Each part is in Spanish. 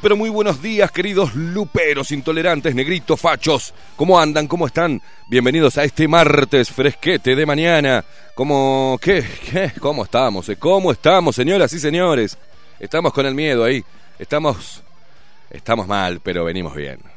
Pero muy buenos días, queridos luperos, intolerantes, negritos, fachos. ¿Cómo andan? ¿Cómo están? Bienvenidos a este martes fresquete de mañana. ¿Cómo qué? ¿Qué? ¿Cómo estamos? eh? ¿Cómo estamos, señoras y señores? Estamos con el miedo ahí. Estamos estamos mal, pero venimos bien.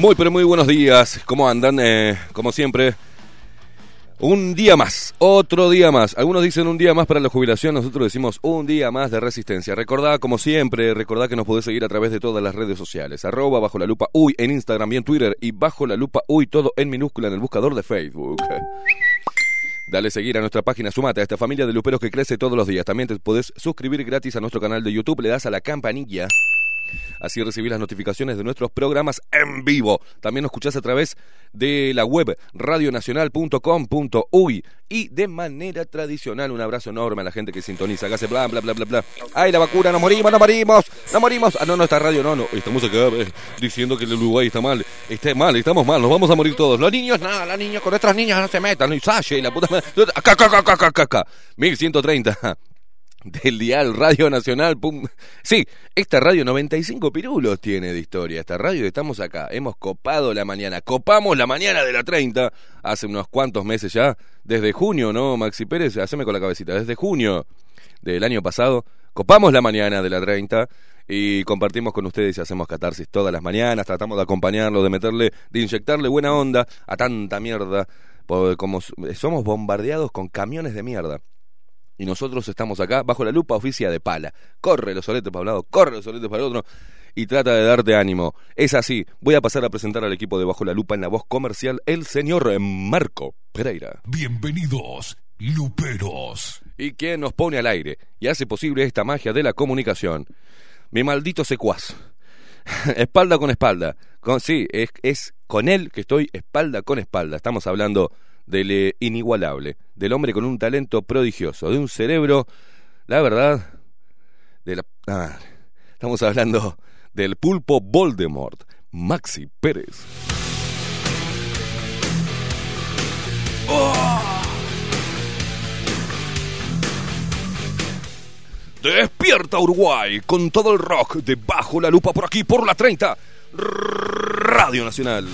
Muy pero muy buenos días. ¿Cómo andan? Eh, como siempre, un día más, otro día más. Algunos dicen un día más para la jubilación, nosotros decimos un día más de resistencia. Recordá, como siempre, recordá que nos podés seguir a través de todas las redes sociales. Arroba bajo la lupa uy en Instagram y en Twitter y bajo la lupa uy todo en minúscula en el buscador de Facebook. Dale seguir a nuestra página, sumate a esta familia de luperos que crece todos los días. También te podés suscribir gratis a nuestro canal de YouTube, le das a la campanilla. Así recibís las notificaciones de nuestros programas en vivo. También nos escuchás a través de la web radionacional.com.uy y de manera tradicional un abrazo enorme a la gente que sintoniza, que hace bla bla bla bla. ¡Ay, la vacuna! ¡Nos morimos, nos morimos! ¡Nos morimos! Ah, no, no, esta radio no, no. Estamos acá eh, diciendo que el Uruguay está mal. Está mal, estamos mal, nos vamos a morir todos. Los niños, nada, los niños con nuestras niñas no se metan. Y Salle, la puta madre. Acá, acá, acá, acá, acá. 1130 del dial Radio Nacional. Sí, esta radio 95 pirulos tiene de historia. Esta radio estamos acá. Hemos copado la mañana. Copamos la mañana de la 30 hace unos cuantos meses ya. Desde junio, ¿no, Maxi Pérez? Haceme con la cabecita. Desde junio del año pasado. Copamos la mañana de la 30 y compartimos con ustedes y hacemos catarsis todas las mañanas. Tratamos de acompañarlo, de meterle, de inyectarle buena onda a tanta mierda. Como somos bombardeados con camiones de mierda. Y nosotros estamos acá bajo la lupa oficia de pala. Corre los soletes para un lado, corre los soletes para el otro y trata de darte ánimo. Es así. Voy a pasar a presentar al equipo de Bajo la Lupa en la voz comercial, el señor Marco Pereira. Bienvenidos, luperos. Y quien nos pone al aire y hace posible esta magia de la comunicación. Mi maldito secuaz. espalda con espalda. Con, sí, es, es con él que estoy espalda con espalda. Estamos hablando del eh, inigualable, del hombre con un talento prodigioso, de un cerebro, la verdad, de la... ah, estamos hablando del pulpo Voldemort, Maxi Pérez. Despierta Uruguay con todo el rock de Bajo la Lupa por aquí, por la 30, Radio Nacional.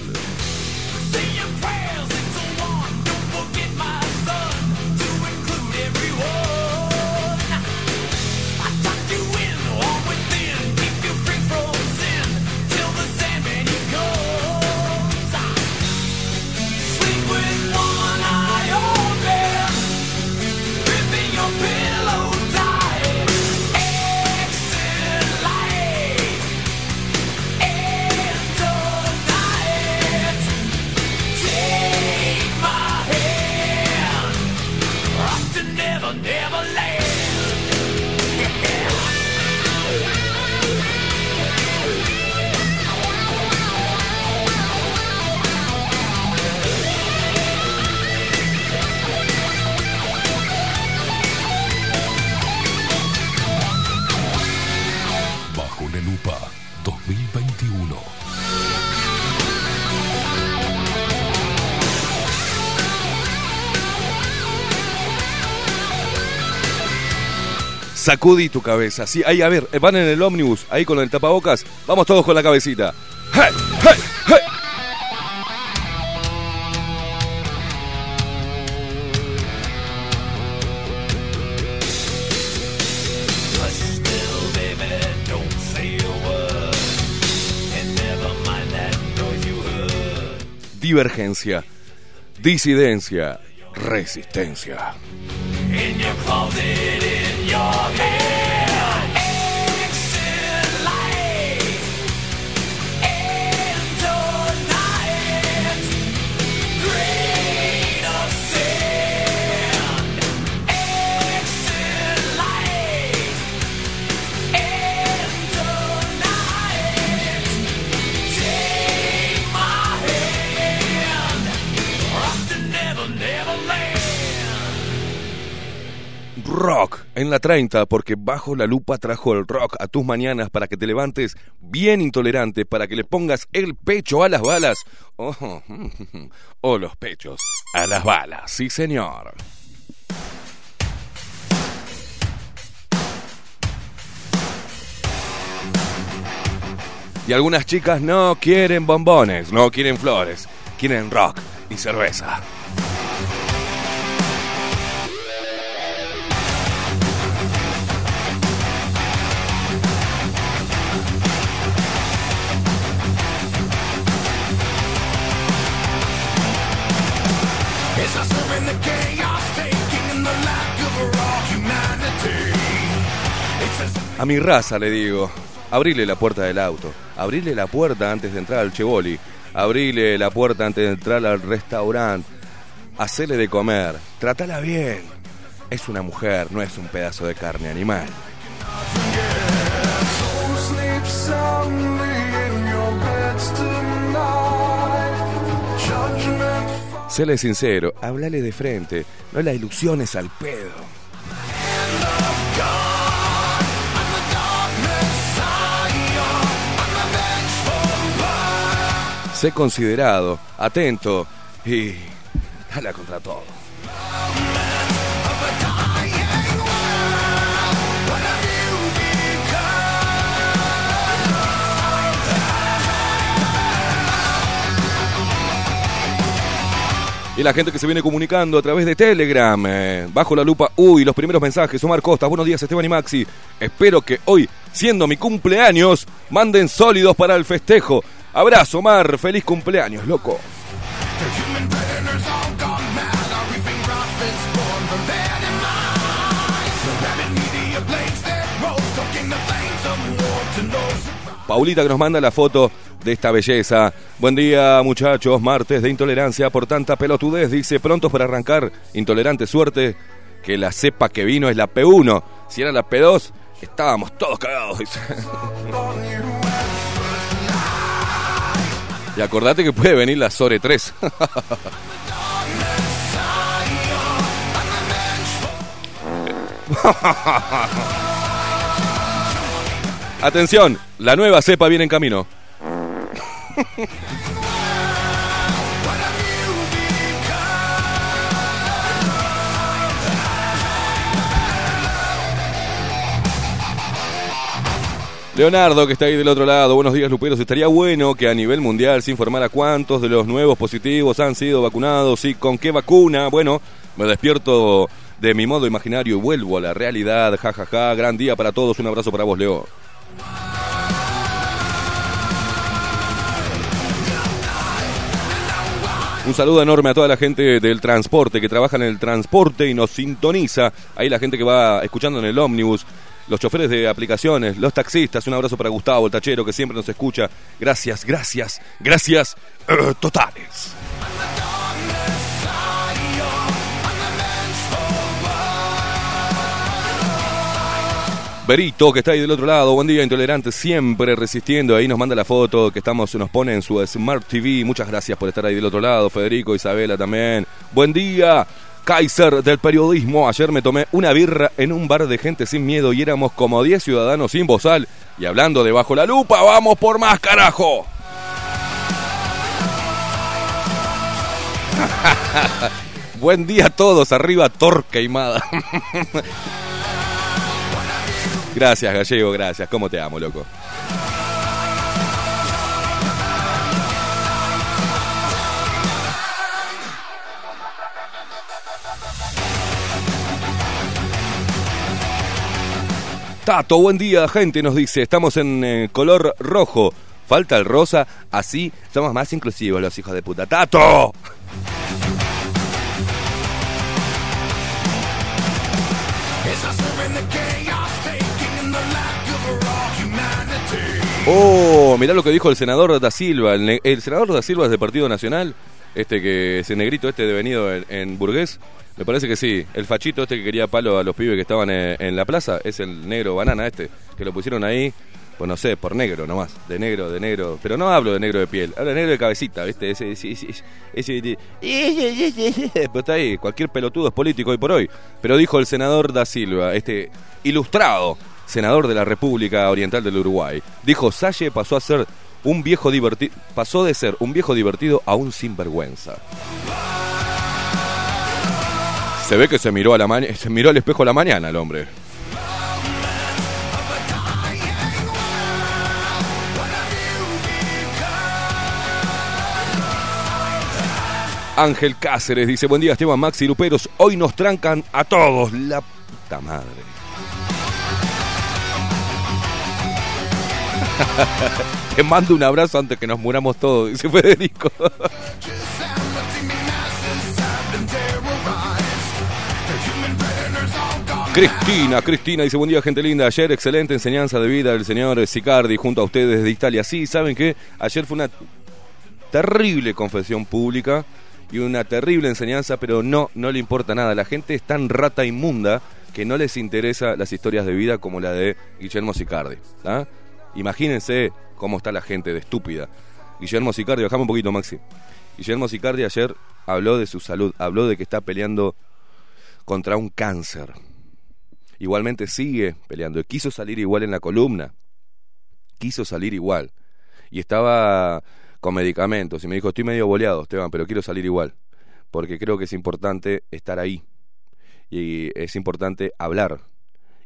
Sacudí tu cabeza. Sí, ahí, a ver, eh, van en el ómnibus, ahí con el tapabocas. Vamos todos con la cabecita. Divergencia, disidencia, resistencia. Closet, your head. Rock en la 30, porque bajo la lupa trajo el rock a tus mañanas para que te levantes bien intolerante, para que le pongas el pecho a las balas. O los pechos a las balas, sí señor. Y algunas chicas no quieren bombones, no quieren flores, quieren rock y cerveza. A mi raza le digo, abrile la puerta del auto, abrile la puerta antes de entrar al Chevoli, abrile la puerta antes de entrar al restaurante. hacele de comer, trátala bien. Es una mujer, no es un pedazo de carne animal. Séle sincero, háblale de frente, no la ilusiones al pedo. Sé considerado, atento y dale contra todo. Y la gente que se viene comunicando a través de Telegram, eh, bajo la lupa, uy, los primeros mensajes, Omar Costa, buenos días Esteban y Maxi, espero que hoy, siendo mi cumpleaños, manden sólidos para el festejo. Abrazo, Omar, feliz cumpleaños, loco. Paulita que nos manda la foto de esta belleza. Buen día, muchachos. Martes de intolerancia por tanta pelotudez. Dice, prontos para arrancar. Intolerante suerte. Que la cepa que vino es la P1. Si era la P2, estábamos todos cagados. y acordate que puede venir la Sore 3. Atención, la nueva cepa viene en camino. Leonardo, que está ahí del otro lado, buenos días Luperos. Estaría bueno que a nivel mundial se informara cuántos de los nuevos positivos han sido vacunados y con qué vacuna. Bueno, me despierto de mi modo imaginario y vuelvo a la realidad. Ja, ja, ja. Gran día para todos. Un abrazo para vos, Leo. Un saludo enorme a toda la gente del transporte que trabaja en el transporte y nos sintoniza. Ahí la gente que va escuchando en el ómnibus, los choferes de aplicaciones, los taxistas. Un abrazo para Gustavo, el tachero que siempre nos escucha. Gracias, gracias, gracias eh, totales. Berito, que está ahí del otro lado, buen día, intolerante, siempre resistiendo. Ahí nos manda la foto que estamos, nos pone en su Smart TV. Muchas gracias por estar ahí del otro lado, Federico, Isabela también. Buen día, Kaiser del periodismo. Ayer me tomé una birra en un bar de gente sin miedo y éramos como 10 ciudadanos sin bozal. Y hablando de bajo la lupa, vamos por más, carajo. Buen día a todos, arriba Torque y Mada. Gracias, Gallego, gracias. ¿Cómo te amo, loco? Tato, buen día, gente, nos dice. Estamos en eh, color rojo. Falta el rosa, así somos más inclusivos los hijos de puta. ¡Tato! Oh, mirá lo que dijo el senador da Silva. El, el senador da Silva es del Partido Nacional. Este que ese negrito este devenido en, en Burgués. Me parece que sí. El fachito este que quería palo a los pibes que estaban en, en la plaza es el negro banana este. Que lo pusieron ahí, pues no sé, por negro nomás. De negro, de negro. Pero no hablo de negro de piel. Hablo de negro de cabecita, ¿viste? Ese, ese, ese, ese, ese- Pues está ahí. Cualquier pelotudo es político hoy por hoy. Pero dijo el senador da Silva, este ilustrado senador de la República Oriental del Uruguay, dijo Salle pasó a ser un viejo divertido, pasó de ser un viejo divertido a un sinvergüenza. Se ve que se miró al espejo a la mañana el hombre. Ángel Cáceres dice, buen día Esteban Maxi y Luperos, hoy nos trancan a todos, la puta madre. Te mando un abrazo antes que nos muramos todos, dice Federico. Cristina, Cristina dice buen día gente linda, ayer excelente enseñanza de vida del señor Sicardi junto a ustedes de Italia. Sí, ¿saben qué? Ayer fue una terrible confesión pública y una terrible enseñanza, pero no, no le importa nada. La gente es tan rata inmunda que no les interesa las historias de vida como la de Guillermo Sicardi. ¿ah? Imagínense cómo está la gente de estúpida. Guillermo Sicardi, bajame un poquito, Maxi. Guillermo Sicardi ayer habló de su salud, habló de que está peleando contra un cáncer. Igualmente sigue peleando. Quiso salir igual en la columna. Quiso salir igual. Y estaba con medicamentos. Y me dijo, estoy medio boleado, Esteban, pero quiero salir igual. Porque creo que es importante estar ahí. Y es importante hablar.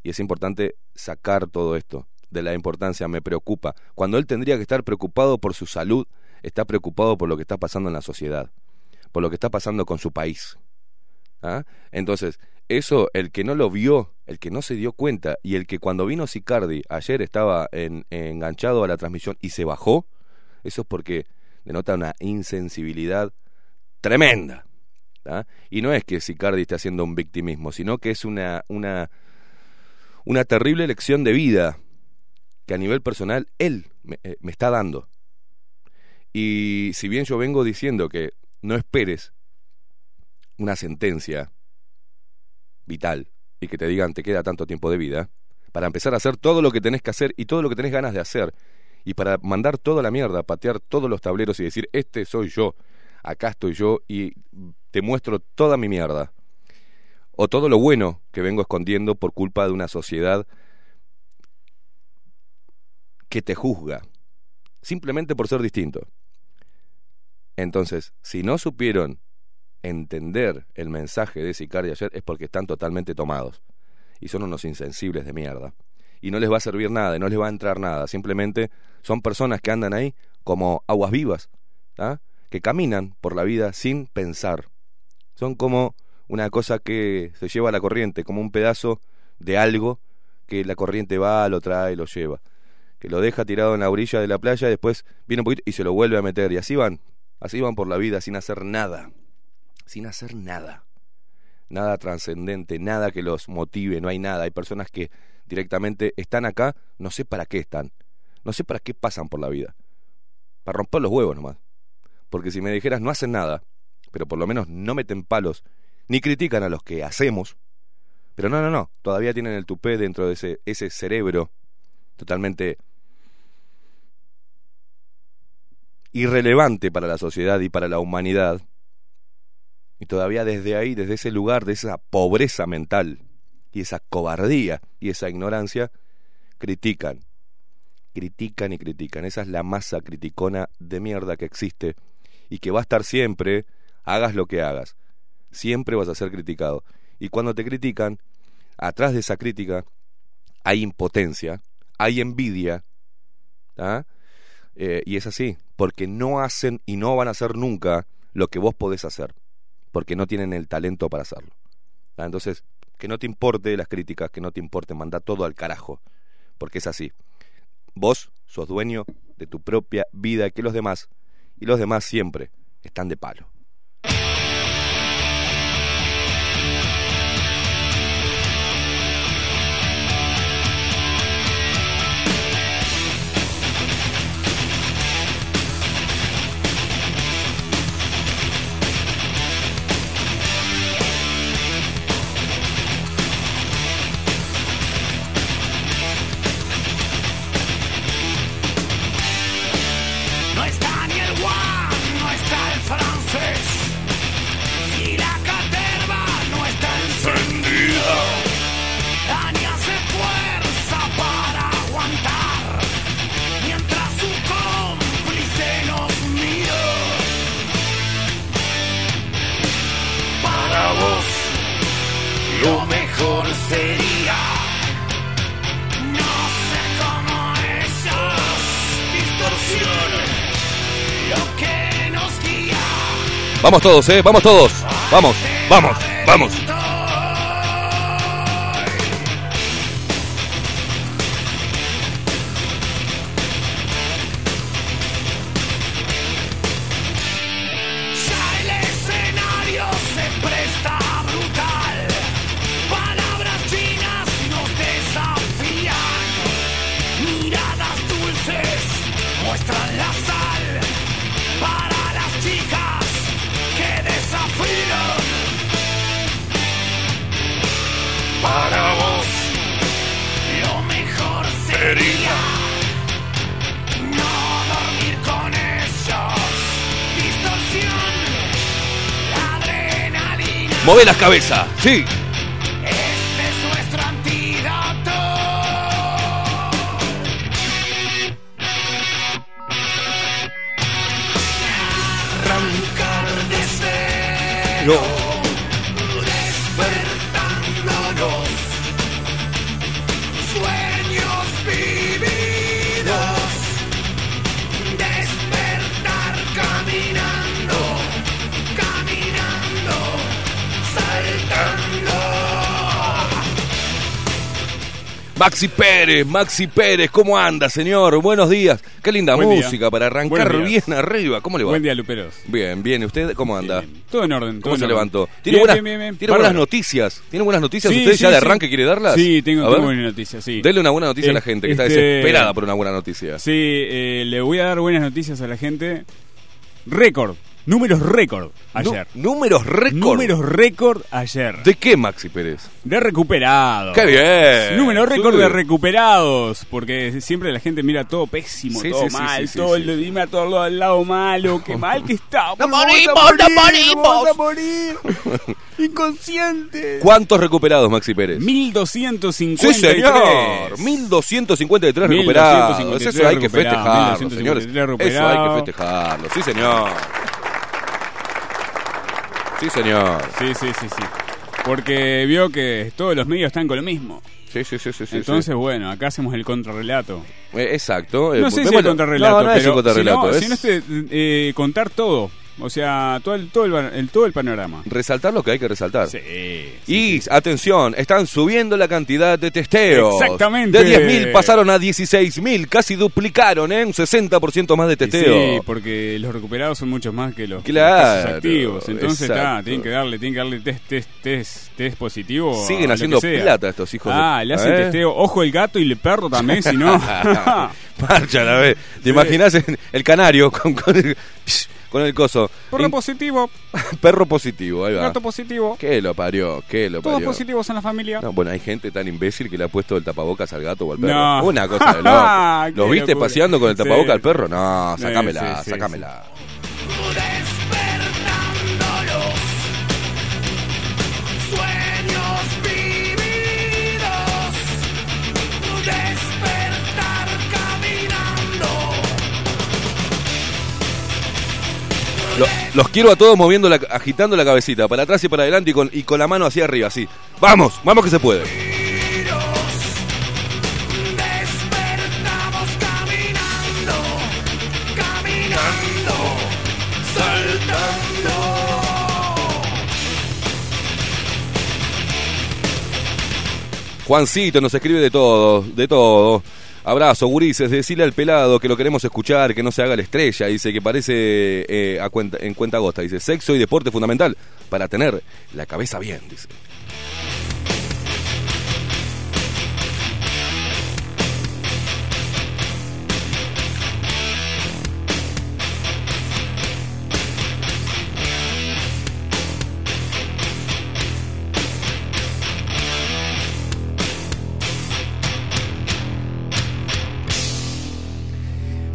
Y es importante sacar todo esto de la importancia. Me preocupa. Cuando él tendría que estar preocupado por su salud, está preocupado por lo que está pasando en la sociedad. Por lo que está pasando con su país. ¿Ah? Entonces, eso, el que no lo vio, el que no se dio cuenta y el que cuando vino Sicardi ayer estaba enganchado a la transmisión y se bajó, eso es porque denota una insensibilidad tremenda. Y no es que Sicardi esté haciendo un victimismo, sino que es una, una, una terrible lección de vida que a nivel personal él me, eh, me está dando. Y si bien yo vengo diciendo que no esperes una sentencia vital y que te digan te queda tanto tiempo de vida, para empezar a hacer todo lo que tenés que hacer y todo lo que tenés ganas de hacer, y para mandar toda la mierda, patear todos los tableros y decir, este soy yo, acá estoy yo y te muestro toda mi mierda. O todo lo bueno que vengo escondiendo por culpa de una sociedad que te juzga, simplemente por ser distinto. Entonces, si no supieron entender el mensaje de Sicardi ayer es porque están totalmente tomados y son unos insensibles de mierda. Y no les va a servir nada, y no les va a entrar nada. Simplemente son personas que andan ahí como aguas vivas, ¿ah? que caminan por la vida sin pensar. Son como una cosa que se lleva a la corriente, como un pedazo de algo que la corriente va, lo trae, lo lleva. Que lo deja tirado en la orilla de la playa, y después viene un poquito y se lo vuelve a meter. Y así van, así van por la vida sin hacer nada sin hacer nada. Nada trascendente, nada que los motive, no hay nada. Hay personas que directamente están acá, no sé para qué están. No sé para qué pasan por la vida. Para romper los huevos nomás. Porque si me dijeras no hacen nada, pero por lo menos no meten palos, ni critican a los que hacemos. Pero no, no, no. Todavía tienen el tupé dentro de ese, ese cerebro totalmente irrelevante para la sociedad y para la humanidad, y todavía desde ahí, desde ese lugar, de esa pobreza mental y esa cobardía y esa ignorancia, critican. Critican y critican. Esa es la masa criticona de mierda que existe y que va a estar siempre, hagas lo que hagas. Siempre vas a ser criticado. Y cuando te critican, atrás de esa crítica hay impotencia, hay envidia, ¿ah? eh, y es así, porque no hacen y no van a hacer nunca lo que vos podés hacer porque no tienen el talento para hacerlo. Ah, entonces, que no te importe las críticas, que no te importe, manda todo al carajo, porque es así. Vos sos dueño de tu propia vida que los demás, y los demás siempre están de palo. Vamos todos, eh, vamos todos. Vamos, vamos, vamos. Move las cabezas, sí. Maxi Pérez, Maxi Pérez, ¿cómo anda, señor? Buenos días. Qué linda Buen día. música para arrancar bien arriba. ¿Cómo le va? Buen día, Luperos. Bien, bien. ¿Usted cómo anda? Bien, bien. Todo en orden. todo ¿Cómo en se orden. levantó? ¿Tiene, Bien, buenas, bien, bien, bien. ¿tiene buenas noticias? ¿Tiene buenas noticias? Sí, ¿Usted sí, ya de arranque quiere darlas? Sí, tengo, tengo buenas noticias, sí. Dele una buena noticia a la gente que está este- desesperada por una buena noticia. Sí, eh, le voy a dar buenas noticias a la gente. Récord. Números récord ayer. Números récord. Números récord ayer. ¿De qué, Maxi Pérez? De recuperados. ¡Qué bien! Número récord de recuperados. Porque siempre la gente mira todo pésimo, Sí, todo sí, mal, sí, sí, todo sí. el mira todo el lado malo, qué mal que está. ¡Nos Vamos a morimos, nos morimos! Vamos a morir. Inconscientes. ¿Cuántos recuperados, Maxi Pérez? 1253. Sí, señor. 1253 recuperados. 1253 Eso hay que festejarlo, señores. 1253 Eso hay que festejarlo. Sí, señor. Sí, señor. Sí, sí, sí, sí. Porque vio que todos los medios están con lo mismo. Sí, sí, sí, sí. sí, Entonces, bueno, acá hacemos el contrarrelato. Eh, exacto. Eh, No sé si el contrarrelato, No, no es pero un contrarrelato. si no, es este, eh, contar todo. O sea, todo el, todo el, el- todo el panorama. resaltar lo que hay que resaltar. Sí. Y atención, están subiendo la cantidad de testeos. Exactamente. De 10.000 pasaron a 16.000, casi duplicaron, ¿eh? Un 60% más de testeo. Sí, porque los recuperados son muchos más que los, Claro, activos. Entonces, está, tienen que darle, tienen que darle test, test, test, test positivo. Siguen haciendo plata estos hijos de- Ah, le hacen ¿eh? testeo. Ojo el gato y el perro también, si no. Marcha la vez. ¿Te imaginas en- el canario con, con el, con el coso? Perro In- positivo, perro positivo, ahí va. gato positivo. ¿Qué lo parió? ¿Qué lo Todos parió? positivos en la familia. No, bueno, hay gente tan imbécil que le ha puesto el tapabocas al gato o al perro. No. Una cosa de loco. ¿Lo viste locura. paseando con el Sí. tapabocas al perro? No, sacámela, sí, sí, sacámela. Lo- los quiero a todos moviendo, la, agitando la cabecita, para atrás y para adelante y con, y con la mano hacia arriba, así. ¡Vamos! ¡Vamos que se puede! Juancito nos escribe de todo, de todo. Abrazo, gurises, decirle al pelado que lo queremos escuchar, que no se haga la estrella. Dice que parece eh, cuenta, en cuenta agosta. Dice, sexo y deporte fundamental para tener la cabeza bien, dice.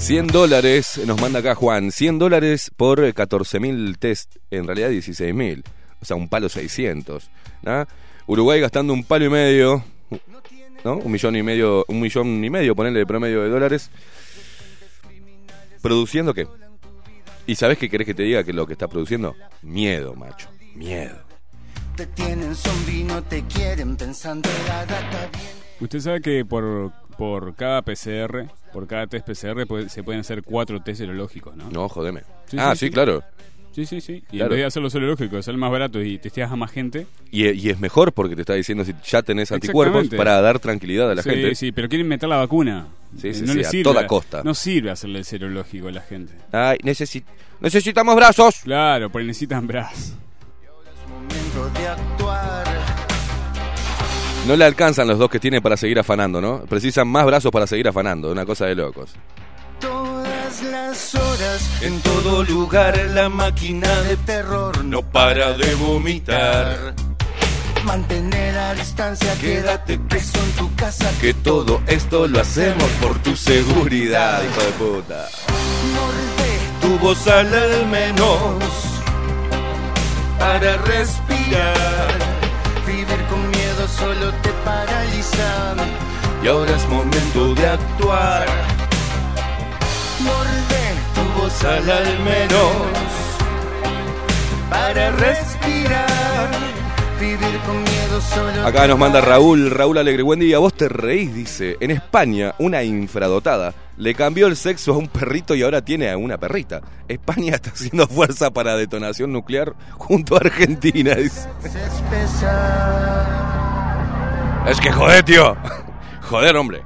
$100 dólares, nos manda acá Juan, 100 dólares por 14 mil test, en realidad 16 mil, o sea, un palo 600. ¿no? Uruguay gastando un palo y medio, ¿no? Un millón y medio, un millón y medio, ponerle de promedio de dólares. ¿Produciendo qué? ¿Y sabes qué querés que te diga que lo que está produciendo? Miedo, macho, miedo. Te tienen zombie, no te quieren pensando la data bien. Usted sabe que por, por cada PCR, por cada test PCR puede- se pueden hacer cuatro test serológicos, ¿no? No, jodeme. Sí, ah, sí, sí, sí. claro. Sí, sí, sí. Y Claro. en vez de hacerlo serológico, sale más barato y testeas a más gente. Y, y es mejor porque te está diciendo si ya tenés anticuerpos para dar tranquilidad a la sí, gente. sí, pero quieren meter la vacuna. Sí, sí, no sí, le a sirve, toda costa. No sirve hacerle el serológico a la gente. Ay, necesi- necesitamos brazos. Claro, porque necesitan brazos. Momento de actuar. No le alcanzan los dos que tiene para seguir afanando, ¿no? Precisan más brazos para seguir afanando, una cosa de locos. Todas las horas En todo lugar la máquina de terror no para de vomitar. Mantener a distancia, quédate preso en tu casa. Que todo esto lo hacemos por tu seguridad, hijo de puta. Morde Tu voz al menos para respirar. Solo te paraliza. y ahora es momento de actuar. Morde Tu voz al menos para respirar. Vivir con miedo solo Acá nos manda. Raúl, Raúl Alegre. Buen día, vos te reís, dice. En España, una infradotada le cambió el sexo a un perrito y ahora tiene a una perrita. España está haciendo fuerza para detonación nuclear junto a Argentina. dice. Es que joder, tío. Joder, hombre.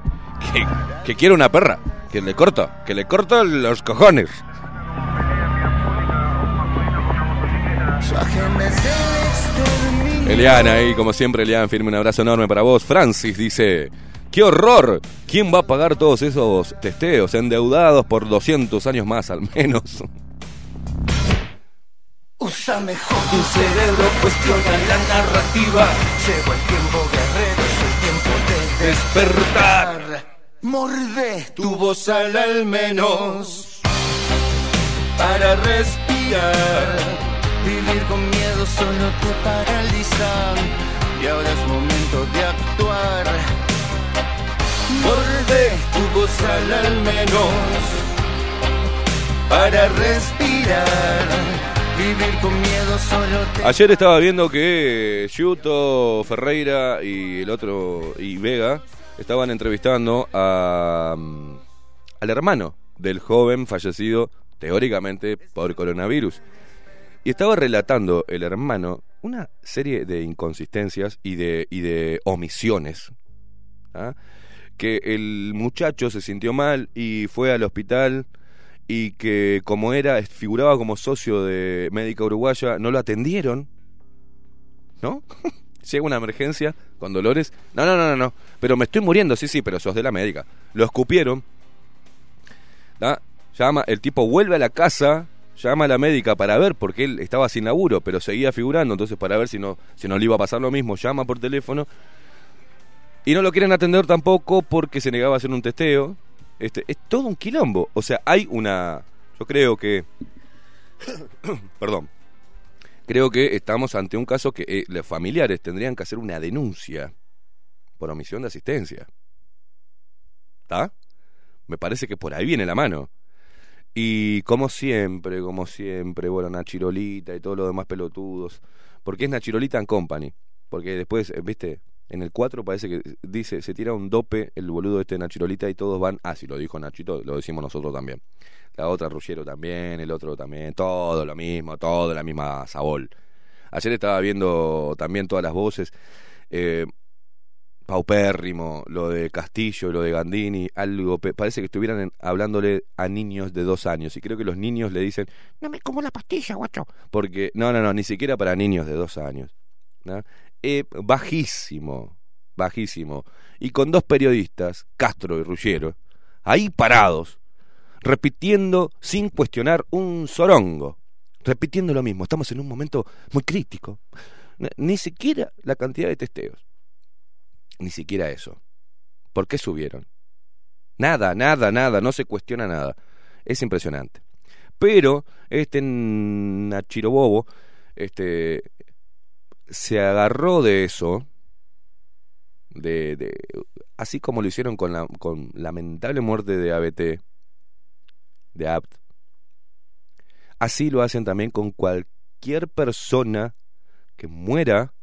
Que, que quiere una perra. Que le corto. Que le corto los cojones. Eliana, ahí como siempre, Eliana, firme un abrazo enorme para vos. Francis dice, ¡qué horror! ¿Quién va a pagar todos esos testeos endeudados por 200 años más al menos? Usa mejor tu cerebro, cuestiona la narrativa. Llegó el tiempo guerrero, tiempo de despertar. Morde tu voz al al menos para respirar. Vivir con miedo solo te paraliza. Y ahora es momento de actuar. Morde tu voz al al menos para respirar. Vivir con miedo solo te Ayer estaba viendo que Yuto, Ferreira y el otro, y Vega, estaban entrevistando a, mm, al hermano del joven fallecido teóricamente por coronavirus. Y estaba relatando el hermano una serie de inconsistencias y de, y de omisiones. ¿ah? Que el muchacho se sintió mal y fue al hospital y que como era, figuraba como socio de Médica Uruguaya, no lo atendieron. ¿No? Llega una emergencia con dolores. No, no, no, no, no. Pero me estoy muriendo, sí, sí, pero sos de la médica. Lo escupieron. Llama, el tipo vuelve a la casa, llama a la médica para ver, porque él estaba sin laburo, pero seguía figurando, entonces para ver si no, si no le iba a pasar lo mismo, llama por teléfono. Y no lo quieren atender tampoco porque se negaba a hacer un testeo. Este, es todo un quilombo. O sea, hay una. Yo creo que. Perdón. Creo que estamos ante un caso que eh, los familiares tendrían que hacer una denuncia por omisión de asistencia. ¿Está? Me parece que por ahí viene la mano. Y como siempre, como siempre, bueno, Nachirolita y todos los demás pelotudos. Porque es Nachirolita and Company. Porque después, eh, viste, en el 4 parece que dice, se tira un dope el boludo este de Nachirolita y todos van, ah, si lo dijo Nachito, lo decimos nosotros también. La otra Ruggiero también, el otro también, todo lo mismo, todo la misma sabor. Ayer estaba viendo también todas las voces. Eh, paupérrimo, lo de Castillo, lo de Gandini, algo, parece que estuvieran hablándole a niños de dos años y creo que los niños le dicen, no me como la pastilla, guacho, porque, no, no, no, ni siquiera para niños de dos años. ¿no? Eh, bajísimo, bajísimo. Y con dos periodistas, Castro y Ruggiero, ahí parados, repitiendo sin cuestionar un zorongo, repitiendo lo mismo, estamos en un momento muy crítico. Ni siquiera la cantidad de testeos. Ni siquiera eso. ¿Por qué subieron? Nada, nada, nada, no se cuestiona nada. Es impresionante. Pero este Nachiro Bobo este, se agarró de eso, de, así como lo hicieron con la con lamentable muerte de ABT, de así lo hacen también con cualquier persona que muera.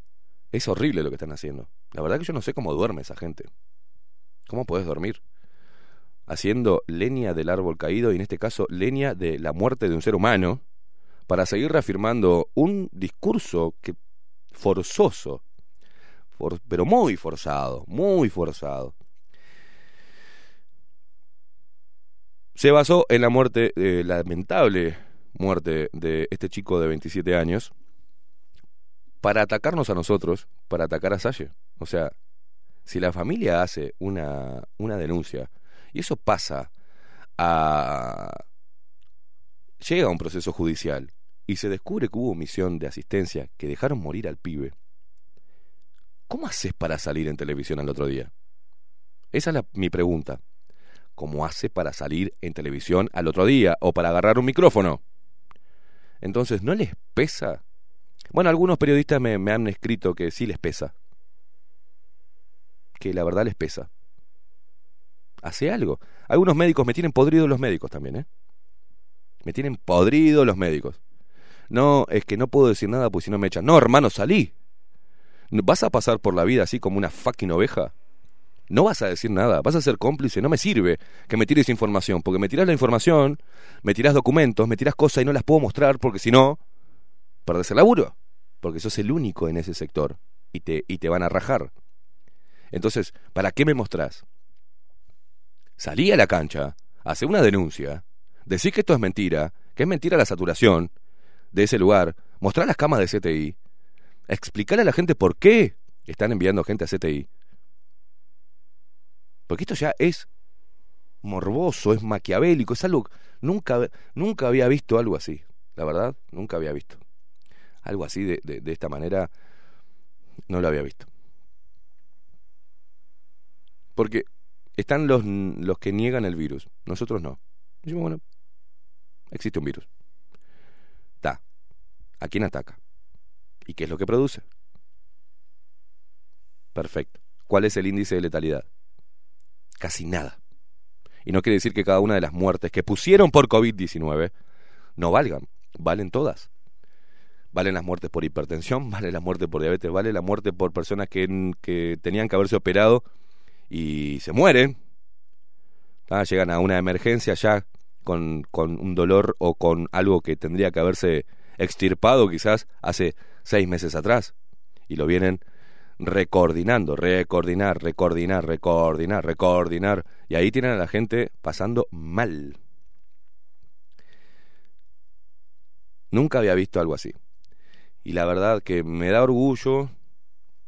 Es horrible lo que están haciendo. La verdad que yo no sé cómo duerme esa gente. ¿Cómo puedes dormir? Haciendo leña del árbol caído y en este caso leña de la muerte de un ser humano para seguir reafirmando un discurso que forzoso, for- pero muy forzado, muy forzado. Se basó en la muerte, eh, lamentable muerte de este chico de 27 años, para atacarnos a nosotros, para atacar a Salle. O sea, si la familia hace una, una denuncia y eso pasa a... llega a un proceso judicial y se descubre que hubo omisión de asistencia, que dejaron morir al pibe, ¿Cómo haces para salir en televisión al otro día? Esa es la- mi pregunta. ¿Cómo hace para salir en televisión al otro día o para agarrar un micrófono? Entonces, ¿no les pesa? Bueno, algunos periodistas me, me han escrito que sí les pesa. Que la verdad les pesa. Hace algo. Algunos médicos me tienen podrido los médicos también, ¿eh? Me tienen podrido los médicos. No, es que no puedo decir nada porque si no me echan. No, hermano, salí. ¿Vas a pasar por la vida así como una fucking oveja? No vas a decir nada, vas a ser cómplice. No me sirve que me tires información, porque me tiras la información, me tiras documentos, me tiras cosas y no las puedo mostrar porque si no, perdés el laburo. Porque sos el único en ese sector y te, y te van a rajar. Entonces, ¿para qué me mostrás? Salí a la cancha, hace una denuncia, decís que esto es mentira, que es mentira la saturación de ese lugar, mostrar las camas de CTI, explicar a la gente por qué están enviando gente a CTI. Porque esto ya es morboso, es maquiavélico, es algo nunca nunca había visto algo así, la verdad, nunca había visto. Algo así de, de, de esta manera no lo había visto. Porque están los, los que niegan el virus, nosotros no. Decimos, bueno, existe un virus. ¿A quién ataca? ¿Y qué es lo que produce? Perfecto. ¿Cuál es el índice de letalidad? Casi nada. Y no quiere decir que cada una de las muertes que pusieron por COVID-19 no valgan. Valen todas. Valen las muertes por hipertensión, vale la muerte por diabetes, vale la muerte por personas que, que tenían que haberse operado y se mueren. Ah, llegan a una emergencia ya con, con un dolor o con algo que tendría que haberse extirpado quizás hace seis meses atrás. Y lo vienen recoordinando, recoordinar, recoordinar, recoordinar, recoordinar. Y ahí tienen a la gente pasando mal. Nunca había visto algo así. Y la verdad que me da orgullo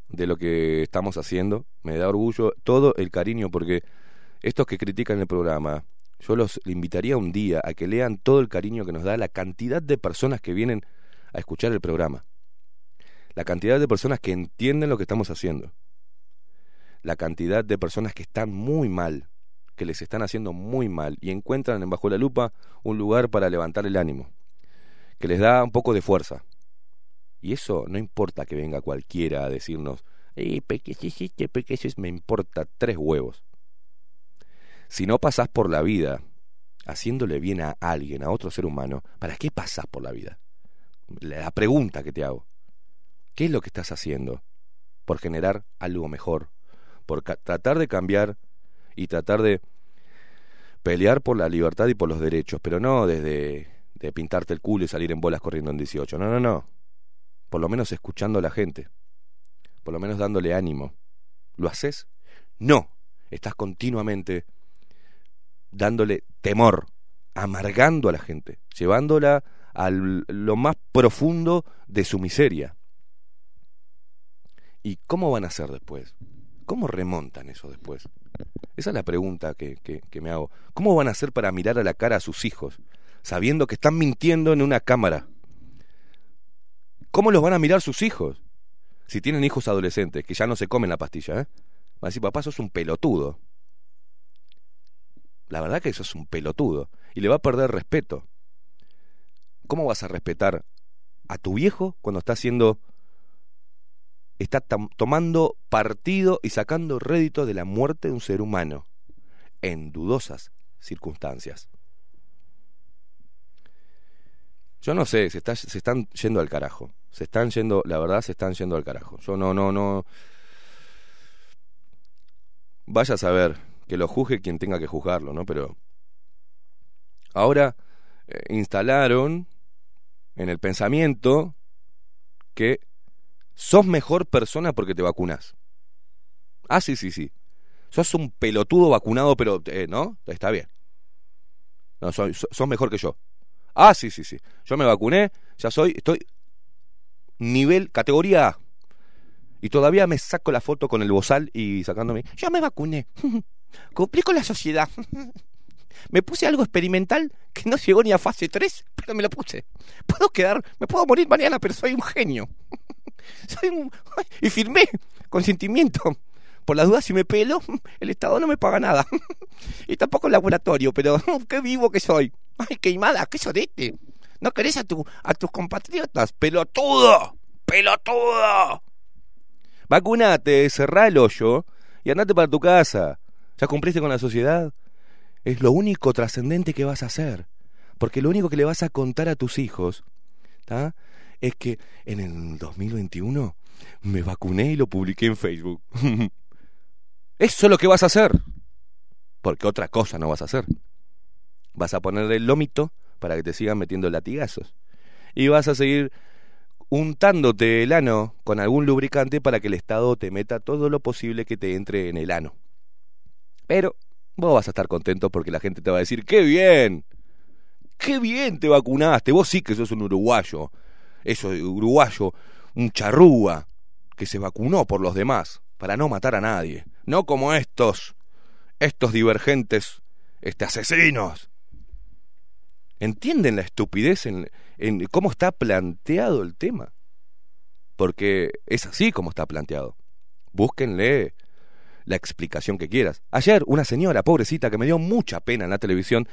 de lo que estamos haciendo, me da orgullo todo el cariño porque estos que critican el programa, yo los invitaría un día a que lean todo el cariño que nos da la cantidad de personas que vienen a escuchar el programa. La cantidad de personas que entienden lo que estamos haciendo. La cantidad de personas que están muy mal, que les están haciendo muy mal y encuentran en Bajo la Lupa un lugar para levantar el ánimo, que les da un poco de fuerza. Y eso no importa que venga cualquiera a decirnos, eh, ¿qué hiciste? ¿Qué Me importa tres huevos. Si no pasás por la vida haciéndole bien a alguien, a otro ser humano, ¿para qué pasás por la vida? La pregunta que te hago. ¿Qué es lo que estás haciendo? Por generar algo mejor, por tratar de cambiar y tratar de pelear por la libertad y por los derechos, pero no desde de pintarte el culo y salir en bolas corriendo en 18. No, no, no. Por lo menos escuchando a la gente. Por lo menos dándole ánimo. ¿Lo haces? No. Estás continuamente dándole temor, amargando a la gente, llevándola a lo más profundo de su miseria. ¿Y cómo van a hacer después? ¿Cómo remontan eso después? Esa es la pregunta que, que, me hago. ¿Cómo van a hacer para mirar a la cara a sus hijos, sabiendo que están mintiendo en una cámara? ¿Cómo los van a mirar sus hijos? Si tienen hijos adolescentes, que ya no se comen la pastilla, ¿eh? Van a decir, papá, sos un pelotudo. La verdad que eso es un pelotudo. Y le va a perder respeto. ¿Cómo vas a respetar a tu viejo cuando está haciendo. está tomando partido y sacando rédito de la muerte de un ser humano? En dudosas circunstancias. Yo no sé, se, se están yendo al carajo. Se están yendo, la verdad, se están yendo al carajo. Yo no, no, no. Vaya a saber que lo juzgue quien tenga que juzgarlo, ¿no? Pero ahora eh, instalaron en el pensamiento que sos mejor persona porque te vacunas. Ah, sí, sí, sí. Sos un pelotudo vacunado, pero, eh, ¿no? Está bien. No, sos mejor que yo. Ah, sí, sí, sí. Yo me vacuné, ya soy, estoy nivel, categoría A. Y todavía me saco la foto con el bozal y sacándome. Yo me vacuné. Cumplí con la sociedad. me puse algo experimental que no llegó ni a fase 3, pero me lo puse. Puedo quedar, me puedo morir mañana, pero soy un genio. soy un- y firmé consentimiento. Por las dudas, si me pelo, el Estado no me paga nada. y tampoco el laboratorio, pero qué vivo que soy. Ay, queimada, qué sorete. ¿No querés a, tu, a tus compatriotas? ¡Pelotudo! ¡Pelotudo! Vacunate, cerrá el hoyo y andate para tu casa. ¿Ya cumpliste con la sociedad? Es lo único trascendente que vas a hacer. Porque lo único que le vas a contar a tus hijos ¿tá? es que en el 2021 me vacuné y lo publiqué en Facebook. Eso es lo que vas a hacer. Porque otra cosa no vas a hacer. Vas a ponerle el lomito para que te sigan metiendo latigazos. Y vas a seguir untándote el ano con algún lubricante para que el Estado te meta todo lo posible que te entre en el ano. Pero vos vas a estar contento porque la gente te va a decir, ¡qué bien! ¡Qué bien te vacunaste! Vos sí que sos un uruguayo. Eso, uruguayo, un charrúa que se vacunó por los demás para no matar a nadie. No como estos, estos divergentes, este asesinos. ¿Entienden la estupidez en, en cómo está planteado el tema? Porque es así como está planteado. Búsquenle la explicación que quieras. Ayer una señora, pobrecita, que me dio mucha pena en la televisión,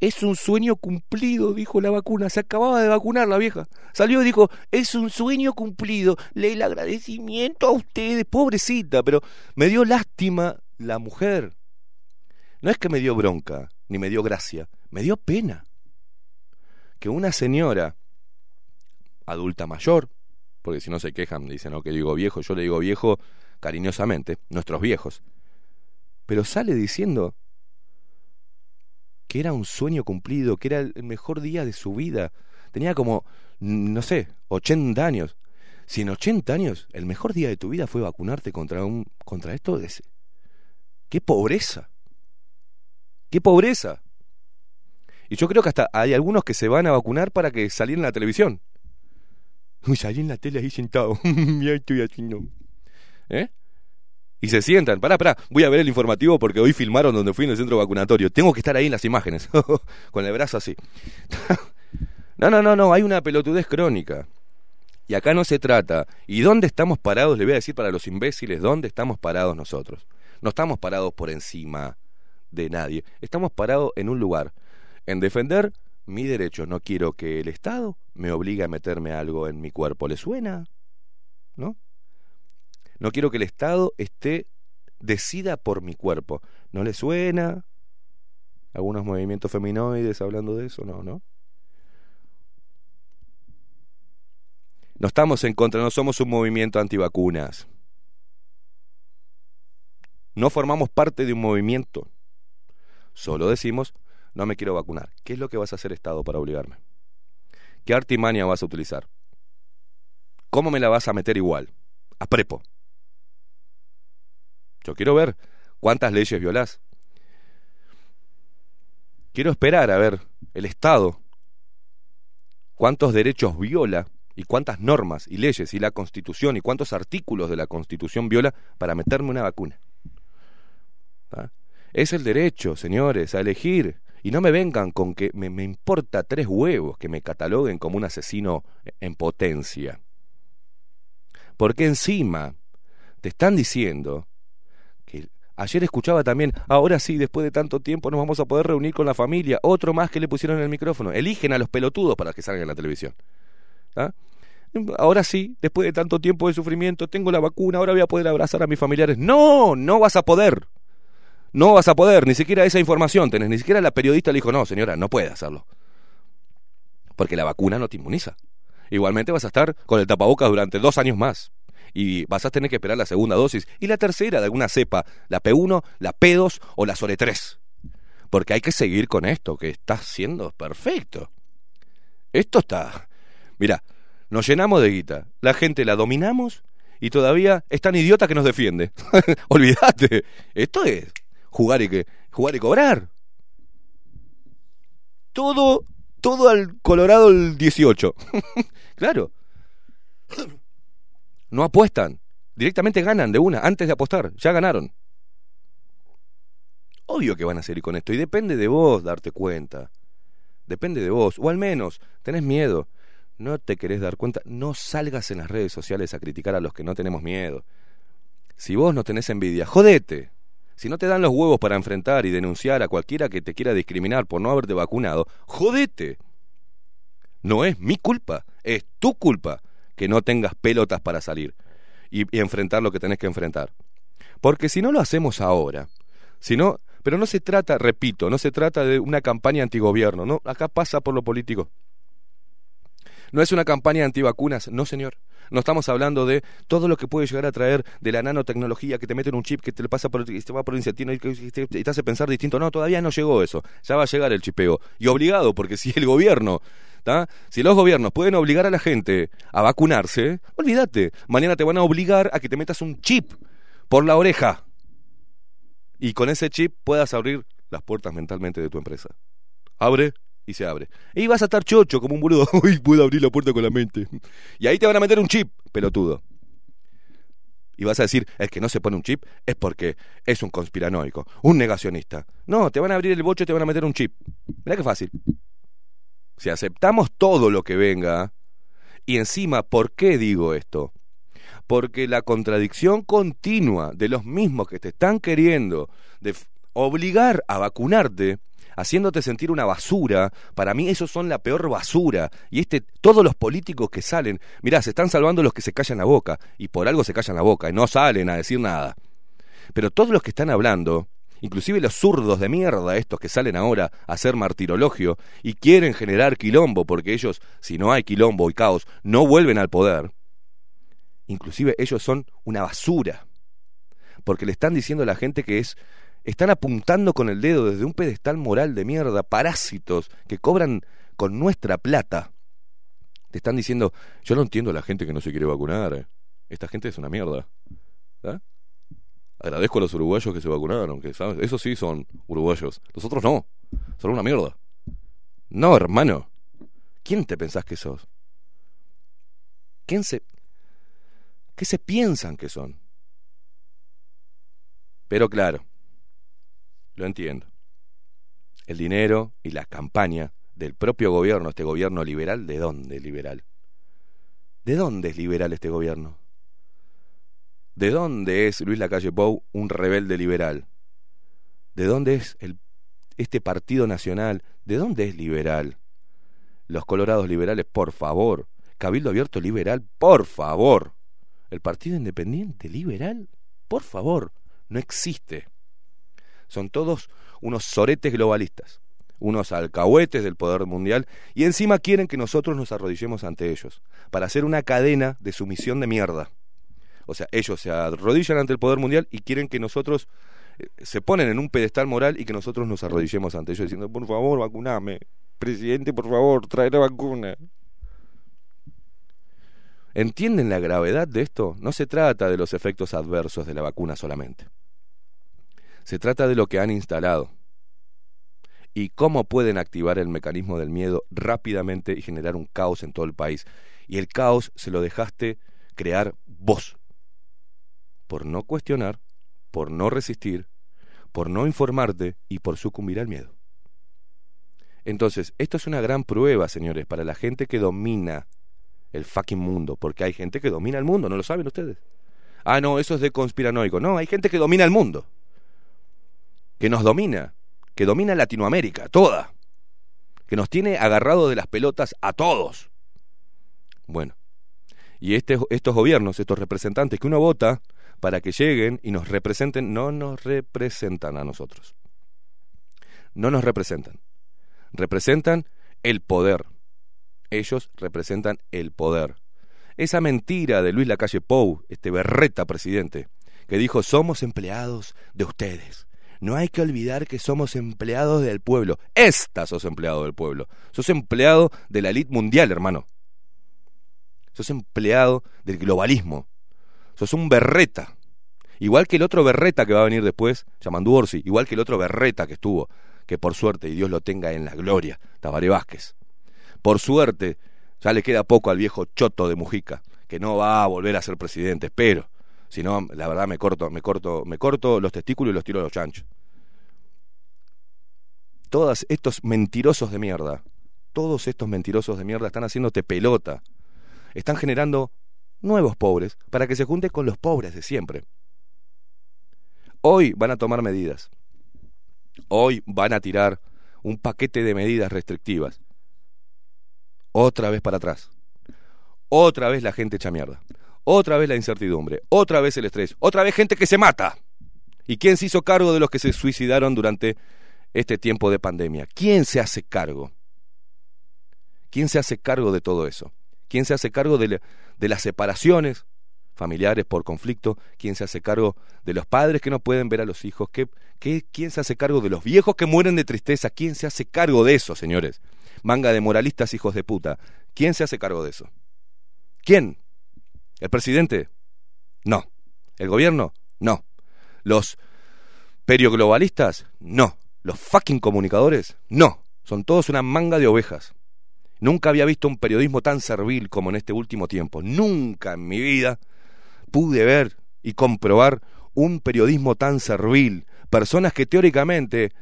es un sueño cumplido, dijo la vacuna. Se acababa de vacunar la vieja. Salió y dijo, es un sueño cumplido. Le el agradecimiento a ustedes, pobrecita, pero me dio lástima la mujer. No es que me dio bronca, ni me dio gracia, me dio pena. Que una señora adulta mayor, porque si no se quejan, dicen, no, que digo viejo, yo le digo viejo cariñosamente, nuestros viejos, pero sale diciendo que era un sueño cumplido, que era el mejor día de su vida. Tenía como, no sé, 80 años. Si en 80 años el mejor día de tu vida fue vacunarte contra un contra esto, es, qué pobreza. Qué pobreza. Y yo creo que hasta hay algunos que se van a vacunar para que salieran en la televisión. Salí en la tele ahí sentado. Mira, estoy haciendo. ¿Eh? Y se sientan. Pará, pará. Voy a ver el informativo porque hoy filmaron donde fui en el centro vacunatorio. Tengo que estar ahí en las imágenes. Con el brazo así. no, no, no, no. Hay una pelotudez crónica. Y acá no se trata. ¿Y dónde estamos parados? Le voy a decir para los imbéciles, ¿dónde estamos parados nosotros? No estamos parados por encima de nadie. Estamos parados en un lugar. En defender mi derecho. No quiero que el Estado me obligue a meterme algo en mi cuerpo. ¿Le suena? ¿No? No quiero que el Estado esté decida por mi cuerpo. ¿No le suena? Algunos movimientos feminoides hablando de eso, no, ¿no? No estamos en contra, no somos un movimiento antivacunas. No formamos parte de un movimiento. Solo decimos, no me quiero vacunar. ¿Qué es lo que vas a hacer Estado para obligarme? ¿Qué artimaña vas a utilizar? ¿Cómo me la vas a meter igual? A prepo. Yo quiero ver cuántas leyes violás. Quiero esperar a ver el Estado cuántos derechos viola y cuántas normas y leyes y la Constitución y cuántos artículos de la Constitución viola para meterme una vacuna. ¿Ah? Es el derecho, señores, a elegir. Y no me vengan con que me, importa tres huevos que me cataloguen como un asesino en potencia. Porque encima te están diciendo ayer escuchaba también, ahora sí, después de tanto tiempo nos vamos a poder reunir con la familia, otro más que le pusieron en el micrófono. Eligen a los pelotudos para que salgan en la televisión. ¿Ah? Ahora sí, después de tanto tiempo de sufrimiento, tengo la vacuna, ahora voy a poder abrazar a mis familiares. No, no vas a poder. No vas a poder, ni siquiera esa información tenés, ni siquiera la periodista le dijo, no, señora, no puede hacerlo. Porque la vacuna no te inmuniza. Igualmente vas a estar con el tapabocas durante dos años más. Y vas a tener que esperar la segunda dosis. Y la tercera de alguna cepa, la P1, la P2 o la SORE 3. Porque hay que seguir con esto, que está siendo perfecto. Esto está... Mira, nos llenamos de guita, la gente la dominamos y todavía es tan idiota que nos defiende. Olvídate, esto es jugar y que jugar y cobrar. Todo todo al Colorado el 18. claro. No apuestan, directamente ganan de una antes de apostar, ya ganaron. Obvio que van a seguir con esto y depende de vos darte cuenta. Depende de vos, o al menos tenés miedo. no te querés dar cuenta, no salgas en las redes sociales a criticar a los que no tenemos miedo. Si vos no tenés envidia, jodete. Si no te dan los huevos para enfrentar y denunciar a cualquiera que te quiera discriminar por no haberte vacunado, jodete. No es mi culpa, es tu culpa que no tengas pelotas para salir y, enfrentar lo que tenés que enfrentar. Porque si no lo hacemos ahora, si no, pero no se trata, repito, no se trata de una campaña antigobierno, no, acá pasa por lo político. No es una campaña antivacunas, no señor. No estamos hablando de todo lo que puede llegar a traer de la nanotecnología que te mete en un chip que te pasa por por el y te, y te hace pensar distinto. No, todavía no llegó eso. Ya va a llegar el chipeo. Y obligado, porque si el gobierno, ¿tá? si los gobiernos pueden obligar a la gente a vacunarse, olvídate. Mañana te van a obligar a que te metas un chip por la oreja. Y con ese chip puedas abrir las puertas mentalmente de tu empresa. Abre y se abre. Y vas a estar chocho como un boludo. Uy, puedo abrir la puerta con la mente. Y ahí te van a meter un chip, pelotudo. Y vas a decir, el que no se pone un chip es porque es un conspiranoico, un negacionista. No, te van a abrir el bocho y te van a meter un chip. Mirá qué fácil. Si aceptamos todo lo que venga, y encima, ¿por qué digo esto? Porque la contradicción continua de los mismos que te están queriendo de obligar a vacunarte, haciéndote sentir una basura, para mí esos son la peor basura. Y este, todos los políticos que salen, mirá, se están salvando los que se callan la boca, y por algo se callan la boca, y no salen a decir nada. Pero todos los que están hablando, inclusive los zurdos de mierda, estos que salen ahora a hacer martirologio y quieren generar quilombo, porque ellos, si no hay quilombo y caos, no vuelven al poder. Inclusive ellos son una basura. Porque le están diciendo a la gente que es están apuntando con el dedo desde un pedestal moral de mierda, parásitos que cobran con nuestra plata. Te están diciendo, yo no entiendo a la gente que no se quiere vacunar. eh. Esta gente es una mierda. ¿Ah? Agradezco a los uruguayos que se vacunaron, que ¿sabes? esos sí son uruguayos. Los otros no. Son una mierda. No, hermano. ¿Quién te pensás que sos? ¿Quién se... ¿Qué se piensan que son? Pero claro, lo entiendo. El dinero y la campaña del propio gobierno, este gobierno liberal, ¿de dónde es liberal? ¿De dónde es liberal este gobierno? ¿De dónde es Luis Lacalle Pou un rebelde liberal? ¿De dónde es el, este partido nacional? ¿De dónde es liberal? Los colorados liberales, por favor. Cabildo Abierto liberal, por favor. El Partido Independiente liberal, por favor, no existe. Son todos unos soretes globalistas, unos alcahuetes del poder mundial, y encima quieren que nosotros nos arrodillemos ante ellos, para hacer una cadena de sumisión de mierda. O sea, ellos se arrodillan ante el poder mundial y quieren que nosotros eh, se ponen en un pedestal moral y que nosotros nos arrodillemos ante ellos diciendo, por favor, vacuname. Presidente, por favor, trae la vacuna. ¿Entienden la gravedad de esto? No se trata de los efectos adversos de la vacuna solamente. Se trata de lo que han instalado y cómo pueden activar el mecanismo del miedo rápidamente y generar un caos en todo el país. Y el caos se lo dejaste crear vos, por no cuestionar, por no resistir, por no informarte y por sucumbir al miedo. Entonces, esto es una gran prueba, señores, para la gente que domina el fucking mundo, porque hay gente que domina el mundo, ¿no lo saben ustedes? Ah, no, eso es de conspiranoico. No, hay gente que domina el mundo, que nos domina, que domina Latinoamérica, toda, que nos tiene agarrado de las pelotas a todos. Bueno, y este, estos gobiernos, estos representantes que uno vota para que lleguen y nos representen, no nos representan a nosotros. No nos representan. Representan el poder. Ellos representan el poder. Esa mentira de Luis Lacalle Pou, este berreta presidente, que dijo somos empleados de ustedes. No hay que olvidar que somos empleados del pueblo. Esta sos empleado del pueblo. Sos empleado de la elite mundial, hermano. Sos empleado del globalismo. Sos un berreta. Igual que el otro berreta que va a venir después, Yamandu Orsi. Igual que el otro berreta que estuvo, que por suerte, y Dios lo tenga en la gloria, Tabaré Vázquez. Por suerte, ya le queda poco al viejo choto de Mujica, que no va a volver a ser presidente, espero. Si no, la verdad me corto, me corto, me corto los testículos y los tiro a los chanchos. Todos estos mentirosos de mierda, todos estos mentirosos de mierda están haciéndote pelota. Están generando nuevos pobres para que se junte con los pobres de siempre. Hoy van a tomar medidas. Hoy van a tirar un paquete de medidas restrictivas. Otra vez para atrás. Otra vez la gente echa mierda. Otra vez la incertidumbre. Otra vez el estrés. Otra vez gente que se mata. ¿Y quién se hizo cargo de los que se suicidaron durante este tiempo de pandemia? ¿Quién se hace cargo? ¿Quién se hace cargo de todo eso? ¿Quién se hace cargo de, las separaciones familiares por conflicto? ¿Quién se hace cargo de los padres que no pueden ver a los hijos? ¿Qué, qué, quién se hace cargo de los viejos que mueren de tristeza? ¿Quién se hace cargo de eso, señores? Manga de moralistas hijos de puta. ¿Quién se hace cargo de eso? ¿Quién? ¿El presidente? No. ¿El gobierno? No. ¿Los perioglobalistas? No. ¿Los fucking comunicadores? No. Son todos una manga de ovejas. Nunca había visto un periodismo tan servil como en este último tiempo. Nunca en mi vida pude ver y comprobar un periodismo tan servil. Personas que teóricamente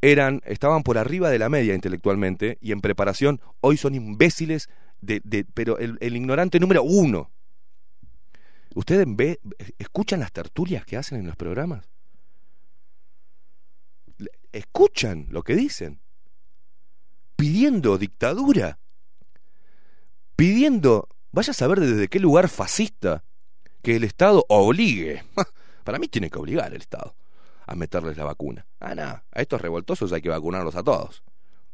eran, estaban por arriba de la media intelectualmente y en preparación, hoy son imbéciles, de, de, pero el, el ignorante número uno. ¿Ustedes escuchan las tertulias que hacen en los programas? Escuchan lo que dicen. Pidiendo dictadura. Pidiendo, vaya a saber desde qué lugar fascista, que el Estado obligue. Para mí tiene que obligar el Estado a meterles la vacuna. Ah, no, a estos revoltosos hay que vacunarlos a todos.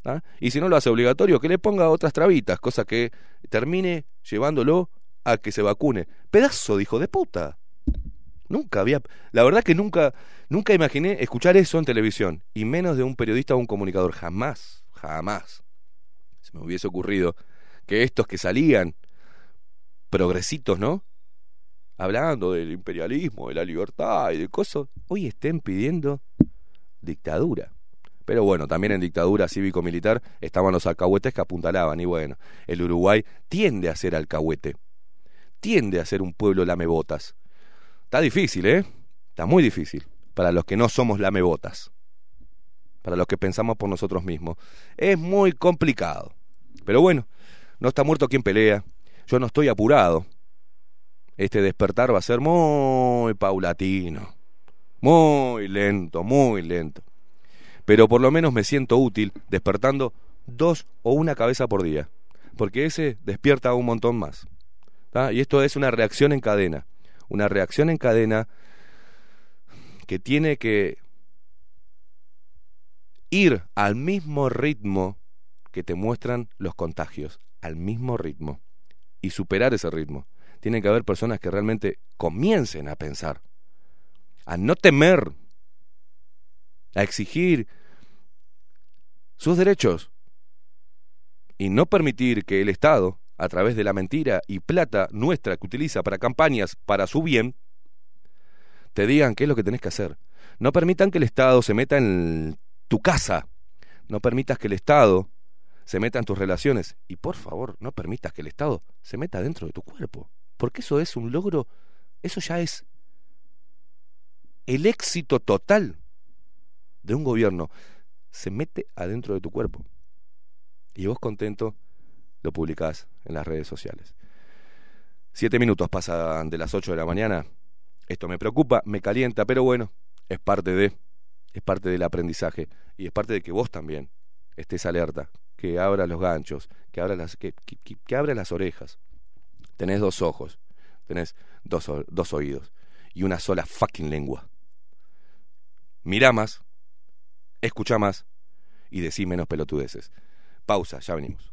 ¿ah? Y si no lo hace obligatorio, que le ponga otras trabitas, cosa que termine llevándolo a que se vacune. Pedazo de hijo de puta. Nunca había, la verdad que nunca, nunca imaginé escuchar eso en televisión, y menos de un periodista o un comunicador, jamás, jamás. Se me hubiese ocurrido que estos que salían, progresitos, ¿no? Hablando del imperialismo, de la libertad y de cosas, hoy estén pidiendo dictadura. Pero bueno, también en dictadura cívico-militar estaban los alcahuetes que apuntalaban, y bueno, el Uruguay tiende a ser alcahuete tiende a ser un pueblo lamebotas. Está difícil, ¿eh? Está muy difícil para los que no somos lamebotas. Para los que pensamos por nosotros mismos. Es muy complicado. Pero bueno, no está muerto quien pelea. Yo no estoy apurado. Este despertar va a ser muy paulatino. Muy lento, muy lento. Pero por lo menos me siento útil despertando dos o una cabeza por día. Porque ese despierta un montón más. Y esto es una reacción en cadena. Una reacción en cadena que tiene que ir al mismo ritmo que te muestran los contagios, al mismo ritmo, y superar ese ritmo. Tiene que haber personas que realmente comiencen a pensar, a no temer, a exigir sus derechos y no permitir que el Estado a través de la mentira y plata nuestra que utiliza para campañas para su bien, te digan qué es lo que tenés que hacer. No permitan que el Estado se meta en tu casa. No permitas que el Estado se meta en tus relaciones. Y por favor, no permitas que el Estado se meta dentro de tu cuerpo. Porque eso es un logro, eso ya es el éxito total de un gobierno. Se mete adentro de tu cuerpo. Y vos contento lo publicás en las redes sociales. Siete minutos pasan de las ocho de la mañana. Esto me preocupa, me calienta, pero bueno, es parte de, es parte del aprendizaje y es parte de que vos también estés alerta, que abras los ganchos, que abras las, que, que, abras las orejas. Tenés dos ojos, tenés dos, dos oídos y una sola fucking lengua. Mira más, escucha más y decí menos pelotudeces. Pausa, ya venimos.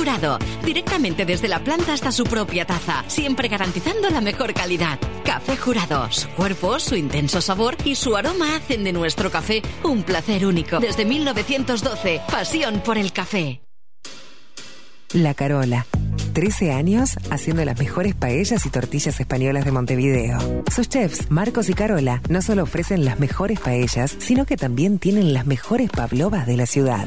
Café Jurado, directamente desde la planta hasta su propia taza, siempre garantizando la mejor calidad. Café Jurado, su cuerpo, su intenso sabor y su aroma hacen de nuestro café un placer único. Desde 1912, pasión por el café. La Carola. 13 años haciendo las mejores paellas y tortillas españolas de Montevideo. Sus chefs, Marcos y Carola, no solo ofrecen las mejores paellas, sino que también tienen las mejores pavlovas de la ciudad.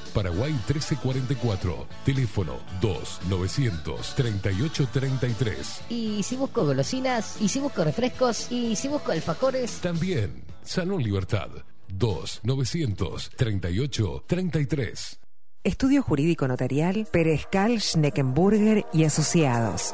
Paraguay 1344. Teléfono 2-938-33. Y si busco golosinas. Y si busco refrescos. Y si busco alfajores. También Salón Libertad. 2-938-33. Estudio Jurídico Notarial, Perezcal, Schneckenburger y Asociados.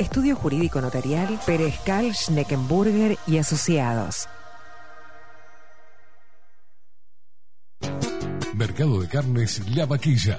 Estudio Jurídico Notarial, Perezcal, Schneckenburger y Asociados. Mercado de Carnes La Vaquilla.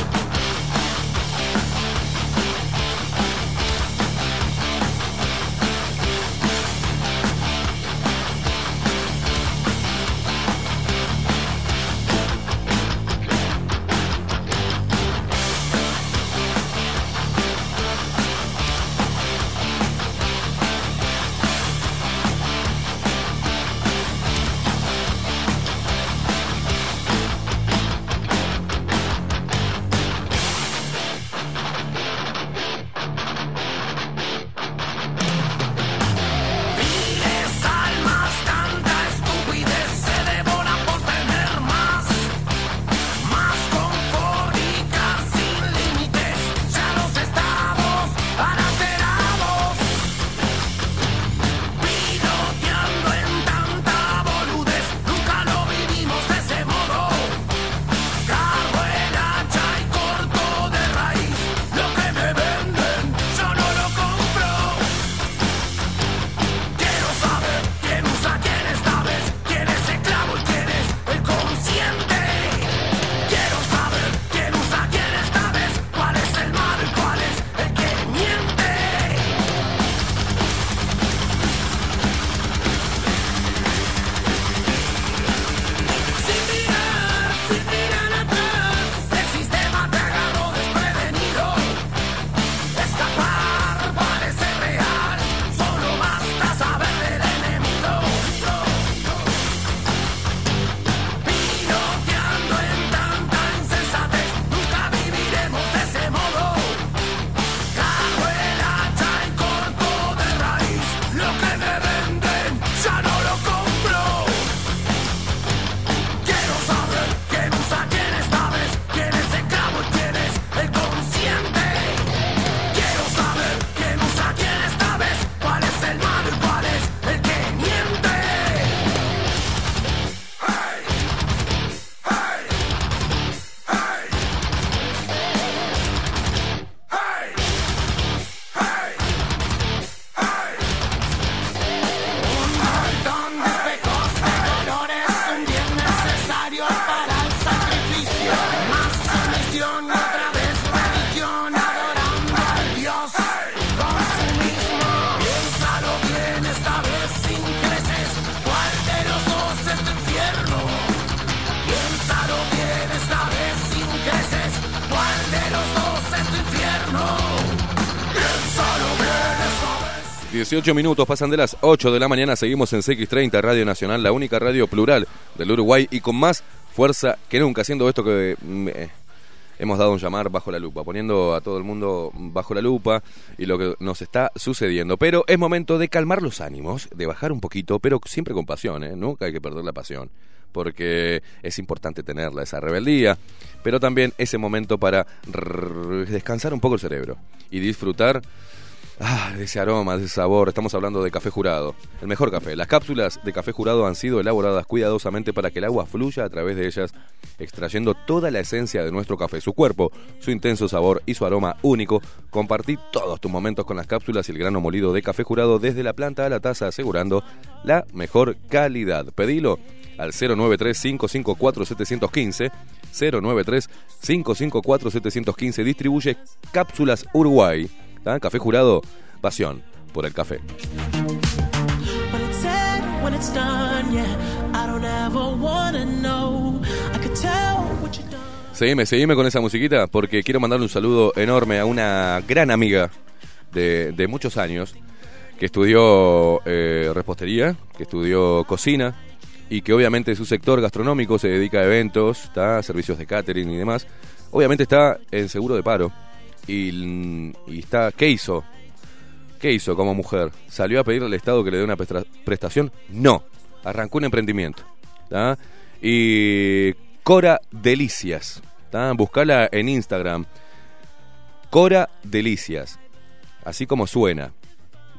18 minutos pasan de las 8 de la mañana. Seguimos en CX30 Radio Nacional, la única radio plural del Uruguay y con más fuerza que nunca, haciendo esto que mm, eh, hemos dado un llamar bajo la lupa, poniendo a todo el mundo bajo la lupa y lo que nos está sucediendo. Pero es momento de calmar los ánimos, de bajar un poquito, pero siempre con pasión, ¿eh? Nunca hay que perder la pasión, porque es importante tenerla, esa rebeldía, pero también ese momento para descansar un poco el cerebro y disfrutar Ah, ese aroma, de ese sabor. Estamos hablando de café jurado. El mejor café. Las cápsulas de café jurado han sido elaboradas cuidadosamente para que el agua fluya a través de ellas, extrayendo toda la esencia de nuestro café, su cuerpo, su intenso sabor y su aroma único. Compartí todos tus momentos con las cápsulas y el grano molido de café jurado desde la planta a la taza, asegurando la mejor calidad. Pedilo al 093-554-715. 093-554-715. Distribuye Cápsulas Uruguay. ¿Tá? Café jurado, pasión por el café. Seguime, seguime con esa musiquita porque quiero mandarle un saludo enorme a una gran amiga de, de muchos años que estudió eh, repostería, que estudió cocina y que obviamente su sector gastronómico se dedica a eventos, ¿tá? servicios de catering y demás. Obviamente está en seguro de paro y, está, ¿qué hizo? ¿Qué hizo como mujer? ¿Salió a pedirle al Estado que le dé una prestación? No. Arrancó un emprendimiento. Y Cora Delicias. ¿tá? Buscala en Instagram. Cora Delicias. Así como suena.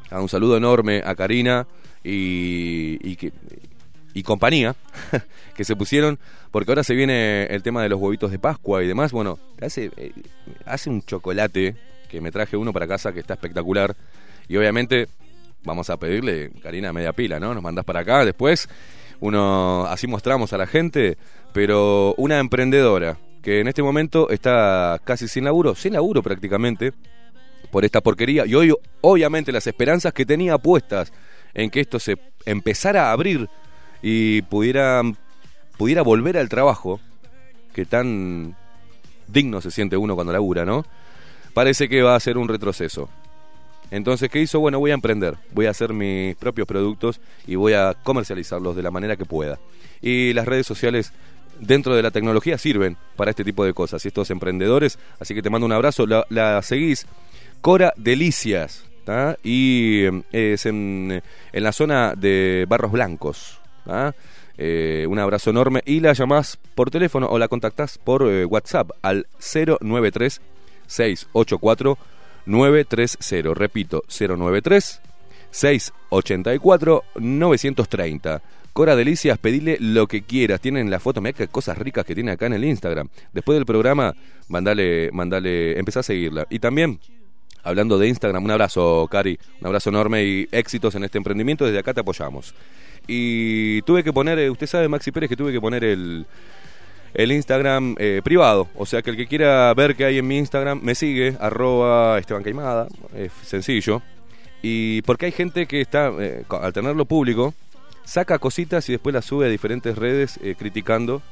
¿tá? Un saludo enorme a Karina y, y, que- y compañía que se pusieron. Porque ahora se viene el tema de los huevitos de Pascua y demás. Bueno, hace, eh, hace un chocolate que me traje uno para casa que está espectacular. Y obviamente vamos a pedirle, Karina, media pila, ¿no? Nos mandas para acá después. Uno, así mostramos a la gente, pero una emprendedora que en este momento está casi sin laburo, sin laburo prácticamente, por esta porquería. Y hoy, obviamente, las esperanzas que tenía puestas en que esto se empezara a abrir y pudiera, pudiera volver al trabajo, que tan digno se siente uno cuando labura, ¿no? Parece que va a ser un retroceso. Entonces, ¿qué hizo? Bueno, voy a emprender, voy a hacer mis propios productos y voy a comercializarlos de la manera que pueda. Y las redes sociales dentro de la tecnología sirven para este tipo de cosas y estos emprendedores, así que te mando un abrazo, la, seguís, Cora Delicias, y eh, es en, en la zona de Barros Blancos. ¿Tá? Eh, un abrazo enorme y la llamás por teléfono o la contactás por eh, WhatsApp al 093 684 930. Repito, 093 684 930. Cora Delicias, pedile lo que quieras. Tienen la foto, mira qué cosas ricas que tiene acá en el Instagram. Después del programa, mandale, mandale, empezá a seguirla. Y también, hablando de Instagram, un abrazo, Cari, un abrazo enorme y éxitos en este emprendimiento. Desde acá te apoyamos. Y tuve que poner, eh, usted sabe, Maxi Pérez, que tuve que poner el, el Instagram eh, privado. O sea que el que quiera ver qué hay en mi Instagram, me sigue, arroba Esteban es sencillo. Y porque hay gente que está, eh, al tenerlo público, saca cositas y después las sube a diferentes redes eh, criticando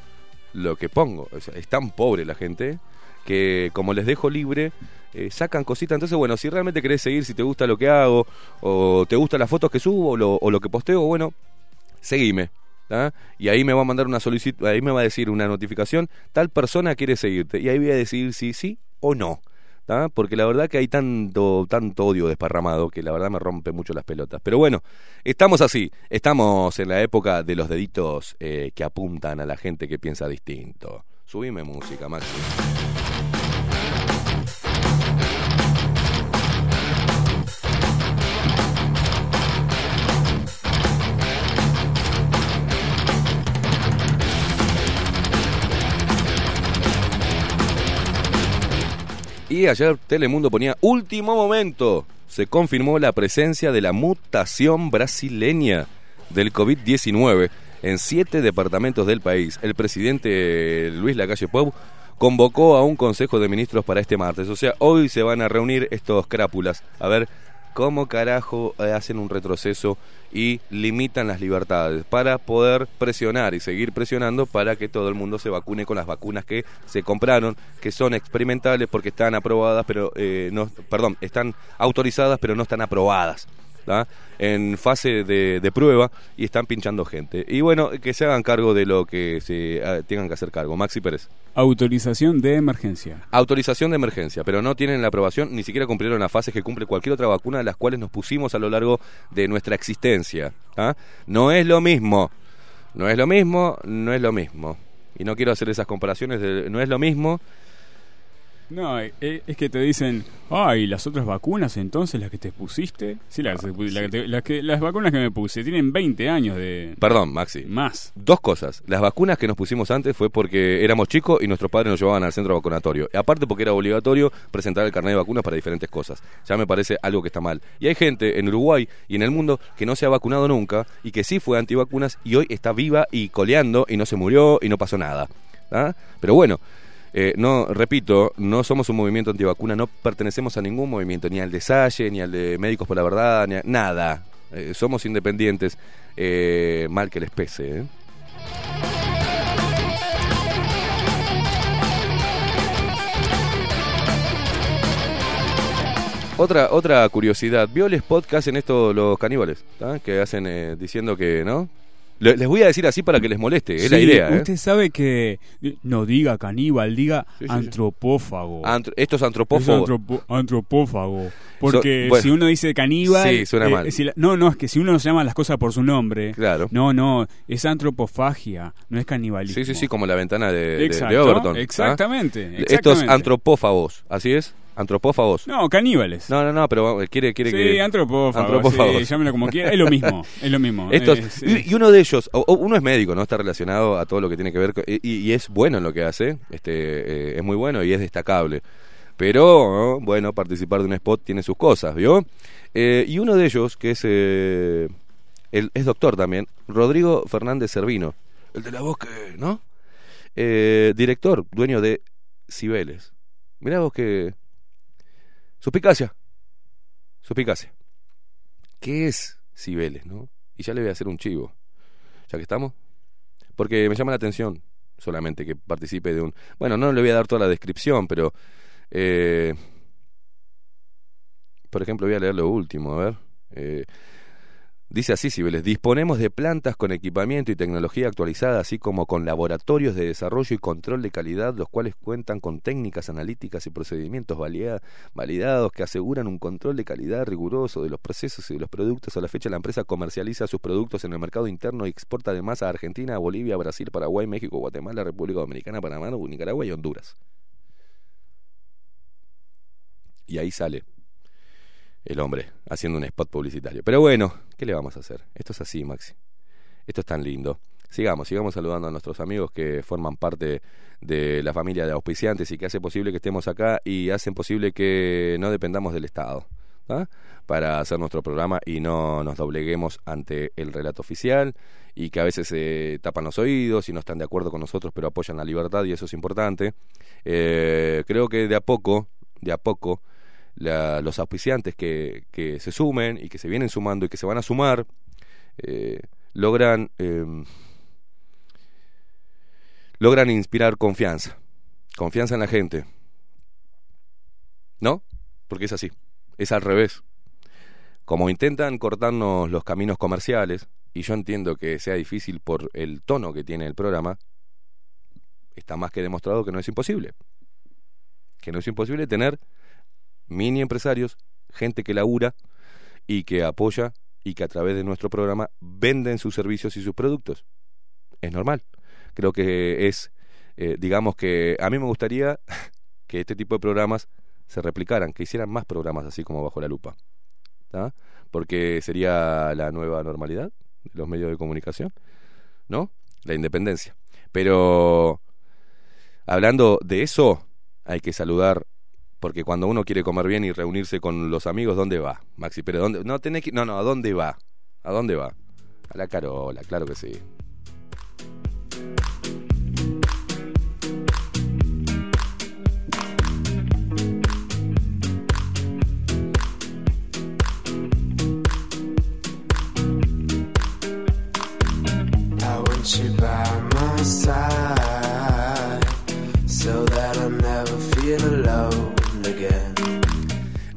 lo que pongo. O es tan pobre la gente que como les dejo libre, sacan cositas. Entonces, bueno, si realmente querés seguir, si te gusta lo que hago, o te gustan las fotos que subo, o lo que posteo, bueno, seguime. ¿tá? Y ahí me va a mandar una solicitud, ahí me va a decir una notificación, tal persona quiere seguirte. Y ahí voy a decidir si sí o no. ¿tá? Porque la verdad que hay tanto, tanto odio desparramado que la verdad me rompe mucho las pelotas. Pero bueno, estamos así, estamos en la época de los deditos eh, que apuntan a la gente que piensa distinto. Subime música, Maxi. Y ayer Telemundo ponía último momento. Se confirmó la presencia de la mutación brasileña del COVID-19 en siete departamentos del país. El presidente Luis Lacalle Pou convocó a un consejo de ministros para este martes. O sea, hoy se van a reunir estos crápulas a ver cómo carajo eh, hacen un retroceso y limitan las libertades para poder presionar y seguir presionando para que todo el mundo se vacune con las vacunas que se compraron, que son experimentales porque están aprobadas, pero eh, no, perdón, están autorizadas pero no están aprobadas. ¿Tá? en fase de, de prueba y están pinchando gente. Y bueno, que se hagan cargo de lo que se ah, tengan que hacer cargo. Maxi Pérez. Autorización de emergencia. Autorización de emergencia, pero no tienen la aprobación, ni siquiera cumplieron las fases que cumple cualquier otra vacuna de las cuales nos pusimos a lo largo de nuestra existencia. ¿ah? No es lo mismo, no es lo mismo, no es lo mismo. Y no quiero hacer esas comparaciones, de, no es lo mismo. No, eh, es que te dicen, ay, las otras vacunas entonces, las que te pusiste. Sí, las, la que te- las, que, las vacunas que me puse tienen 20 años de... Perdón, Maxi. Más. Dos cosas. Las vacunas que nos pusimos antes fue porque éramos chicos y nuestros padres nos llevaban al centro vacunatorio. Y aparte porque era obligatorio presentar el carnet de vacunas para diferentes cosas. Ya me parece algo que está mal. Y hay gente en Uruguay y en el mundo que no se ha vacunado nunca y que sí fue antivacunas y hoy está viva y coleando y no se murió y no pasó nada. ¿Ah? Pero bueno, eh, no, repito, no somos un movimiento antivacuna, no pertenecemos a ningún movimiento, ni al de Salle, ni al de Médicos por la Verdad, ni a- nada. Eh, somos independientes, eh, mal que les pese. ¿eh? Otra, otra curiosidad, ¿vio el que hacen estos los caníbales? Que hacen eh, diciendo que, ¿no? Le- les voy a decir así para que les moleste, es la idea. ¿eh? Usted sabe que no diga caníbal, diga Sí, sí, sí. antropófago. Antro- estos Es antropófagos. antropo- antropófago. Porque So- bueno. si uno dice caníbal. Sí, suena eh, mal. si la- no, no, es que si uno llama las cosas por su nombre. Claro. No, no, es antropofagia, no es canibalismo. Sí, sí, sí, como la ventana de, Exacto, de Overton. ¿ah? exactamente, Estos exactamente. antropófagos, ¿así es? Antropófagos. No, caníbales. No, no, no, pero quiere, quiere sí, que... antropófago. Antropófagos. Sí, llámelo como quiera. Es lo mismo. Es lo mismo. Estos, Es- y, y uno de ellos, uno es médico, ¿no? Está relacionado a todo lo que tiene que ver, con- y, y es bueno en lo que hace, este, eh, es muy bueno y es destacable. Pero, ¿no? bueno, participar de un spot tiene sus cosas, ¿vio? Eh, y uno de ellos, que es, eh, el, es doctor también, Rodrigo Fernández Servino, el de la voz que, ¿no? Eh, director, dueño de Cibeles. Mirá vos que... Suspicacia. Suspicacia. ¿Qué es Cibeles, no? Y ya le voy a hacer un chivo. Ya que estamos. Porque me llama la atención solamente que participe de un... Bueno, no le voy a dar toda la descripción, pero... eh, por ejemplo, voy a leer lo último, a ver. Eh, dice así, Cibeles, disponemos de plantas con equipamiento y tecnología actualizada, así como con laboratorios de desarrollo y control de calidad, los cuales cuentan con técnicas analíticas y procedimientos valida- validados que aseguran un control de calidad riguroso de los procesos y de los productos. A la fecha, la empresa comercializa sus productos en el mercado interno y exporta además a Argentina, Bolivia, Brasil, Paraguay, México, Guatemala, República Dominicana, Panamá, Nicaragua y Honduras. Y ahí sale el hombre haciendo un spot publicitario. Pero bueno, ¿qué le vamos a hacer? Esto es así, Maxi. Esto es tan lindo. Sigamos, sigamos saludando a nuestros amigos que forman parte de la familia de auspiciantes y que hace posible que estemos acá y hacen posible que no dependamos del Estado ¿ah? para hacer nuestro programa y no nos dobleguemos ante el relato oficial y que a veces se tapan los oídos y no están de acuerdo con nosotros pero apoyan la libertad y eso es importante. Eh, creo que de a poco, de a poco, la- los auspiciantes que, que se sumen y que se vienen sumando y que se van a sumar eh, logran eh, logran inspirar confianza confianza en la gente. ¿no? porque es así es al revés. Como intentan cortarnos los caminos comerciales y yo entiendo que sea difícil por el tono que tiene el programa está más que demostrado que no es imposible. Que no es imposible tener mini empresarios, gente que labura y que apoya y que a través de nuestro programa venden sus servicios y sus productos. Es normal. Creo que es, eh, digamos que a mí me gustaría que este tipo de programas se replicaran, que hicieran más programas así como bajo la lupa. ¿tá? Porque sería la nueva normalidad de los medios de comunicación, ¿no? La independencia. Pero hablando de eso, hay que saludar porque cuando uno quiere comer bien y reunirse con los amigos, ¿dónde va? Maxi, pero ¿dónde? No, tenés que... no, no, ¿a dónde va? ¿A dónde va? A la Carola, claro que sí.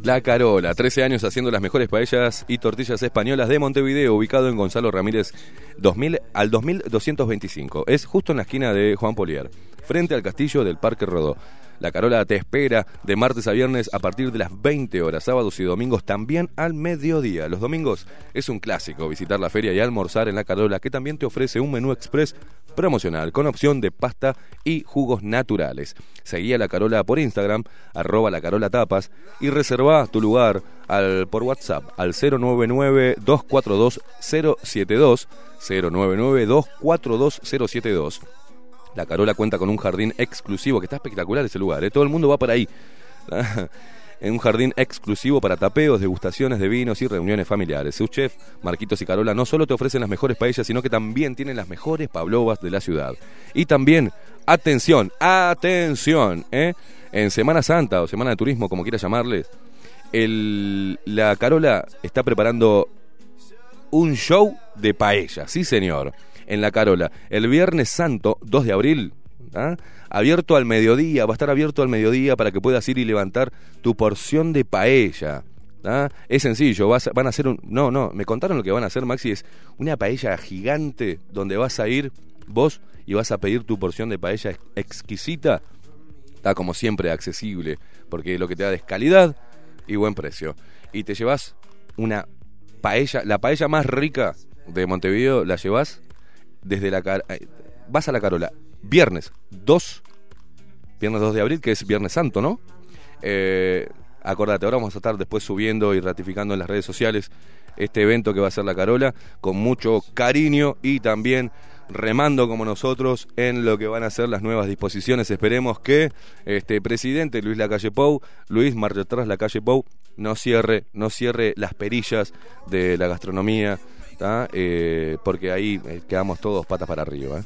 La Carola, 13 años haciendo las mejores paellas y tortillas españolas de Montevideo, ubicado en Gonzalo Ramírez 2000 al 2225. Es justo en la esquina de Juan Polier, frente al castillo del Parque Rodó. La Carola te espera de martes a viernes a partir de las 20 horas, sábados y domingos también al mediodía. Los domingos es un clásico visitar la feria y almorzar en La Carola, que también te ofrece un menú express promocional con opción de pasta y jugos naturales. Seguí a La Carola por Instagram, arroba La Carola Tapas, y reserva tu lugar al, por WhatsApp al 099-242-072, 099-242-072. La Carola cuenta con un jardín exclusivo, que está espectacular ese lugar, ¿eh? todo el mundo va por ahí. en un jardín exclusivo para tapeos, degustaciones de vinos y reuniones familiares. Su chef, Marquitos y Carola, no solo te ofrecen las mejores paellas, sino que también tienen las mejores pavlovas de la ciudad. Y también, atención, atención, ¿eh? en Semana Santa o Semana de Turismo, como quieras llamarles, el, la Carola está preparando un show de paella, sí señor, en la Carola. El Viernes Santo, 2 de abril, ¿ah? abierto al mediodía, va a estar abierto al mediodía para que puedas ir y levantar tu porción de paella. ¿ah? Es sencillo, vas, van a hacer un... No, no, me contaron lo que van a hacer, Maxi, es una paella gigante donde vas a ir vos y vas a pedir tu porción de paella ex- exquisita. Está como siempre accesible, porque lo que te da es calidad y buen precio. Y te llevas una paella, la paella más rica de Montevideo, la llevas desde la... eh, Vas a la Carola, viernes 2, viernes 2 de abril, que es Viernes Santo, ¿no? Eh, acordate, ahora vamos a estar después subiendo y ratificando en las redes sociales este evento que va a ser la Carola, con mucho cariño y también remando como nosotros en lo que van a ser las nuevas disposiciones. Esperemos que este presidente Luis Lacalle Pou, Luis marcha atrás Lacalle Pou, no cierre, no cierre las perillas de la gastronomía, ¿tá? Eh, porque ahí eh, quedamos todos patas para arriba. ¿eh?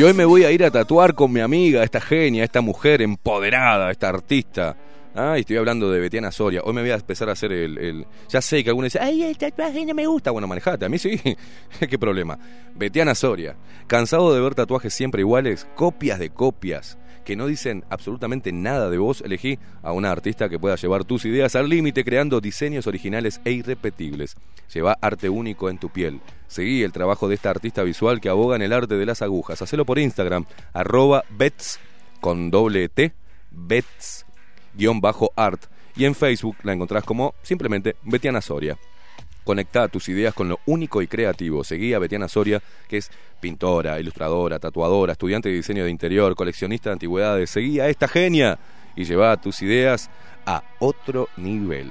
Y hoy me voy a ir a tatuar con mi amiga, esta genia, esta mujer empoderada, esta artista. Ah, y estoy hablando de Betiana Soria. Hoy me voy a empezar a hacer el. Ya sé que algunos dicen, ay, el tatuaje no me gusta. Bueno, manejate, a mí sí. ¿Qué problema? Betiana Soria. ¿Cansado de ver tatuajes siempre iguales? Copias de copias que no dicen absolutamente nada de vos. Elegí a una artista que pueda llevar tus ideas al límite creando diseños originales e irrepetibles. Lleva arte único en tu piel. Seguí el trabajo de esta artista visual que aboga en el arte de las agujas. Hacelo por Instagram, arroba bets con doble bets guion bajo art. Y en Facebook la encontrás como simplemente Betiana Soria. Conecta tus ideas con lo único y creativo. Seguí a Betiana Soria, que es pintora, ilustradora, tatuadora, estudiante de diseño de interior, coleccionista de antigüedades. Seguí a esta genia y lleva tus ideas a otro nivel.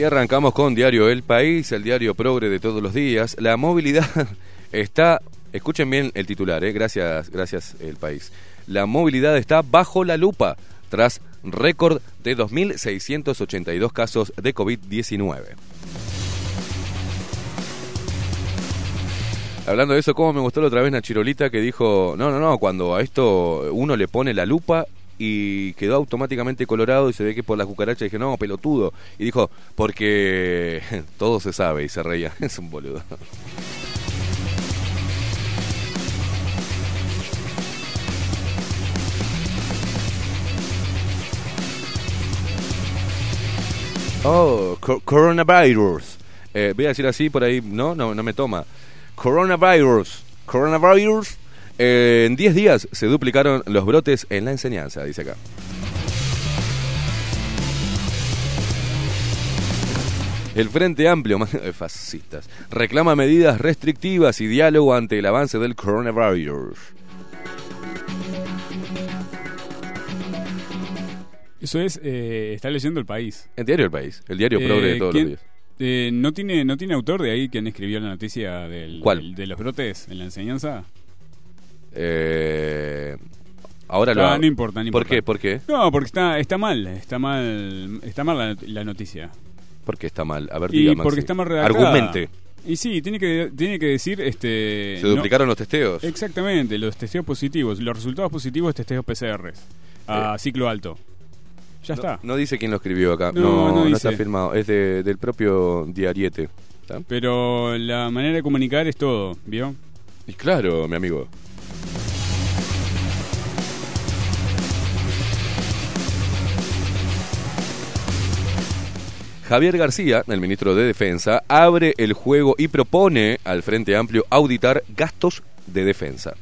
Y arrancamos con Diario El País, el diario progre de todos los días. La movilidad está, escuchen bien el titular, eh, gracias, gracias El País. La movilidad está bajo la lupa tras récord de 2.682 casos de COVID-19. Hablando de eso, ¿cómo me gustó la otra vez Nachirolita que dijo, no, no, no, cuando a esto uno le pone la lupa y quedó automáticamente colorado y se ve que por la cucaracha dije, no, pelotudo. Y dijo, porque todo se sabe y se reía. Es un boludo. Oh, co- coronavirus. Eh, voy a decir así por ahí, no, no, no me toma. Coronavirus. Coronavirus. Eh, en 10 días se duplicaron los brotes en la enseñanza, dice acá. El Frente Amplio, más- eh, fascistas, reclama medidas restrictivas y diálogo ante el avance del coronavirus. Eso es, eh, está leyendo el país. El diario El País, el diario progre de Eh, todos ¿quién- los días. eh, ¿no, tiene, ¿No tiene autor de ahí quien escribió la noticia del, ¿Cuál? del- de los brotes en la enseñanza? Eh, ahora lo Ah, no importa, no ¿Por importa. qué? ¿Por qué? No, porque está, está mal, está mal, está mal la, la noticia. ¿Por qué está mal? A ver, Y porque está mal redactada. Argumente. Y sí, tiene que, tiene que decir... este Se no- duplicaron los testeos. Exactamente, los testeos positivos, los resultados positivos de testeos PCR a ciclo alto. Ya está. Eh. No, dice quién lo escribió acá. No, No, no está firmado. Es de- del propio diariete. ¿Está? Pero la manera de comunicar es todo, ¿vio? Y claro, mi amigo. Javier García, el ministro de Defensa, abre el juego y propone al Frente Amplio auditar gastos de defensa.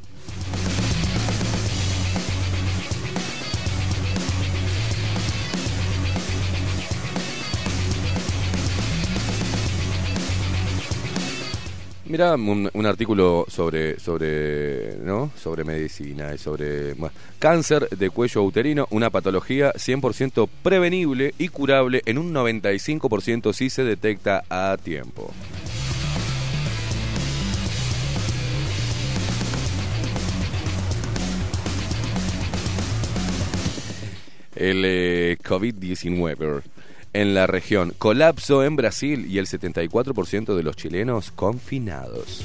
Mira un, artículo sobre sobre no sobre medicina y sobre cáncer de cuello uterino, una patología 100% prevenible y curable en un 95% si se detecta a tiempo. El eh, COVID-19 en la región. Colapso en Brasil y el 74% de los chilenos confinados.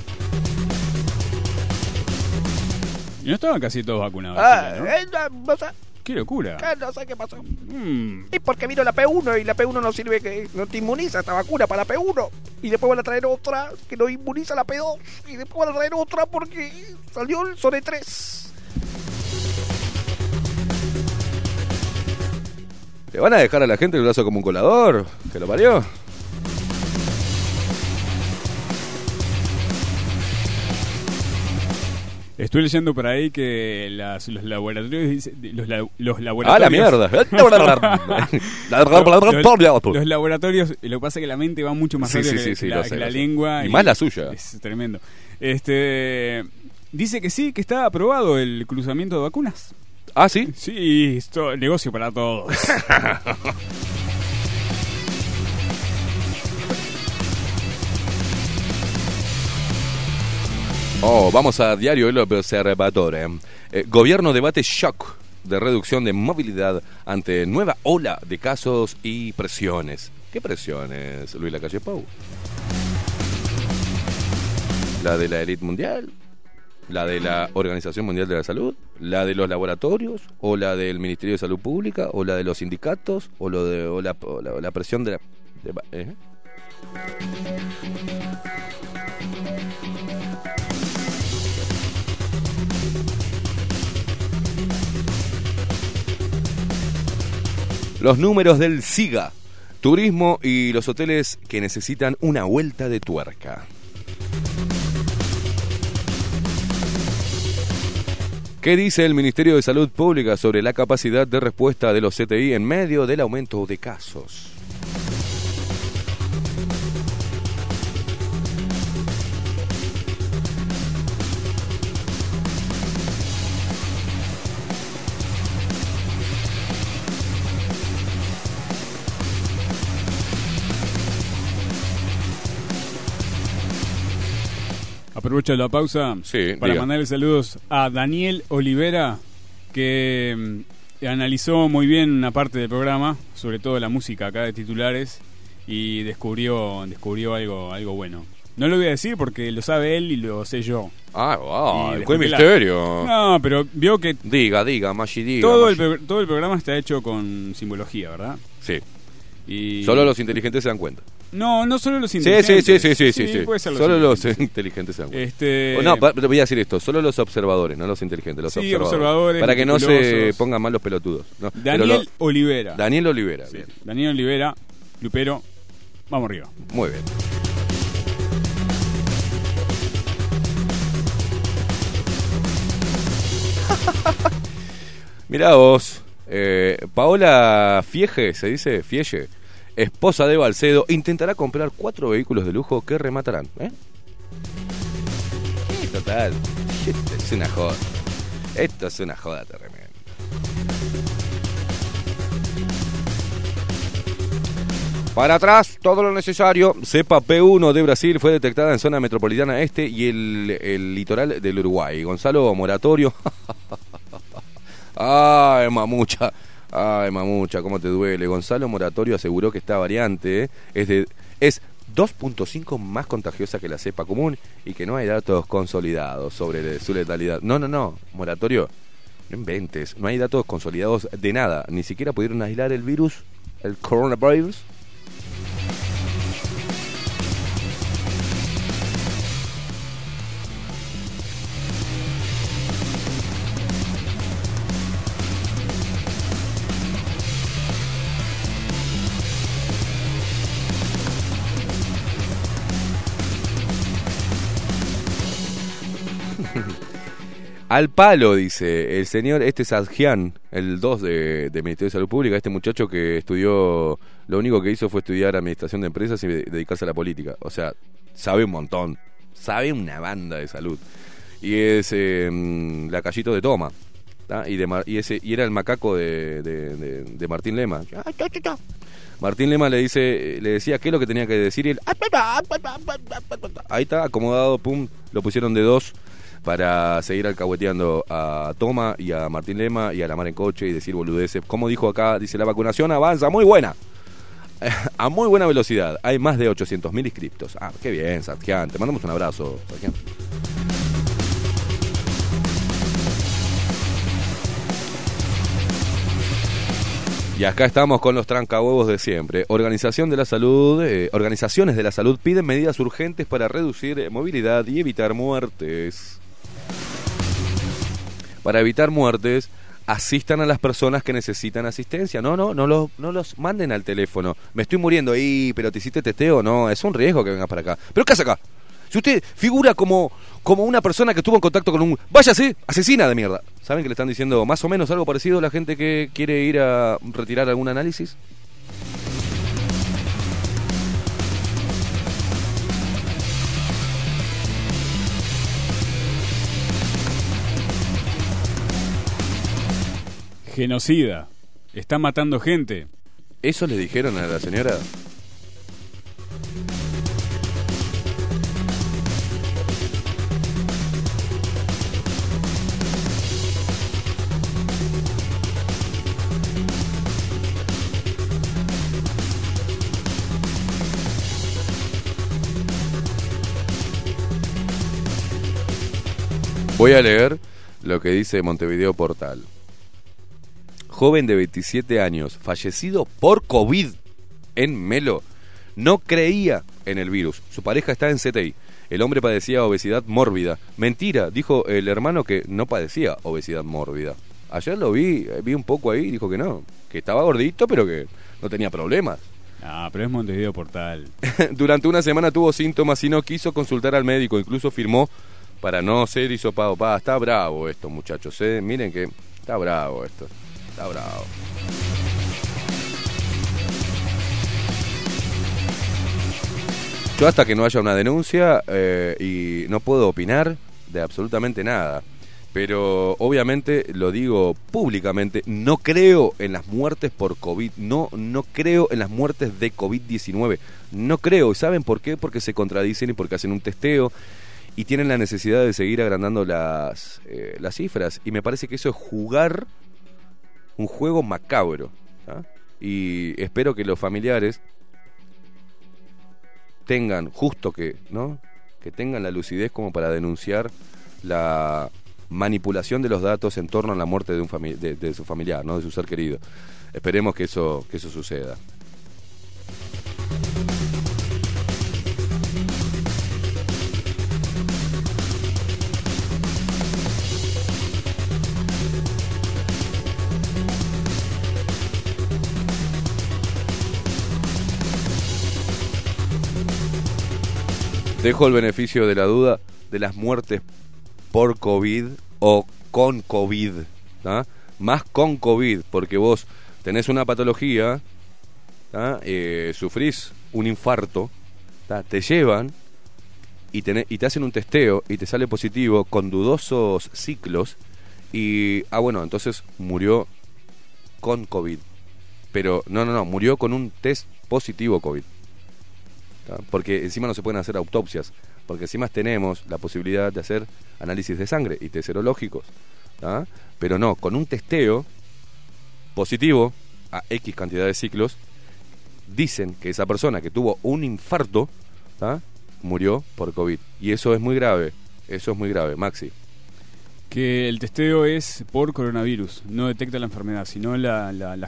Y no estaban casi todos vacunados. Ah, Chile, ¿no? eh, no, no sé, Qué locura. eh, no sé qué pasó. Mm, Y porque vino la P1 y la P1 no sirve que no te inmuniza esta vacuna para la P1. Y después van a traer otra que no inmuniza la P2. Y después van a traer otra porque salió el Sone 3. ¿Le van a dejar a la gente el brazo como un colador? ¿Que lo parió? Estoy leyendo por ahí que las- los laboratorios los, la- los ¡Ah, laboratorios la mierda! los, los laboratorios lo que pasa es que la mente va mucho más rápido sí, que, sí, la, sé, que lengua Y más la suya. es tremendo este dice que sí que está aprobado el cruzamiento de vacunas ¿Ah, sí? sí esto negocio para todos Oh, vamos a Diario El Observador. eh. Eh, gobierno debate shock de reducción de movilidad ante nueva ola de casos y presiones. ¿Qué presiones, Luis Lacalle Pou? ¿La de la élite mundial? ¿La de la Organización Mundial de la Salud? ¿La de los laboratorios? ¿O la del Ministerio de Salud Pública? ¿O la de los sindicatos? ¿O, lo de, la, la- presión de la... ¿eh? Los números del SIGA, turismo y los hoteles que necesitan una vuelta de tuerca. ¿Qué dice el Ministerio de Salud Pública sobre la capacidad de respuesta de los CTI en medio del aumento de casos? Aprovecho la pausa Sí, para diga. mandarle saludos a Daniel Olivera, que mm, analizó muy bien una parte del programa, sobre todo la música acá de titulares, y descubrió, descubrió algo, algo bueno. No lo voy a decir porque lo sabe él y lo sé yo. Ah, wow, qué la- misterio. No, pero vio que Diga, diga, Maggi, diga. todo el, Maggi. pro- todo el programa está hecho con simbología, ¿verdad? Sí, Y solo los inteligentes se dan cuenta. No, no solo los Sí, inteligentes. sí, sí, sí, sí, sí. puede ser los Solo los inteligentes. Este... No, voy a decir esto, solo los observadores, no los inteligentes, los Sí, observadores. observadores, Para que no se pongan mal los pelotudos. Daniel lo- Olivera. Daniel Olivera, Sí, bien. Daniel Olivera, Lupero, vamos arriba. Muy bien. Mirá vos, eh, Paola Fiege, se dice Fiege, esposa de Balcedo, intentará comprar cuatro vehículos de lujo que rematarán. ¿eh? Total. Esto es una joda. Esto es una joda tremenda. Para atrás, todo lo necesario. Cepa P1 de Brasil fue detectada en zona metropolitana este y el, el litoral del Uruguay. Gonzalo Moratorio. Ay, mamucha. Ay, mamucha, cómo te duele. Gonzalo Moratorio aseguró que esta variante es es 2.5 más contagiosa que la cepa común y que no hay datos consolidados sobre su letalidad. No, no, no, Moratorio, no inventes. No hay datos consolidados de nada. Ni siquiera pudieron aislar el virus, el coronavirus. Al palo, dice el señor, este es Adjian, el 2 de, Ministerio de Salud Pública, este muchacho que estudió, lo único que hizo fue estudiar administración de empresas y de- dedicarse a la política. O sea, sabe un montón, sabe una banda de salud. Y es eh, mm, lacayito de Toma, y, de y, ese, y era el macaco de Martín Lema. Martín Lema le dice, le decía qué es lo que tenía que decir y él, ahí está, acomodado, pum, lo pusieron de dos para seguir alcahueteando a Toma y a Martín Lema y a la mar en coche y decir boludeces. Como dijo acá, dice, la vacunación avanza muy buena. A muy buena velocidad. Hay más de 800.000 inscriptos. Ah, qué bien, Satjian. Te mandamos un abrazo, Satjian. Y acá estamos con los trancahuevos de siempre. Organización de la salud, eh, organizaciones de la salud piden medidas urgentes para reducir movilidad y evitar muertes. Para evitar muertes, asistan a las personas que necesitan asistencia. No, no, no los, no los manden al teléfono. Me estoy muriendo ahí, pero te hiciste testeo. No, es un riesgo que vengas para acá. ¿Pero qué hace acá? Si usted figura como, como una persona que estuvo en contacto con un... Váyase, asesina de mierda. ¿Saben que le están diciendo más o menos algo parecido a la gente que quiere ir a retirar algún análisis? Genocida. Está matando gente. ¿Eso le dijeron a la señora? Voy a leer lo que dice Montevideo Portal. Joven de 27 años, fallecido por COVID en Melo, no creía en el virus. Su pareja está en CTI. El hombre padecía obesidad mórbida. Mentira, dijo el hermano que no padecía obesidad mórbida. Ayer lo vi, eh, vi un poco ahí y dijo que no, que estaba gordito pero que no tenía problemas. Ah, pero es Montevideo Portal. Durante una semana tuvo síntomas y no quiso consultar al médico, incluso firmó para no ser hisopado. Pa, está bravo esto, muchachos, ¿eh? Miren que está bravo esto. Está. Yo hasta que no haya una denuncia eh, y no puedo opinar de absolutamente nada. Pero obviamente lo digo públicamente, no creo en las muertes por COVID, no, no creo en las muertes de COVID-19, no creo. ¿Y saben por qué? Porque se contradicen y porque hacen un testeo y tienen la necesidad de seguir agrandando las, eh, las cifras. Y me parece que eso es jugar un juego macabro. ¿ah? Y espero que los familiares tengan justo que, ¿no? Que tengan la lucidez como para denunciar la manipulación de los datos en torno a la muerte de, un fami- de, de su familiar, ¿no? De su ser querido. Esperemos que eso, que eso suceda. Dejo el beneficio de la duda de las muertes por COVID o con COVID. ¿tá? Más con COVID, porque vos tenés una patología, ¿tá? Eh, sufrís un infarto, te llevan y, tenés- y te hacen un testeo y te sale positivo con dudosos ciclos y, ah bueno, entonces murió con COVID. Pero no, no, no, murió con un test positivo COVID. Porque encima no se pueden hacer autopsias, porque encima tenemos la posibilidad de hacer análisis de sangre y test serológicos. Pero no, con un testeo positivo a X cantidad de ciclos, dicen que esa persona que tuvo un infarto murió por COVID. Y eso es muy grave, eso es muy grave, Maxi. Que el testeo es por coronavirus, no detecta la enfermedad, sino la, la- la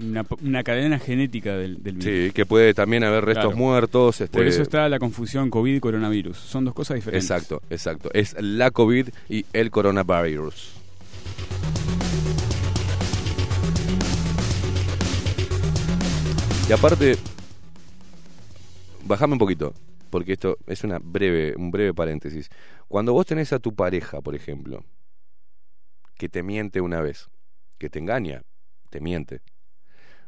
una, una cadena genética del, del virus. Sí, que puede también haber restos Claro. muertos. Este, Por eso está la confusión COVID-coronavirus. Son dos cosas diferentes. Exacto, exacto. Es la COVID y el coronavirus. Y aparte, bajame un poquito, porque esto es una breve, un breve paréntesis. Cuando vos tenés a tu pareja, por ejemplo, que te miente una vez, que te engaña, te miente,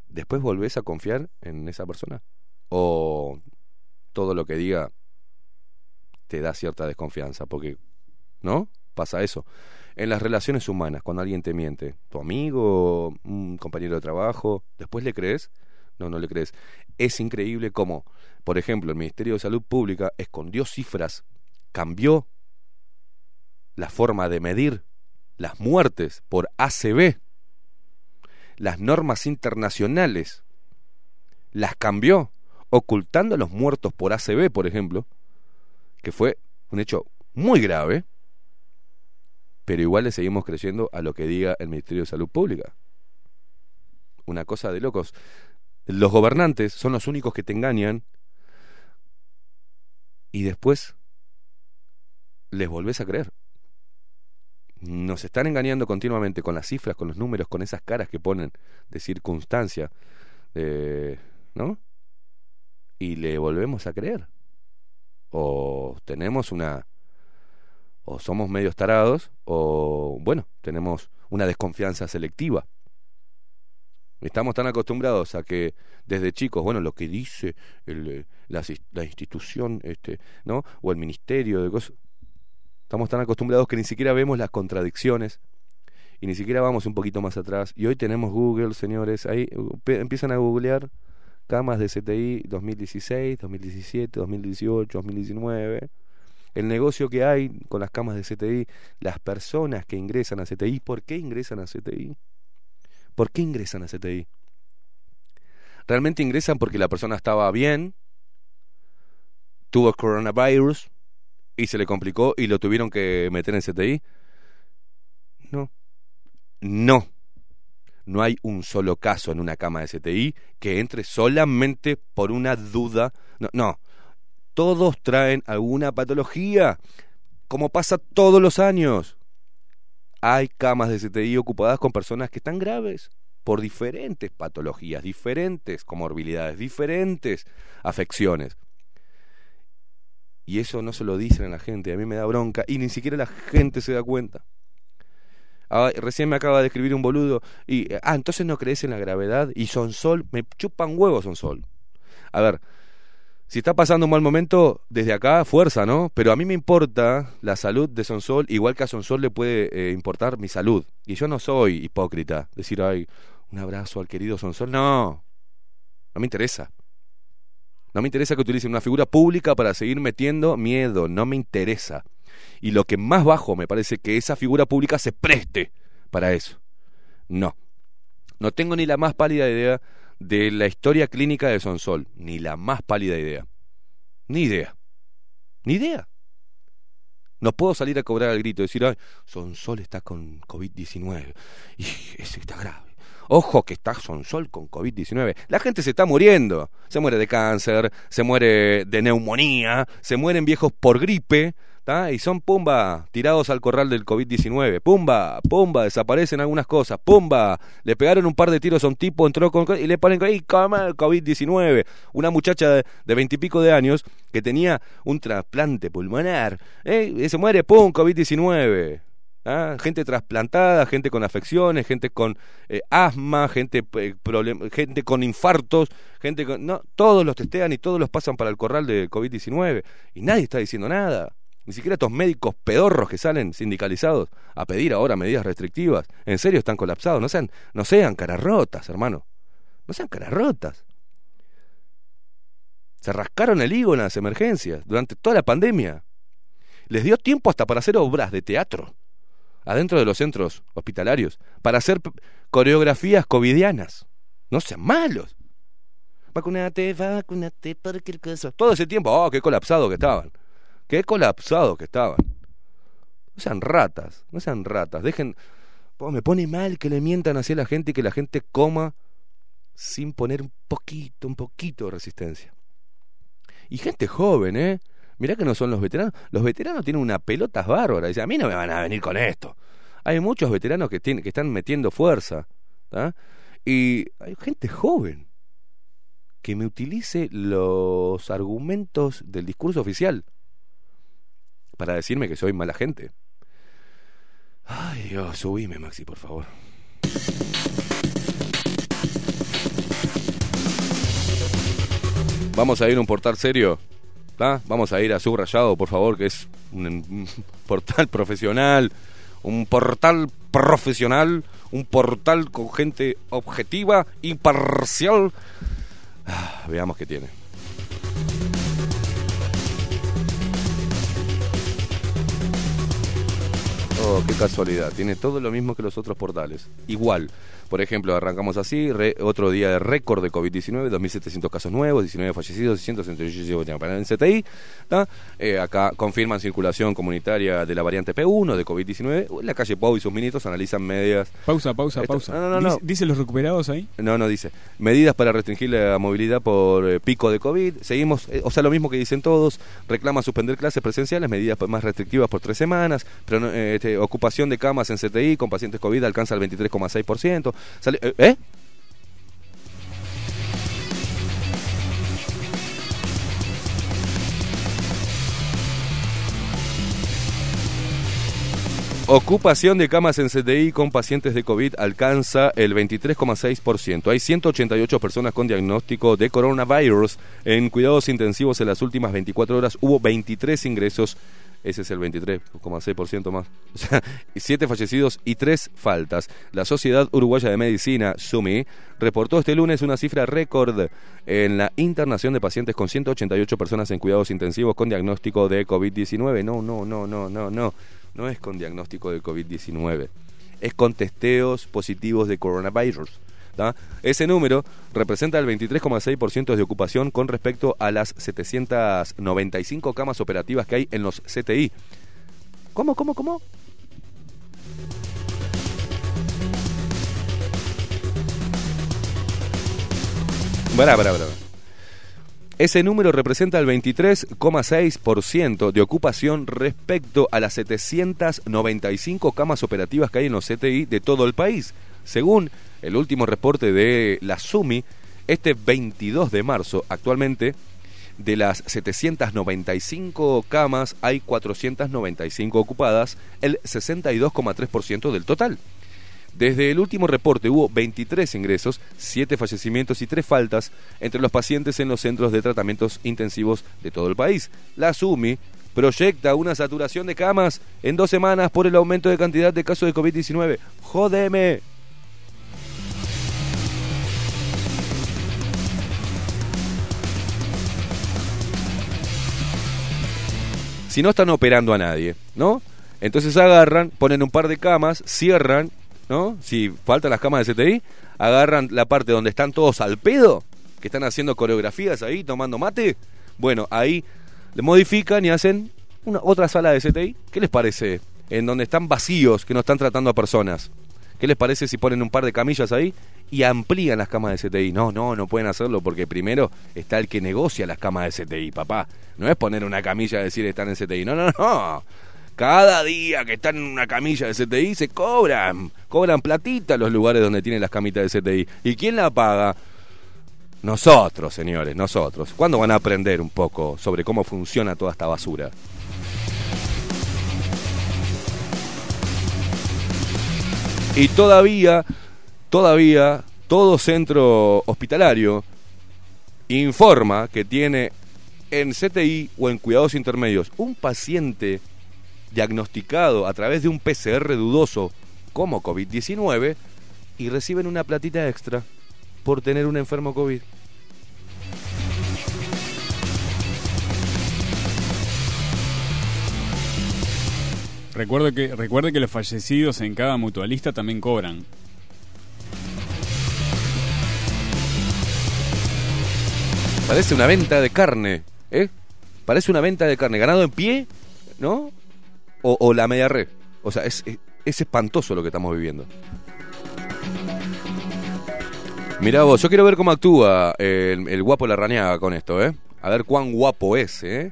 después volvés a confiar en esa persona. O todo lo que diga te da cierta desconfianza, porque, ¿no? Pasa eso. En las relaciones humanas, cuando alguien te miente, tu amigo, un compañero de trabajo, ¿después le crees? No, no le crees. Es increíble cómo, por ejemplo, el Ministerio de Salud Pública escondió cifras, cambió la forma de medir las muertes por ACB, las normas internacionales, las cambió, ocultando a los muertos por ACB, por ejemplo, que fue un hecho muy grave, pero igual le seguimos creyendo a lo que diga el Ministerio de Salud Pública. Una cosa de locos. Los gobernantes son los únicos que te engañan y después les volvés a creer. Nos están engañando continuamente con las cifras, con los números, con esas caras que ponen de circunstancia, de- ¿no? Y le volvemos a creer. O tenemos una o somos medios tarados o bueno, tenemos una desconfianza selectiva. Estamos tan acostumbrados a que desde chicos, bueno, lo que dice el, eh, la, la institución, este, ¿no? O el ministerio de cosas. Estamos tan acostumbrados que ni siquiera vemos las contradicciones y ni siquiera vamos un poquito más atrás. Y hoy tenemos Google, señores, ahí uh, empiezan a googlear camas de CTI 2016, 2017, 2018, 2019 el negocio que hay con las camas de CTI, las personas que ingresan a CTI, ¿por qué ingresan a CTI? ¿Por qué ingresan a CTI? ¿Realmente ingresan porque la persona estaba bien, tuvo coronavirus y se le complicó y lo tuvieron que meter en CTI? No. No. No hay un solo caso en una cama de CTI que entre solamente por una duda. No, no todos traen alguna patología, como pasa todos los años. Hay camas de CTI ocupadas con personas que están graves por diferentes patologías, diferentes comorbilidades, diferentes afecciones. Y eso no se lo dicen a la gente, a mí me da bronca y ni siquiera la gente se da cuenta. Ah, recién me acaba de escribir un boludo y, ah, entonces no crees en la gravedad y son sol, me chupan huevos son sol. A ver, si está pasando un mal momento, desde acá, fuerza, ¿no? Pero a mí me importa la salud de Sonsol, igual que a Sonsol le puede eh, importar mi salud. Y yo no soy hipócrita. Decir, ay, un abrazo al querido Sonsol. No, no me interesa. No me interesa que utilicen una figura pública para seguir metiendo miedo, no me interesa. Y lo que más bajo me parece que esa figura pública se preste para eso. No. No tengo ni la más pálida idea de la historia clínica de Sonsol, ni la más pálida idea. Ni idea. Ni idea. No puedo salir a cobrar al grito y decir, ay, Sonsol está con COVID-19. Y eso está grave. Ojo que está Sonsol con COVID-19. La gente se está muriendo. Se muere de cáncer, se muere de neumonía, se mueren viejos por gripe. ¿tá? Y son pumba, tirados al corral del COVID-19. Pumba, pumba, desaparecen algunas cosas. Pumba, le pegaron un par de tiros a un tipo, entró con y le ponen ¡ay, cama, COVID-19! Una muchacha de veintipico de años que tenía un trasplante pulmonar. ¿eh? Y se muere, ¡pum! COVID-19. ¿Ah? Gente trasplantada, gente con afecciones, gente con eh, asma, gente, eh, gente con infartos, gente con... No, todos los testean y todos los pasan para el corral de COVID-19. Y nadie está diciendo nada. Ni siquiera estos médicos pedorros que salen sindicalizados a pedir ahora medidas restrictivas. En serio están colapsados. No sean, no sean caras rotas, hermano. No sean caras rotas. Se rascaron el higo en las emergencias durante toda la pandemia. Les dio tiempo hasta para hacer obras de teatro adentro de los centros hospitalarios para hacer coreografías covidianas. No sean malos. Vacunate, vacunate, cualquier cosa. Todo ese tiempo, oh, qué colapsado que estaban. Qué colapsado que estaban. No sean ratas, no sean ratas. Dejen. Oh, me pone mal que le mientan así a la gente y que la gente coma sin poner un poquito, un poquito de resistencia. Y gente joven, ¿eh? Mirá que no son los veteranos. Los veteranos tienen una pelotas bárbara. Dicen, a mí no me van a venir con esto. Hay muchos veteranos que, tienen, que están metiendo fuerza. ¿tá? Y hay gente joven que me utilice los argumentos del discurso oficial para decirme que soy mala gente. Ay, Dios, subime, Maxi, por favor. Vamos a ir a un portal serio. Vamos a ir a Subrayado, por favor, que es un, un portal profesional. Un portal profesional. Un portal con gente objetiva, imparcial. Ah, veamos qué tiene. Oh, qué casualidad. Tiene todo lo mismo que los otros portales. Igual. Por ejemplo, arrancamos así, re- otro día de récord de COVID-19, 2.700 casos nuevos, 19 fallecidos, 168 para el CTI. Eh, acá confirman circulación comunitaria de la variante P1 de COVID-19. La calle Pau y sus ministros analizan medidas. Pausa, pausa, Esto- pausa. no, no, no. Dice, dice los recuperados ahí? No, no dice. Medidas para restringir la movilidad por eh, pico de COVID. Seguimos, eh, o sea, lo mismo que dicen todos. Reclama suspender clases presenciales, medidas más restrictivas por tres semanas. Pero, este, ocupación de camas en CTI con pacientes COVID alcanza el 23,6%. Eh, ¿Eh? Ocupación de camas en CTI con pacientes de COVID alcanza el 23,6%. Hay 188 personas con diagnóstico de coronavirus. En cuidados intensivos en las últimas 24 horas hubo 23 ingresos. Ese es el 23,6% más. O sea, 7 fallecidos y 3 faltas. La Sociedad Uruguaya de Medicina, SUMI, reportó este lunes una cifra récord en la internación de pacientes con 188 personas en cuidados intensivos con diagnóstico de COVID-19. No, no, no, no, no, no. No es con diagnóstico de COVID-19. Es con testeos positivos de coronavirus. Ese número representa el 23,6% de ocupación con respecto a las 795 camas operativas que hay en los CTI. ¿Cómo, cómo, cómo? Ese número representa el 23,6% de ocupación respecto a las 795 camas operativas que hay en los CTI de todo el país. Según el último reporte de la SUMI, este 22 de marzo, actualmente, de las 795 camas hay 495 ocupadas, el 62,3% del total. Desde el último reporte hubo 23 ingresos, 7 fallecimientos y 3 faltas entre los pacientes en los centros de tratamientos intensivos de todo el país. La SUMI proyecta una saturación de camas en dos semanas por el aumento de cantidad de casos de COVID-19. ¡Jódeme! Si no están operando a nadie, ¿no? Entonces agarran, ponen un par de camas, cierran, ¿no? Si faltan las camas de CTI, agarran la parte donde están todos al pedo, que están haciendo coreografías ahí, tomando mate. Bueno, ahí le modifican y hacen una otra sala de CTI. ¿Qué les parece? En donde están vacíos, que no están tratando a personas. ¿Qué les parece si ponen un par de camillas ahí y amplían las camas de CTI? No, no, no pueden hacerlo porque primero está el que negocia las camas de CTI, papá. No es poner una camilla y decir están en CTI. No, no, no. Cada día que están en una camilla de CTI se cobran. Cobran platita los lugares donde tienen las camitas de CTI. ¿Y quién la paga? Nosotros, señores, nosotros. ¿Cuándo van a aprender un poco sobre cómo funciona toda esta basura? Y todavía, todavía, todo centro hospitalario informa que tiene en CTI o en cuidados intermedios un paciente diagnosticado a través de un PCR dudoso como COVID-19 y reciben una platita extra por tener un enfermo COVID. Recuerde que, recuerde que los fallecidos en cada mutualista también cobran. Parece una venta de carne, ¿eh? Parece una venta de carne. Ganado en pie, ¿no? O, la media red. O sea, es, es, es espantoso lo que estamos viviendo. Mirá vos, yo quiero ver cómo actúa el, el guapo Larrañaga con esto, ¿eh? A ver cuán guapo es, ¿eh?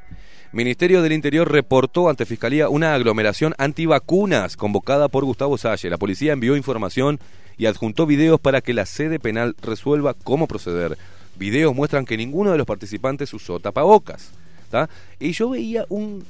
Ministerio del Interior reportó ante Fiscalía una aglomeración antivacunas convocada por Gustavo Salle. La policía envió información y adjuntó videos para que la sede penal resuelva cómo proceder. Videos muestran que ninguno de los participantes usó tapabocas. Y yo veía un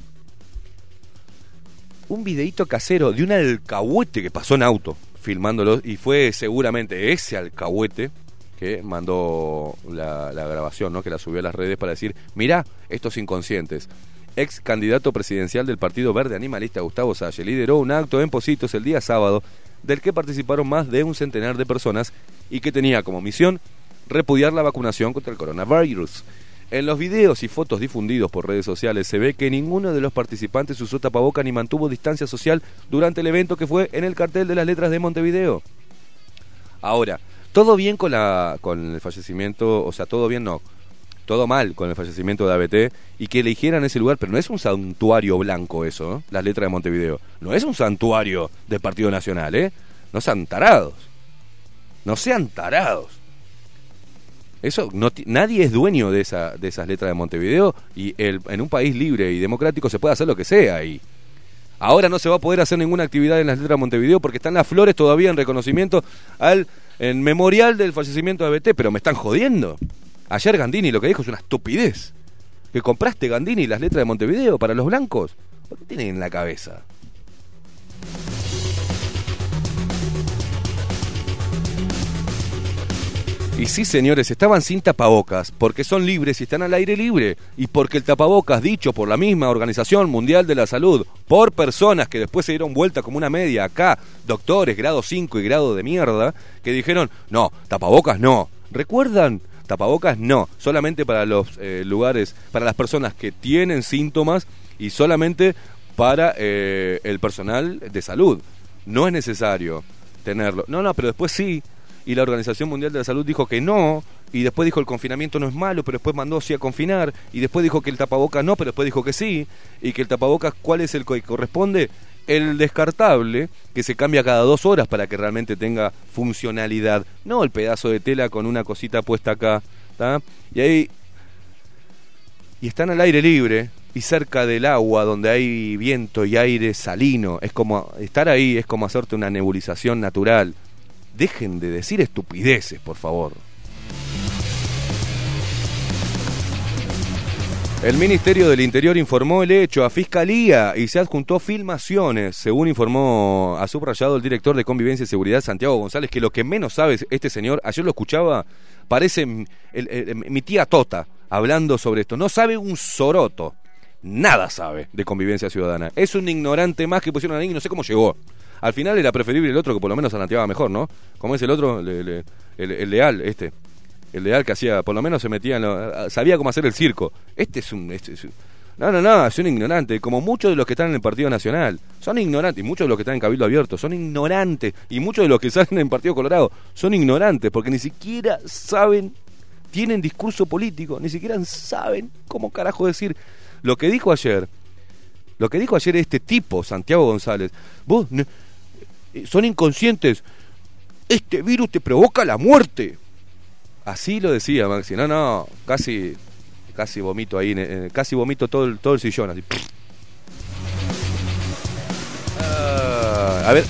un videito casero de un alcahuete que pasó en auto filmándolo y fue seguramente ese alcahuete que mandó la, grabación, ¿no? que la subió a las redes para decir, mirá, estos inconscientes. Ex candidato presidencial del Partido Verde Animalista Gustavo Salle lideró un acto en Positos el día sábado del que participaron más de un centenar de personas y que tenía como misión repudiar la vacunación contra el coronavirus. En los videos y fotos difundidos por redes sociales se ve que ninguno de los participantes usó tapaboca ni mantuvo distancia social durante el evento que fue en el cartel de las letras de Montevideo. Ahora, todo bien con, la, con el fallecimiento, o sea, todo bien no, todo mal con el fallecimiento de ABT y que eligieran ese lugar, pero no es un santuario blanco eso, ¿eh? las letras de Montevideo. No es un santuario del Partido Nacional, ¿eh? No sean tarados. No sean tarados. Eso, no, nadie es dueño de, esa, de esas letras de Montevideo y el, en un país libre y democrático se puede hacer lo que sea ahí. Ahora no se va a poder hacer ninguna actividad en las letras de Montevideo porque están las flores todavía en reconocimiento al en memorial del fallecimiento de ABT, pero me están jodiendo. Ayer Gandini lo que dijo es una estupidez. Que compraste Gandini las letras de Montevideo para los blancos. ¿Por qué tienen en la cabeza? Y sí, señores, estaban sin tapabocas, porque son libres y están al aire libre, y porque el tapabocas dicho por la misma Organización Mundial de la Salud, por personas que después se dieron vuelta como una media acá, doctores, grado 5 y grado de mierda, que dijeron, no, tapabocas no. ¿Recuerdan? Tapabocas no, solamente para los eh, lugares, para las personas que tienen síntomas y solamente para eh, el personal de salud. No es necesario tenerlo. No, no, pero después sí. Y la Organización Mundial de la Salud dijo que no. Y después dijo el confinamiento no es malo, pero después mandó sí a confinar. Y después dijo que el tapabocas no, pero después dijo que sí. Y que el tapabocas, ¿cuál es el que corresponde? El descartable, que se cambia cada dos horas para que realmente tenga funcionalidad. No el pedazo de tela con una cosita puesta acá. Y ahí y están al aire libre y cerca del agua donde hay viento y aire salino. Es como estar ahí, es como hacerte una nebulización natural. Dejen de decir estupideces, por favor. El Ministerio del Interior informó el hecho a Fiscalía y se adjuntó filmaciones, según informó a subrayado el director de Convivencia y Seguridad, Santiago González, que lo que menos sabe este señor, ayer lo escuchaba, parece mi tía Tota hablando sobre esto, no sabe un soroto, nada sabe de Convivencia Ciudadana. Es un ignorante más que pusieron ahí y no sé cómo llegó. Al final era preferible el otro que por lo menos anateaba mejor, ¿no? Como es el otro, el, el leal, este. El leal que hacía, por lo menos se metía en lo- sabía cómo hacer el circo. Este es un, este No, no, no, son ignorantes, como muchos de los que están en el Partido Nacional. Son ignorantes, y muchos de los que están en Cabildo Abierto son ignorantes, y muchos de los que salen en el Partido Colorado son ignorantes, porque ni siquiera saben, tienen discurso político, ni siquiera saben cómo carajo decir. Lo que dijo ayer, lo que dijo ayer este tipo, Santiago González, vos son inconscientes, este virus te provoca la muerte. Así lo decía Maxi, no, no, casi casi vomito ahí, casi vomito todo el, todo el sillón. Así. Ah, a ver,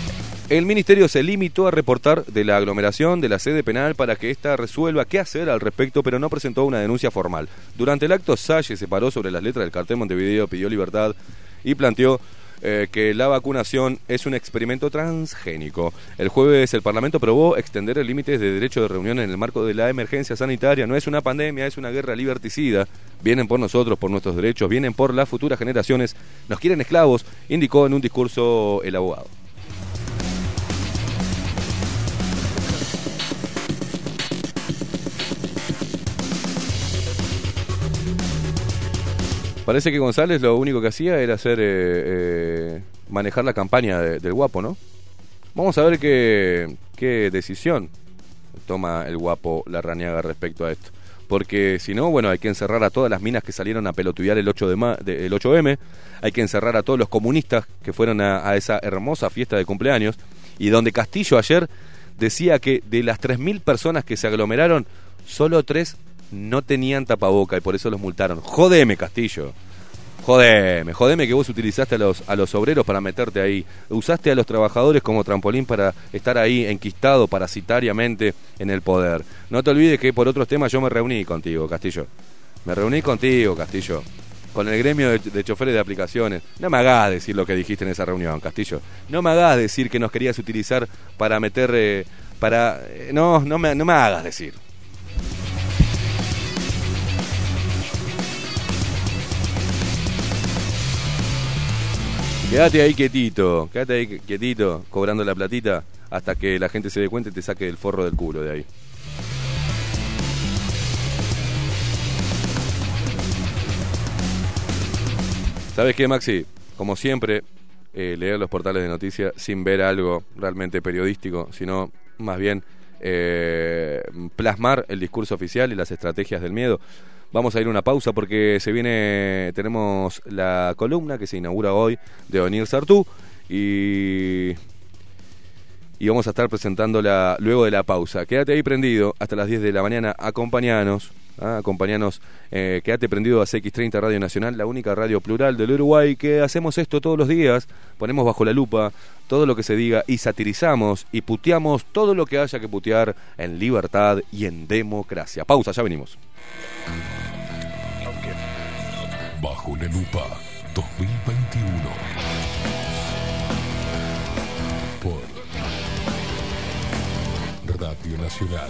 el ministerio se limitó a reportar de la aglomeración de la sede penal para que ésta resuelva qué hacer al respecto, pero no presentó una denuncia formal. Durante el acto, Salle se paró sobre las letras del cartel Montevideo, pidió libertad y planteó eh, que la vacunación es un experimento transgénico. El jueves el Parlamento aprobó extender el límite de derecho de reunión en el marco de la emergencia sanitaria. No es una pandemia, es una guerra liberticida. Vienen por nosotros, por nuestros derechos, vienen por las futuras generaciones. Nos quieren esclavos, indicó en un discurso el abogado. Parece que González lo único que hacía era hacer eh, eh, manejar la campaña de- del guapo, ¿no? Vamos a ver qué, decisión toma el guapo Larrañaga respecto a esto. Porque si no, bueno, hay que encerrar a todas las minas que salieron a pelotudear el 8 de ma- de- el 8M, hay que encerrar a todos los comunistas que fueron a, esa hermosa fiesta de cumpleaños, y donde Castillo ayer decía que de las 3.000 personas que se aglomeraron, solo tres no tenían tapaboca y por eso los multaron. Jodeme, Castillo. Jodeme, jodeme que vos utilizaste a los, a los obreros para meterte ahí. Usaste a los trabajadores como trampolín para estar ahí enquistado parasitariamente en el poder. No te olvides que por otros temas yo me reuní contigo, Castillo. Me reuní contigo, Castillo. Con el gremio de, choferes de aplicaciones. No me hagas decir lo que dijiste en esa reunión, Castillo. No me hagas decir que nos querías utilizar para meter... eh, para... eh, no, no me, no me hagas decir. Quédate ahí quietito, quédate ahí quietito, cobrando la platita hasta que la gente se dé cuenta y te saque el forro del culo de ahí. ¿Sabes qué, Maxi? Como siempre, eh, leer los portales de noticias sin ver algo realmente periodístico, sino más bien eh, plasmar el discurso oficial y las estrategias del miedo. Vamos a ir a una pausa porque se viene, tenemos la columna que se inaugura hoy de Onir Sartú y, y vamos a estar presentándola luego de la pausa. Quédate ahí prendido hasta las 10 de la mañana, acompañanos. ¿Ah? Acompañanos, eh, quédate prendido a CX30 Radio Nacional, la única radio plural del Uruguay, que hacemos esto todos los días, ponemos bajo la lupa todo lo que se diga y satirizamos y puteamos todo lo que haya que putear en libertad y en democracia. Pausa, ya venimos. Bajo la lupa 2021. Por Radio Nacional.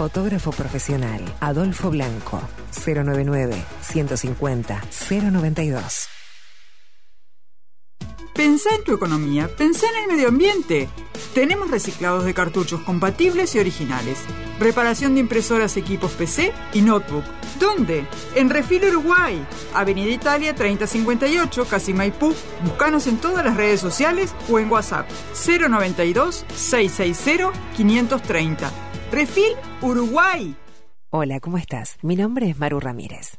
Fotógrafo profesional, Adolfo Blanco, 099-150-092. Pensá en tu economía, pensá en el medio ambiente. Tenemos reciclados de cartuchos compatibles y originales. Reparación de impresoras, equipos PC y notebook. ¿Dónde? En Refil Uruguay, Avenida Italia 3058, Casi Maipú. Búscanos en todas las redes sociales o en WhatsApp 092 660 530. Refil Uruguay. Hola, ¿cómo estás? Mi nombre es Maru Ramírez.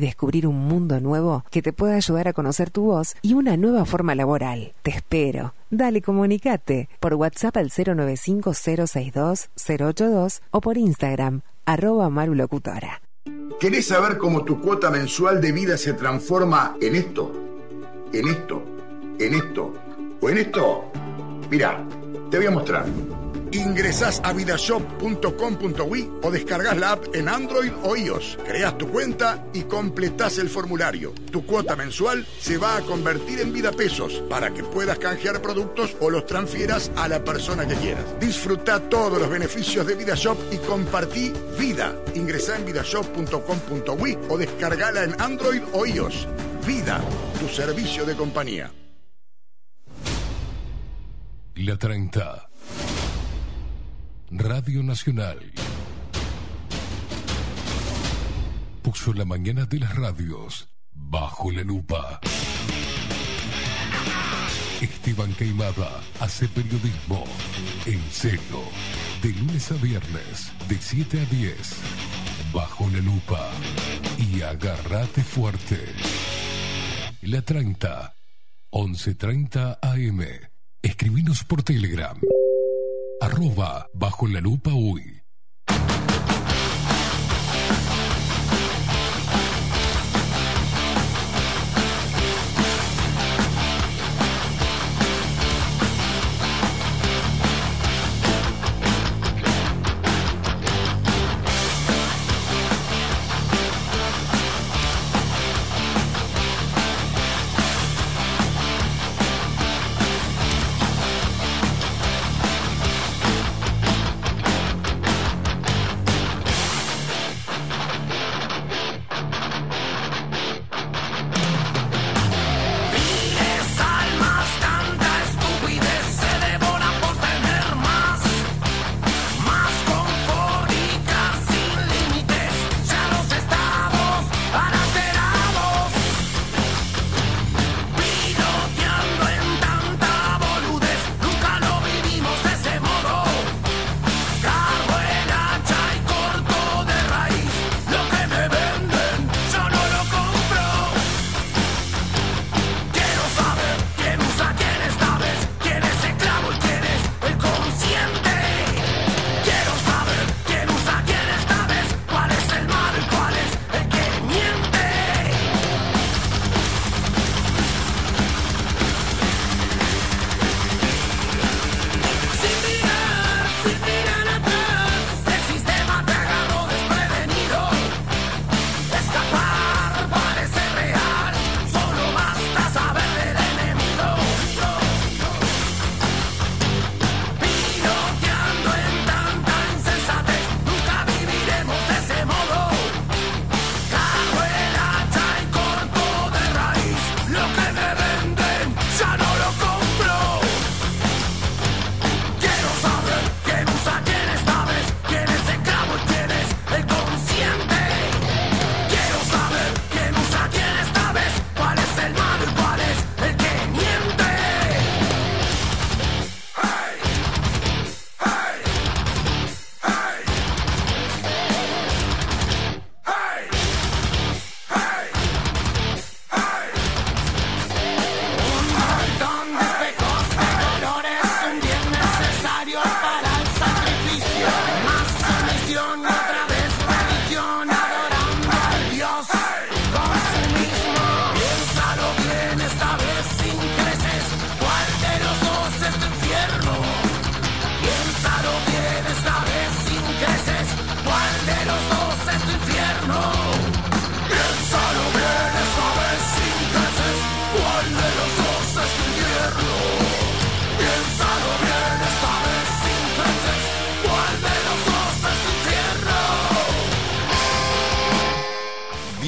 descubrir un mundo nuevo que te pueda ayudar a conocer tu voz y una nueva forma laboral. Te espero. Dale, comunicate por WhatsApp al 095-062-082 o por Instagram, arroba marulocutora. ¿Querés saber cómo tu cuota mensual de vida se transforma en esto? ¿En esto? ¿En esto? ¿O en esto? Mira, te voy a mostrar. Ingresás a vidashop.com.ui o descargas la app en Android o iOS. Creas tu cuenta y completás el formulario. Tu cuota mensual se va a convertir en vida pesos para que puedas canjear productos o los transfieras a la persona que quieras. Disfruta todos los beneficios de VidaShop y compartí vida. Ingresá en vidashop.com.ui o descargala en Android o iOS. Vida, tu servicio de compañía. La 30. Radio Nacional. Puso la mañana de las radios bajo la lupa. Esteban Queimada hace periodismo en serio. De lunes a viernes, de 7 a 10. Bajo la lupa. Y agárrate fuerte. La 30. 11.30 AM. Escribinos por Telegram arroba bajo la lupa uy.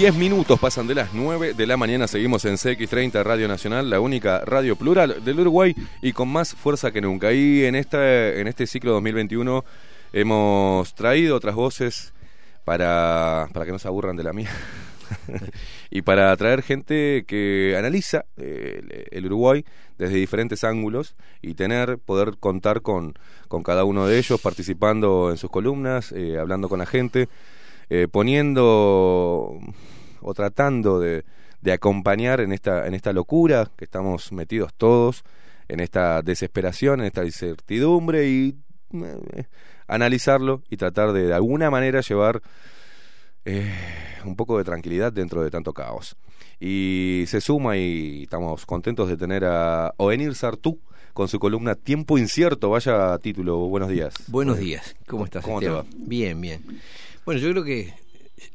10 minutos pasan de las 9 de la mañana. Seguimos en CX30 Radio Nacional, la única radio plural del Uruguay y con más fuerza que nunca. Y en, esta, en este ciclo 2021 hemos traído otras voces para, que no se aburran de la mía. y para traer gente que analiza eh, el Uruguay desde diferentes ángulos y tener, poder contar con, con cada uno de ellos participando en sus columnas, eh, hablando con la gente, eh, poniendo o tratando de, de acompañar en esta, en esta locura que estamos metidos todos, en esta desesperación, en esta incertidumbre y eh, analizarlo y tratar de de alguna manera llevar eh, un poco de tranquilidad dentro de tanto caos. Y se suma y estamos contentos de tener a Ovenir Sartú con su columna Tiempo Incierto. Vaya título, buenos días. Buenos días, ¿cómo estás? ¿Cómo te va? Bien, bien. Bueno, yo creo que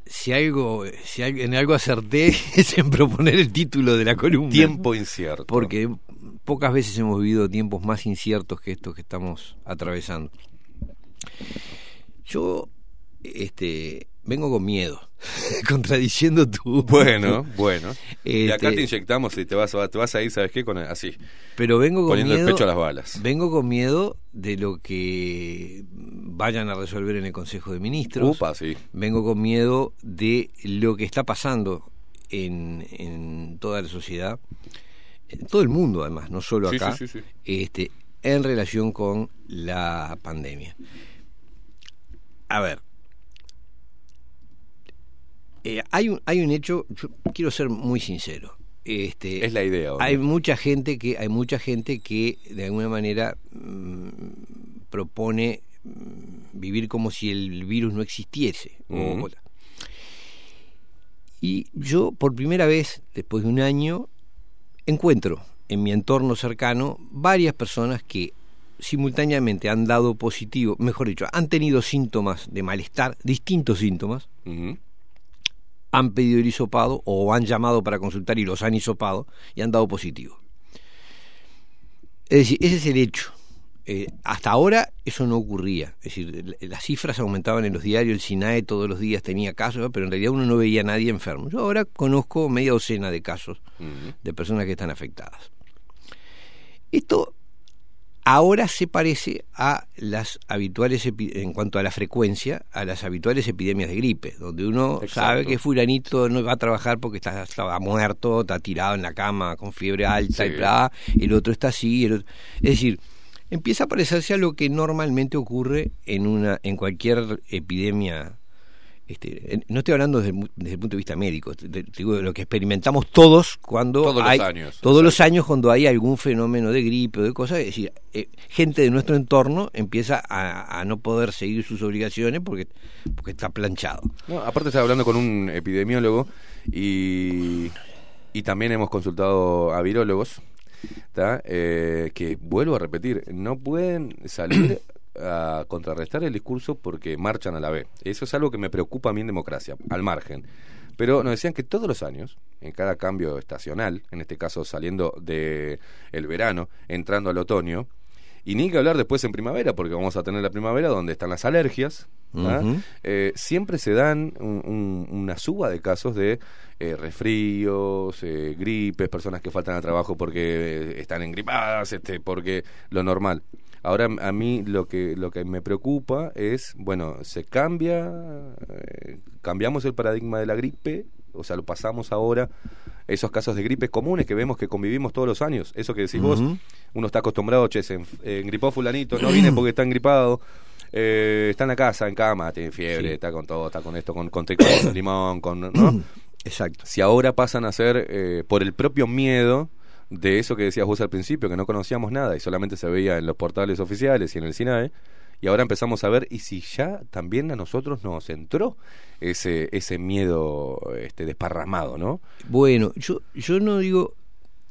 si algo, si en algo acerté es en proponer el título de la columna. Tiempo incierto. Porque pocas veces hemos vivido tiempos más inciertos que estos que estamos atravesando. Yo, este, vengo con miedo, contradiciendo tu. Bueno, bueno. Y acá Este, te inyectamos y te vas, a- te vas a ir, ¿sabes qué? Con así. Pero vengo con Poniendo miedo. el pecho a las balas. Vengo con miedo de lo que vayan a resolver en el Consejo de Ministros. Upa, sí. Vengo con miedo de lo que está pasando en, en toda la sociedad, en todo el mundo además, no solo acá, sí, sí, sí. Este, en relación con la pandemia. A ver, eh, hay, un, hay un hecho, yo quiero ser muy sincero. Este, Es la idea. hay mucha gente que hay mucha gente que de alguna manera mm, propone mm, vivir como si el virus no existiese o- y yo por primera vez después de un año encuentro en mi entorno cercano varias personas que simultáneamente han dado positivo, mejor dicho, han tenido síntomas de malestar, distintos síntomas. Han pedido el hisopado o han llamado para consultar y los han hisopado y han dado positivo. Es decir, ese es el hecho. Eh, hasta ahora eso no ocurría. Es decir, las cifras aumentaban en los diarios, el SINAE todos los días tenía casos, pero en realidad uno no veía a nadie enfermo. Yo ahora conozco media docena de casos de personas que están afectadas. Esto ahora se parece a las habituales, en cuanto a la frecuencia, a las habituales epidemias de gripe, donde uno Exacto. sabe que fulanito no va a trabajar porque está, estaba muerto, está tirado en la cama con fiebre alta Sí. y bla, el otro está así, el otro- es decir, empieza a parecerse a lo que normalmente ocurre en una en cualquier epidemia este, no estoy hablando desde, el mu- desde el punto de vista médico, te- digo de lo que experimentamos todos cuando Todos los hay años, todos los años cuando hay algún fenómeno de gripe o de cosas, es decir, eh, gente de nuestro entorno empieza a, a no poder seguir sus obligaciones porque porque está planchado. No, aparte estaba hablando con un epidemiólogo y, y también hemos consultado a virólogos. Eh, que vuelvo a repetir, no pueden salir a contrarrestar el discurso porque marchan a la vez. Eso es algo que me preocupa a mí en democracia, al margen. Pero nos decían que todos los años, en cada cambio estacional, en este caso saliendo de el verano, entrando al otoño, y ni que hablar después en primavera, porque vamos a tener la primavera donde están las alergias. Ujú. Eh, siempre se dan un- un- una suba de casos de eh, resfríos, eh, gripes, personas que faltan al trabajo porque eh, están engripadas, este, porque lo normal. Ahora a mí lo que lo que me preocupa es, bueno, se cambia, eh, cambiamos el paradigma de la gripe, o sea, lo pasamos ahora esos casos de gripe comunes que vemos que convivimos todos los años, eso que decís vos, uno está acostumbrado, che, se eh, engripó fulanito, no viene porque está engripado, eh, está en la casa, en cama, tiene fiebre, Sí. está con todo, está con esto, con, con té con limón, con, ¿no? Exacto. Si ahora pasan a ser eh, por el propio miedo de eso que decías vos al principio, que no conocíamos nada y solamente se veía en los portales oficiales y en el SINAE, y ahora empezamos a ver, y si ya también a nosotros nos entró ese, ese miedo este, desparramado, ¿no? Bueno, yo yo no digo,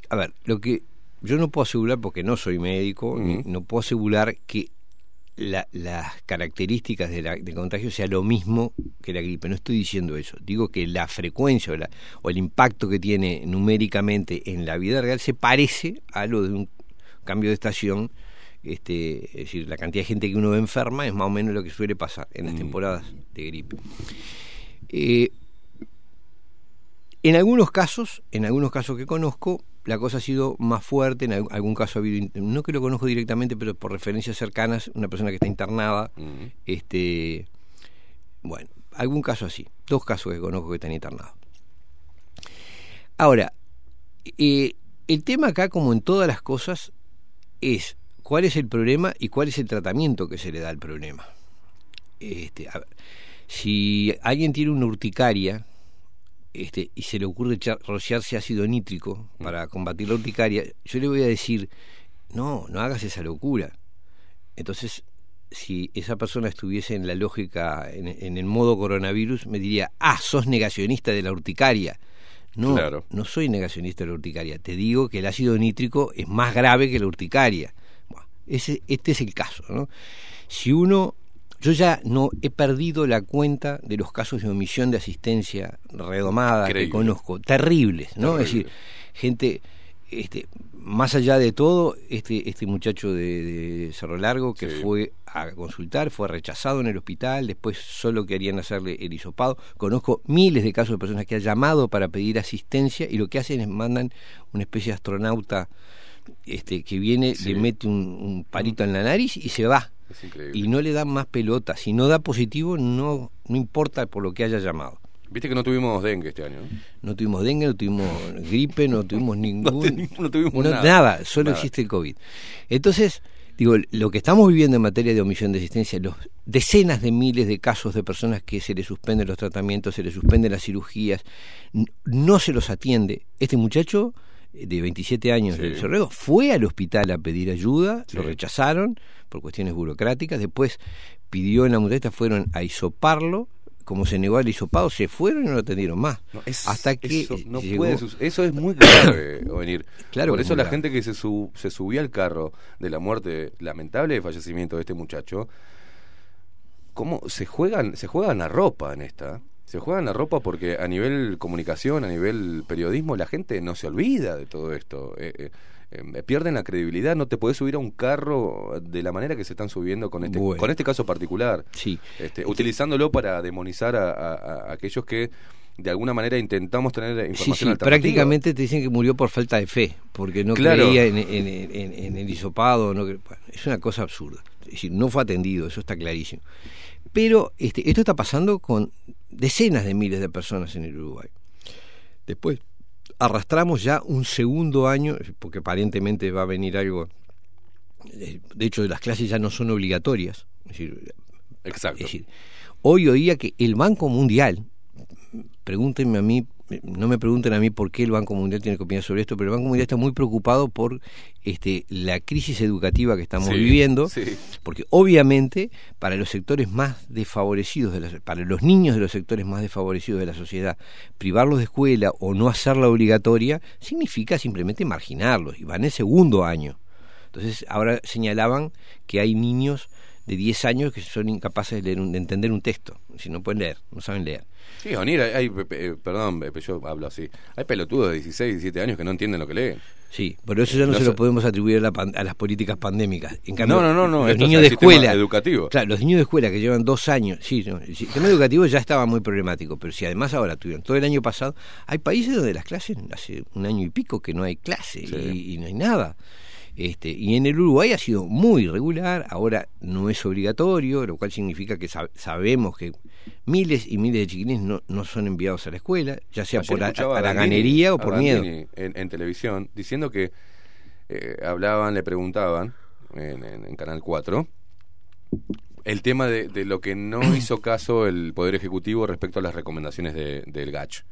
a ver, lo que yo no puedo asegurar porque no soy médico, no puedo asegurar que la- las características de la, de contagio sea lo mismo que la gripe. No estoy diciendo eso. Digo que la frecuencia o, la- o el impacto que tiene numéricamente en la vida real se parece a lo de un cambio de estación. Este, es decir, la cantidad de gente que uno ve enferma es más o menos lo que suele pasar en las Mm. temporadas de gripe. Eh, En algunos casos, en algunos casos que conozco, la cosa ha sido más fuerte, en al- algún caso ha habido, no que lo conozco directamente, pero por referencias cercanas, una persona que está internada, este, bueno, algún caso así, dos casos que conozco que están internados. Ahora, eh, el tema acá, como en todas las cosas, es cuál es el problema y cuál es el tratamiento que se le da al problema. Este, a ver, si alguien tiene una urticaria este, y se le ocurre rociarse ácido nítrico para combatir la urticaria, yo le voy a decir, no, no hagas esa locura. Entonces, si esa persona estuviese en la lógica, en, en el modo coronavirus, me diría, ah, sos negacionista de la urticaria. No, Claro. no soy negacionista de la urticaria. Te digo que el ácido nítrico es más grave que la urticaria. Bueno, ese, este es el caso. ¿no? Si uno, yo ya no he perdido la cuenta de los casos de omisión de asistencia redomada que conozco, terribles, ¿no? Es decir, gente, este, más allá de todo, este, este muchacho de, de Cerro Largo que fue a consultar, fue rechazado en el hospital, después solo querían hacerle el hisopado. Conozco miles de casos de personas que han llamado para pedir asistencia y lo que hacen es mandan una especie de astronauta este, que viene, le mete un, un palito en la nariz y se va. Es increíble. Y no le dan más pelota. Si no da positivo, no, no importa por lo que haya llamado. Viste que no tuvimos dengue este año. ¿no? Tuvimos dengue, no tuvimos gripe, no tuvimos ningún... no tuvimos no- nada. solo Nada. existe el COVID. Entonces, digo, lo que estamos viviendo en materia de omisión de asistencia, los decenas de miles de casos de personas que se les suspenden los tratamientos, se les suspenden las cirugías, no se los atiende. Este muchacho de 27 años Sí. del Cerrego fue al hospital a pedir ayuda, Sí. lo rechazaron por cuestiones burocráticas, después pidió en la mutualista, fueron a hisoparlo, como se negó al hisopado, se fueron y no lo atendieron más. No, es- Hasta que eso, no llegó- puede sus- eso es muy grave, venir. Claro Por eso la grave. gente que se, su- se subía al carro de la muerte lamentable de fallecimiento de este muchacho, ¿cómo se juegan, se juegan la ropa en esta? Se juegan la ropa porque a nivel comunicación, a nivel periodismo, la gente no se olvida de todo esto. Eh, eh, eh, pierden la credibilidad, no te podés subir a un carro de la manera que se están subiendo con este, Bueno. con este caso particular. Sí. Este, utilizándolo para demonizar a, a- a aquellos que de alguna manera intentamos tener Sí, información sí, alternativa. prácticamente te dicen que murió por falta de fe, porque no Claro. creía en, en- en- en el hisopado. No, bueno, es una cosa absurda. Es decir, no fue atendido, eso está clarísimo. Pero este, esto está pasando con decenas de miles de personas en el Uruguay. Después, arrastramos ya un segundo año, porque aparentemente va a venir algo. eh, De hecho, las clases ya no son obligatorias. Es decir, Exacto. es decir, hoy oía que el Banco Mundial, pregúntenme a mí, no me pregunten a mí por qué el Banco Mundial tiene que opinar sobre esto, pero el Banco Mundial está muy preocupado por este, la crisis educativa que estamos Sí, viviendo, sí. porque obviamente para los sectores más desfavorecidos, de la- para los niños de los sectores más desfavorecidos de la sociedad, privarlos de escuela o no hacerla obligatoria significa simplemente marginarlos y van en segundo año. Entonces ahora señalaban que hay niños de 10 años que son incapaces de, leer un- de entender un texto, si no pueden leer, no saben leer. Sí, Onir, hay, hay- eh, perdón, yo hablo así. Hay pelotudos de 16, 17 años que no entienden lo que leen. Sí, por eso ya no, No se lo podemos atribuir a, la pan- a las políticas pandémicas. En cambio, No, no, no, no, los es niños de escuela, educativo. Claro, los niños de escuela que llevan dos años, sí, no, el sistema educativo ya estaba muy problemático, pero si además ahora tuvieron todo el año pasado, hay países donde las clases hace un año y pico que no hay clase Sí. y, y no hay nada. Este, y en el Uruguay ha sido muy irregular, ahora no es obligatorio, lo cual significa que sab- sabemos que miles y miles de chiquilines no, no son enviados a la escuela, ya sea Ayer por a, la ganería o por miedo. En, en televisión diciendo que eh, hablaban, le preguntaban en, en- en Canal 4 el tema de, de lo que no hizo caso el Poder Ejecutivo respecto a las recomendaciones de- del GACH.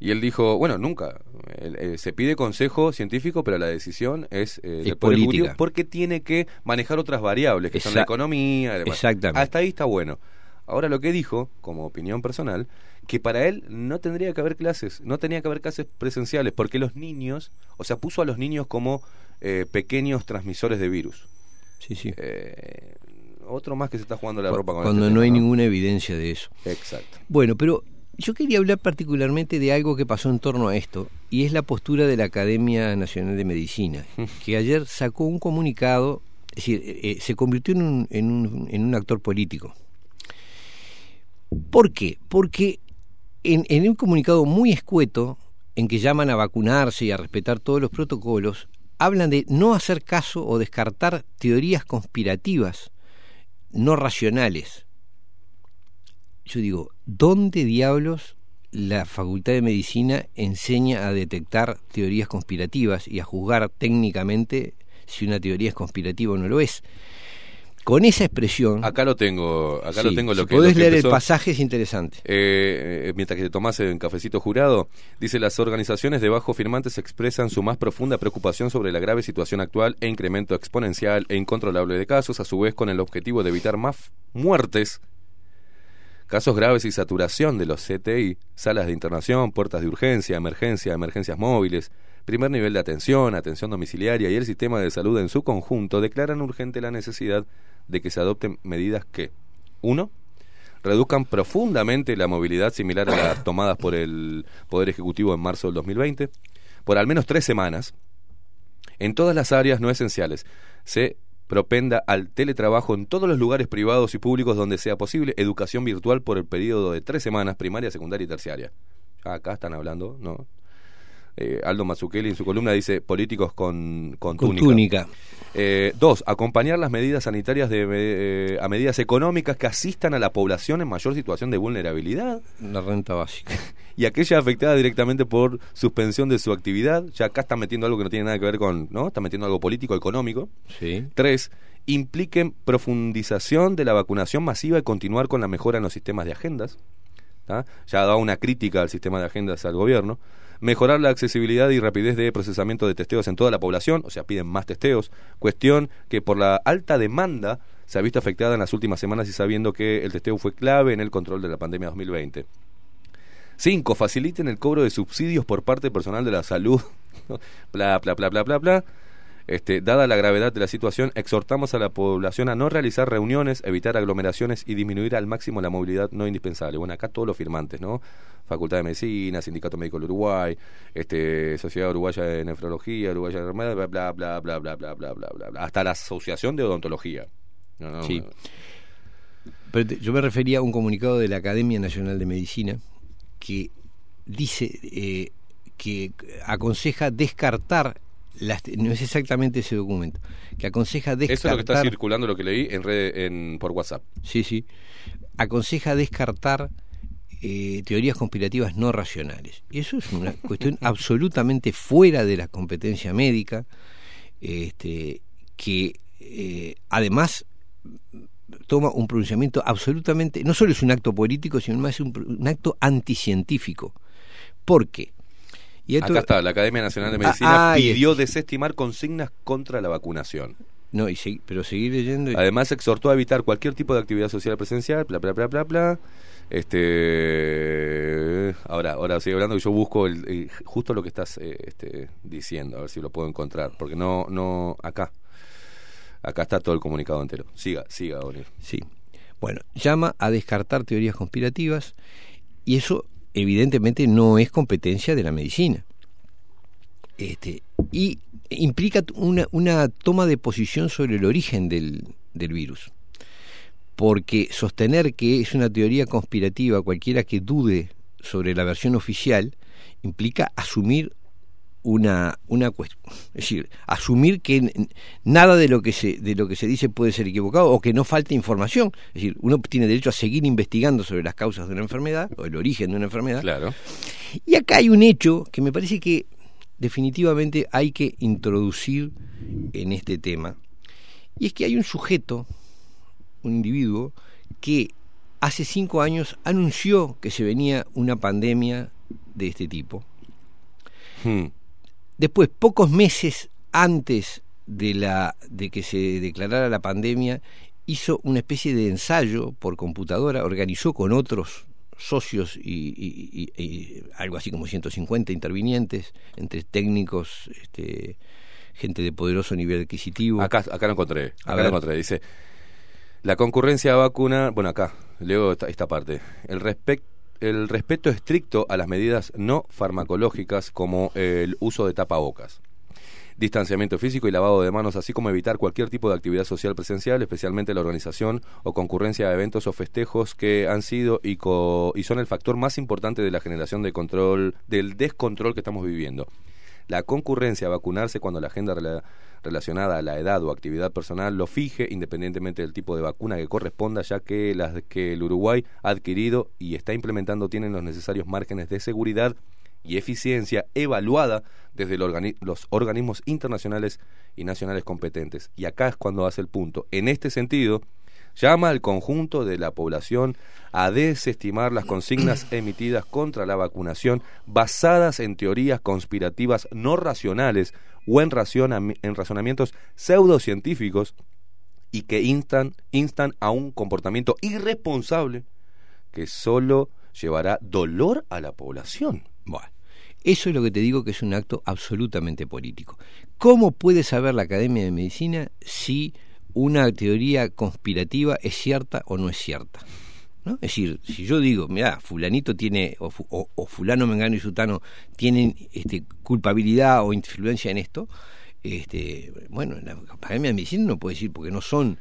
Y él dijo, bueno, nunca. Eh, se pide consejo científico, pero la decisión es, eh, política. Porque tiene que manejar otras variables, que son la economía. Exactamente. Hasta ahí está bueno. Ahora lo que dijo, como opinión personal, que para él no tendría que haber clases, no tenía que haber clases presenciales, porque los niños, o sea, puso a los niños como eh, pequeños transmisores de virus. Sí, sí. Otro más que se está jugando la ropa con cuando este no hay ninguna evidencia de eso. Exacto. Bueno, pero yo quería hablar particularmente de algo que pasó en torno a esto, y es la postura de la Academia Nacional de Medicina, que ayer sacó un comunicado, es decir, eh, eh, se convirtió en un, en, un, en un actor político. ¿Por qué? Porque en, en un comunicado muy escueto, en que llaman a vacunarse y a respetar todos los protocolos, hablan de no hacer caso o descartar teorías conspirativas no racionales. Yo digo, ¿dónde diablos la Facultad de Medicina enseña a detectar teorías conspirativas y a juzgar técnicamente si una teoría es conspirativa o no lo es? Con esa expresión... Acá lo tengo, acá lo tengo lo si que... podés lo que leer empezó. el pasaje es interesante. Eh, eh, mientras que te tomás en cafecito jurado, dice las organizaciones de bajo firmantes expresan su más profunda preocupación sobre la grave situación actual e incremento exponencial e incontrolable de casos, a su vez con el objetivo de evitar más muertes, casos graves y saturación de los CTI, salas de internación, puertas de urgencia, emergencia, emergencias móviles, primer nivel de atención, atención domiciliaria y el sistema de salud en su conjunto declaran urgente la necesidad de que se adopten medidas que, uno, reduzcan profundamente la movilidad similar a las tomadas por el Poder Ejecutivo en marzo del 2020, por al menos tres semanas, en todas las áreas no esenciales. Se propenda al teletrabajo en todos los lugares privados y públicos donde sea posible, educación virtual por el periodo de tres semanas, primaria, secundaria y terciaria. Ya Acá están hablando, ¿no? Eh, Aldo Mazzucchelli en su columna dice políticos con, con, Con túnica. túnica. Eh, dos, acompañar las medidas sanitarias de, eh, a medidas económicas que asistan a la población en mayor situación de vulnerabilidad La renta básica. y aquella afectada directamente por suspensión de su actividad. Ya acá están metiendo algo que no tiene nada que ver con, ¿no? Están metiendo algo político, económico. Sí. Tres, impliquen profundización de la vacunación masiva y continuar con la mejora en los sistemas de agendas. ¿tá? Ya ha dado una crítica al sistema de agendas al gobierno. Mejorar la accesibilidad y rapidez de procesamiento de testeos en toda la población, o sea, piden más testeos. Cuestión que por la alta demanda se ha visto afectada en las últimas semanas y sabiendo que el testeo fue clave en el control de la pandemia 2020. Cinco, faciliten el cobro de subsidios por parte personal de la salud. bla, bla, bla, bla, bla, bla. Este, dada la gravedad de la situación, exhortamos a la población a no realizar reuniones, evitar aglomeraciones y disminuir al máximo la movilidad no indispensable. Bueno, acá todos los firmantes, ¿no? Facultad de Medicina, Sindicato Médico del Uruguay, este, Sociedad Uruguaya de Nefrología, Uruguaya de bla, bla, bla, bla, bla, bla, bla, bla, bla, hasta la Asociación de Odontología. No, no, Sí. no. Pero te- yo me refería a un comunicado de la Academia Nacional de Medicina que dice eh, que aconseja descartar las, no es exactamente ese documento que aconseja Eso es descartar lo que está circulando, lo que leí en red, en, por WhatsApp. sí sí aconseja descartar eh, teorías conspirativas no racionales y eso es una cuestión absolutamente fuera de la competencia médica este que eh, además toma un pronunciamiento absolutamente, no solo es un acto político, sino más un, un acto anticientífico. ¿Por qué? Y esto- Acá está, la Academia Nacional de Ah, Medicina ahí pidió desestimar consignas contra la vacunación. No, y pero seguir leyendo. y- Además exhortó a evitar cualquier tipo de actividad social presencial, bla bla bla bla bla. Este ahora ahora sigue hablando y yo busco el, el- justo lo que estás eh, este, diciendo, a ver si lo puedo encontrar, porque no no acá. Acá está todo el comunicado entero. Siga, siga, Onir. Sí. Bueno, llama a descartar teorías conspirativas y eso evidentemente no es competencia de la medicina. Este, y implica una, una toma de posición sobre el origen del, del virus. Porque sostener que es una teoría conspirativa, cualquiera que dude sobre la versión oficial, implica asumir una, una cuestión. Es decir, asumir que nada de lo que se de lo que se dice puede ser equivocado o que no falte información. Es decir, uno tiene derecho a seguir investigando sobre las causas de una enfermedad o el origen de una enfermedad. Claro. Y acá hay un hecho que me parece que definitivamente hay que introducir en este tema. Y es que hay un sujeto, un individuo, que hace cinco años anunció que se venía una pandemia de este tipo. Hmm. Después, pocos meses antes de, la, de que se declarara la pandemia, hizo una especie de ensayo por computadora, organizó con otros socios y, y- y- y algo así como 150 intervinientes, entre técnicos, este, gente de poderoso nivel adquisitivo. Acá, acá lo encontré. Acá lo encontré. Dice: La concurrencia a vacuna. Bueno, acá, leo esta, esta parte. El, respec- el respeto estricto a las medidas no farmacológicas, como el uso de tapabocas. distanciamiento físico y lavado de manos, así como evitar cualquier tipo de actividad social presencial, especialmente la organización o concurrencia de eventos o festejos que han sido y, co- y son el factor más importante de la generación de control, del descontrol que estamos viviendo. La concurrencia a vacunarse cuando la agenda relacionada a la edad o actividad personal lo fije independientemente del tipo de vacuna que corresponda, ya que las que el Uruguay ha adquirido y está implementando tienen los necesarios márgenes de seguridad y eficiencia evaluada desde el organi- los organismos internacionales y nacionales competentes. Y acá es cuando hace el punto. En este sentido, llama al conjunto de la población a desestimar las consignas emitidas contra la vacunación basadas en teorías conspirativas no racionales o en, en razonamientos pseudocientíficos y que instan, instan a un comportamiento irresponsable que solo llevará dolor a la población. Bueno, eso es lo que te digo que es un acto absolutamente político. ¿Cómo puede saber la Academia de Medicina si una teoría conspirativa es cierta o no es cierta? ¿No? Es decir, si yo digo, mira, fulanito tiene, o, o- o fulano, mengano y sutano tienen este, culpabilidad o influencia en esto, este, bueno, la Academia de Medicina no puede decir porque no son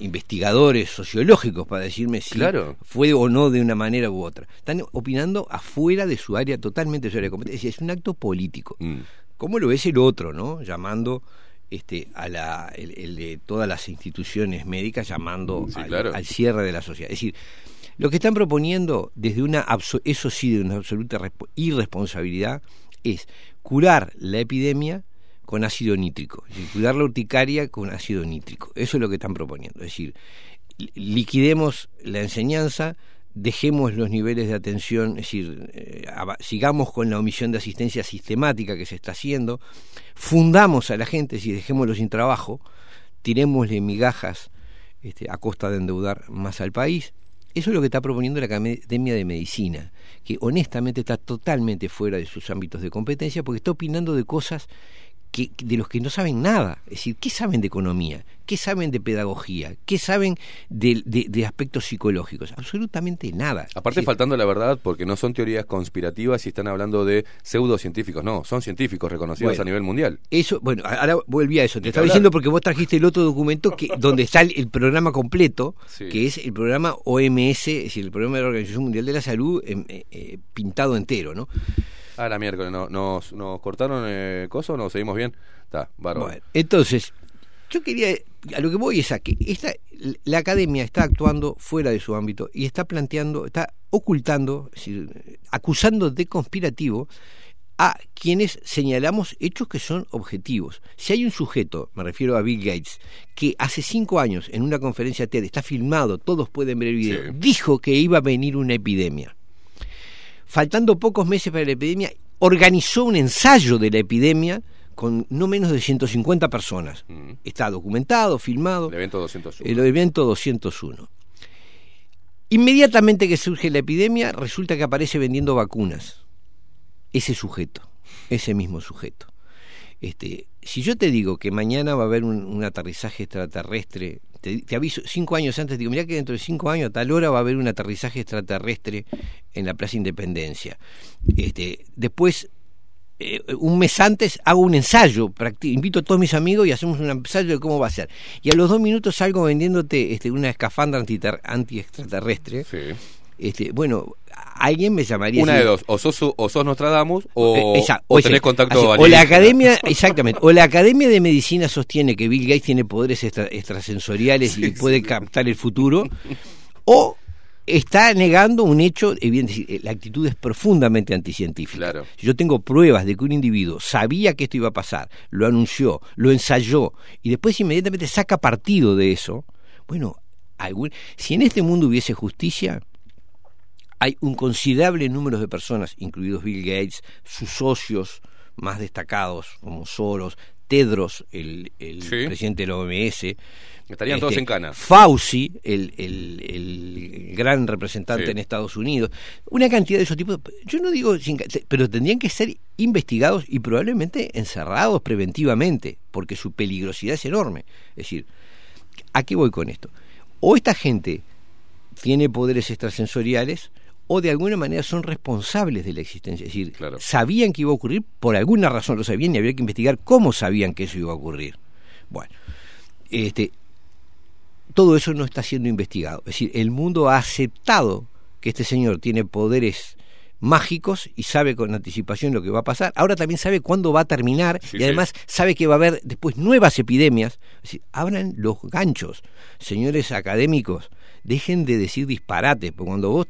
investigadores sociológicos para decirme si Claro. fue o no de una manera u otra. Están opinando afuera de su área, totalmente de su área de competencia. Es un acto político. Mm. ¿Cómo lo es el otro, no? Llamando este, a la, el, el de todas las instituciones médicas, llamando Sí, al, claro. al cierre de la sociedad. Es decir, lo que están proponiendo desde una, eso sí, de una absoluta respo- irresponsabilidad, es curar la epidemia con ácido nítrico, es decir, curar la urticaria con ácido nítrico. Eso es lo que están proponiendo. Es decir, li- liquidemos la enseñanza, dejemos los niveles de atención, es decir, eh, sigamos con la omisión de asistencia sistemática que se está haciendo, fundamos a la gente, decir, dejémoslo sin trabajo, tirémosle migajas este, a costa de endeudar más al país. Eso es lo que está proponiendo la Academia de Medicina, que honestamente está totalmente fuera de sus ámbitos de competencia porque está opinando de cosas que, de los que no saben nada. Es decir, ¿qué saben de economía? ¿Qué saben de pedagogía? ¿Qué saben de, de- de aspectos psicológicos? Absolutamente nada. Aparte faltando la verdad, porque no son teorías conspirativas y están hablando de pseudocientíficos, no, son científicos reconocidos Bueno. a nivel mundial. Eso, bueno, ahora volví a eso. Te estaba diciendo porque vos trajiste el otro documento que donde está el, el programa completo, Sí. que es el programa OMS, es decir, el programa de la Organización Mundial de la Salud em, eh, eh, pintado entero, ¿no? Ah, la miércoles, no, nos, nos cortaron eh, coso, nos seguimos bien. Está, bárbaro. Bueno, entonces, yo quería, a lo que voy es a que esta, la academia está actuando fuera de su ámbito y está planteando, está ocultando, es decir, acusando de conspirativo a quienes señalamos hechos que son objetivos. Si hay un sujeto, me refiero a Bill Gates, que hace cinco años en una conferencia TED, está filmado, todos pueden ver el video, Sí. dijo que iba a venir una epidemia. Faltando pocos meses para la epidemia, organizó un ensayo de la epidemia con no menos de 150 personas. Mm. Está documentado, filmado. El evento 201. El evento 201. Inmediatamente que surge la epidemia, resulta que aparece vendiendo vacunas. Ese sujeto, ese mismo sujeto. Este, si yo te digo que mañana va a haber un, un aterrizaje extraterrestre, te, te aviso cinco años antes, digo, mira que dentro de cinco años a tal hora va a haber un aterrizaje extraterrestre en la Plaza Independencia. Este, después eh, un mes antes hago un ensayo, invito a todos mis amigos y hacemos un ensayo de cómo va a ser. Y a los dos minutos salgo vendiéndote este, una escafandra anti-extraterrestre. Este, bueno, alguien me llamaría... Una así, de dos, o sos, o sos Nostradamus o, eh, esa- o tenés contacto así, o la academia exactamente o la academia de medicina sostiene que Bill Gates tiene poderes extra- extrasensoriales y puede captar el futuro o está negando un hecho evidente es decir, la actitud es profundamente anticientífica Claro. si yo tengo pruebas de que un individuo sabía que esto iba a pasar lo anunció lo ensayó y después inmediatamente saca partido de eso bueno algún- si en este mundo hubiese justicia hay un considerable número de personas, incluidos Bill Gates, sus socios más destacados, como Soros, Tedros, el, el Sí. presidente de la OMS. Estarían todos en cana. Fauci, el, el- el gran representante Sí. en Estados Unidos. Una cantidad de esos tipos. Yo no digo, sin pero tendrían que ser investigados y probablemente encerrados preventivamente, porque su peligrosidad es enorme. Es decir, ¿a qué voy con esto? O esta gente tiene poderes extrasensoriales o de alguna manera son responsables de la existencia. Es decir, sabían que iba a ocurrir, por alguna razón lo sabían y habría que investigar cómo sabían que eso iba a ocurrir. Bueno, este, todo eso no está siendo investigado. Es decir, el mundo ha aceptado que este señor tiene poderes mágicos y sabe con anticipación lo que va a pasar. Ahora también sabe cuándo va a terminar y además sabe que va a haber después nuevas epidemias. Es decir, abran los ganchos, señores académicos, dejen de decir disparates, porque cuando vos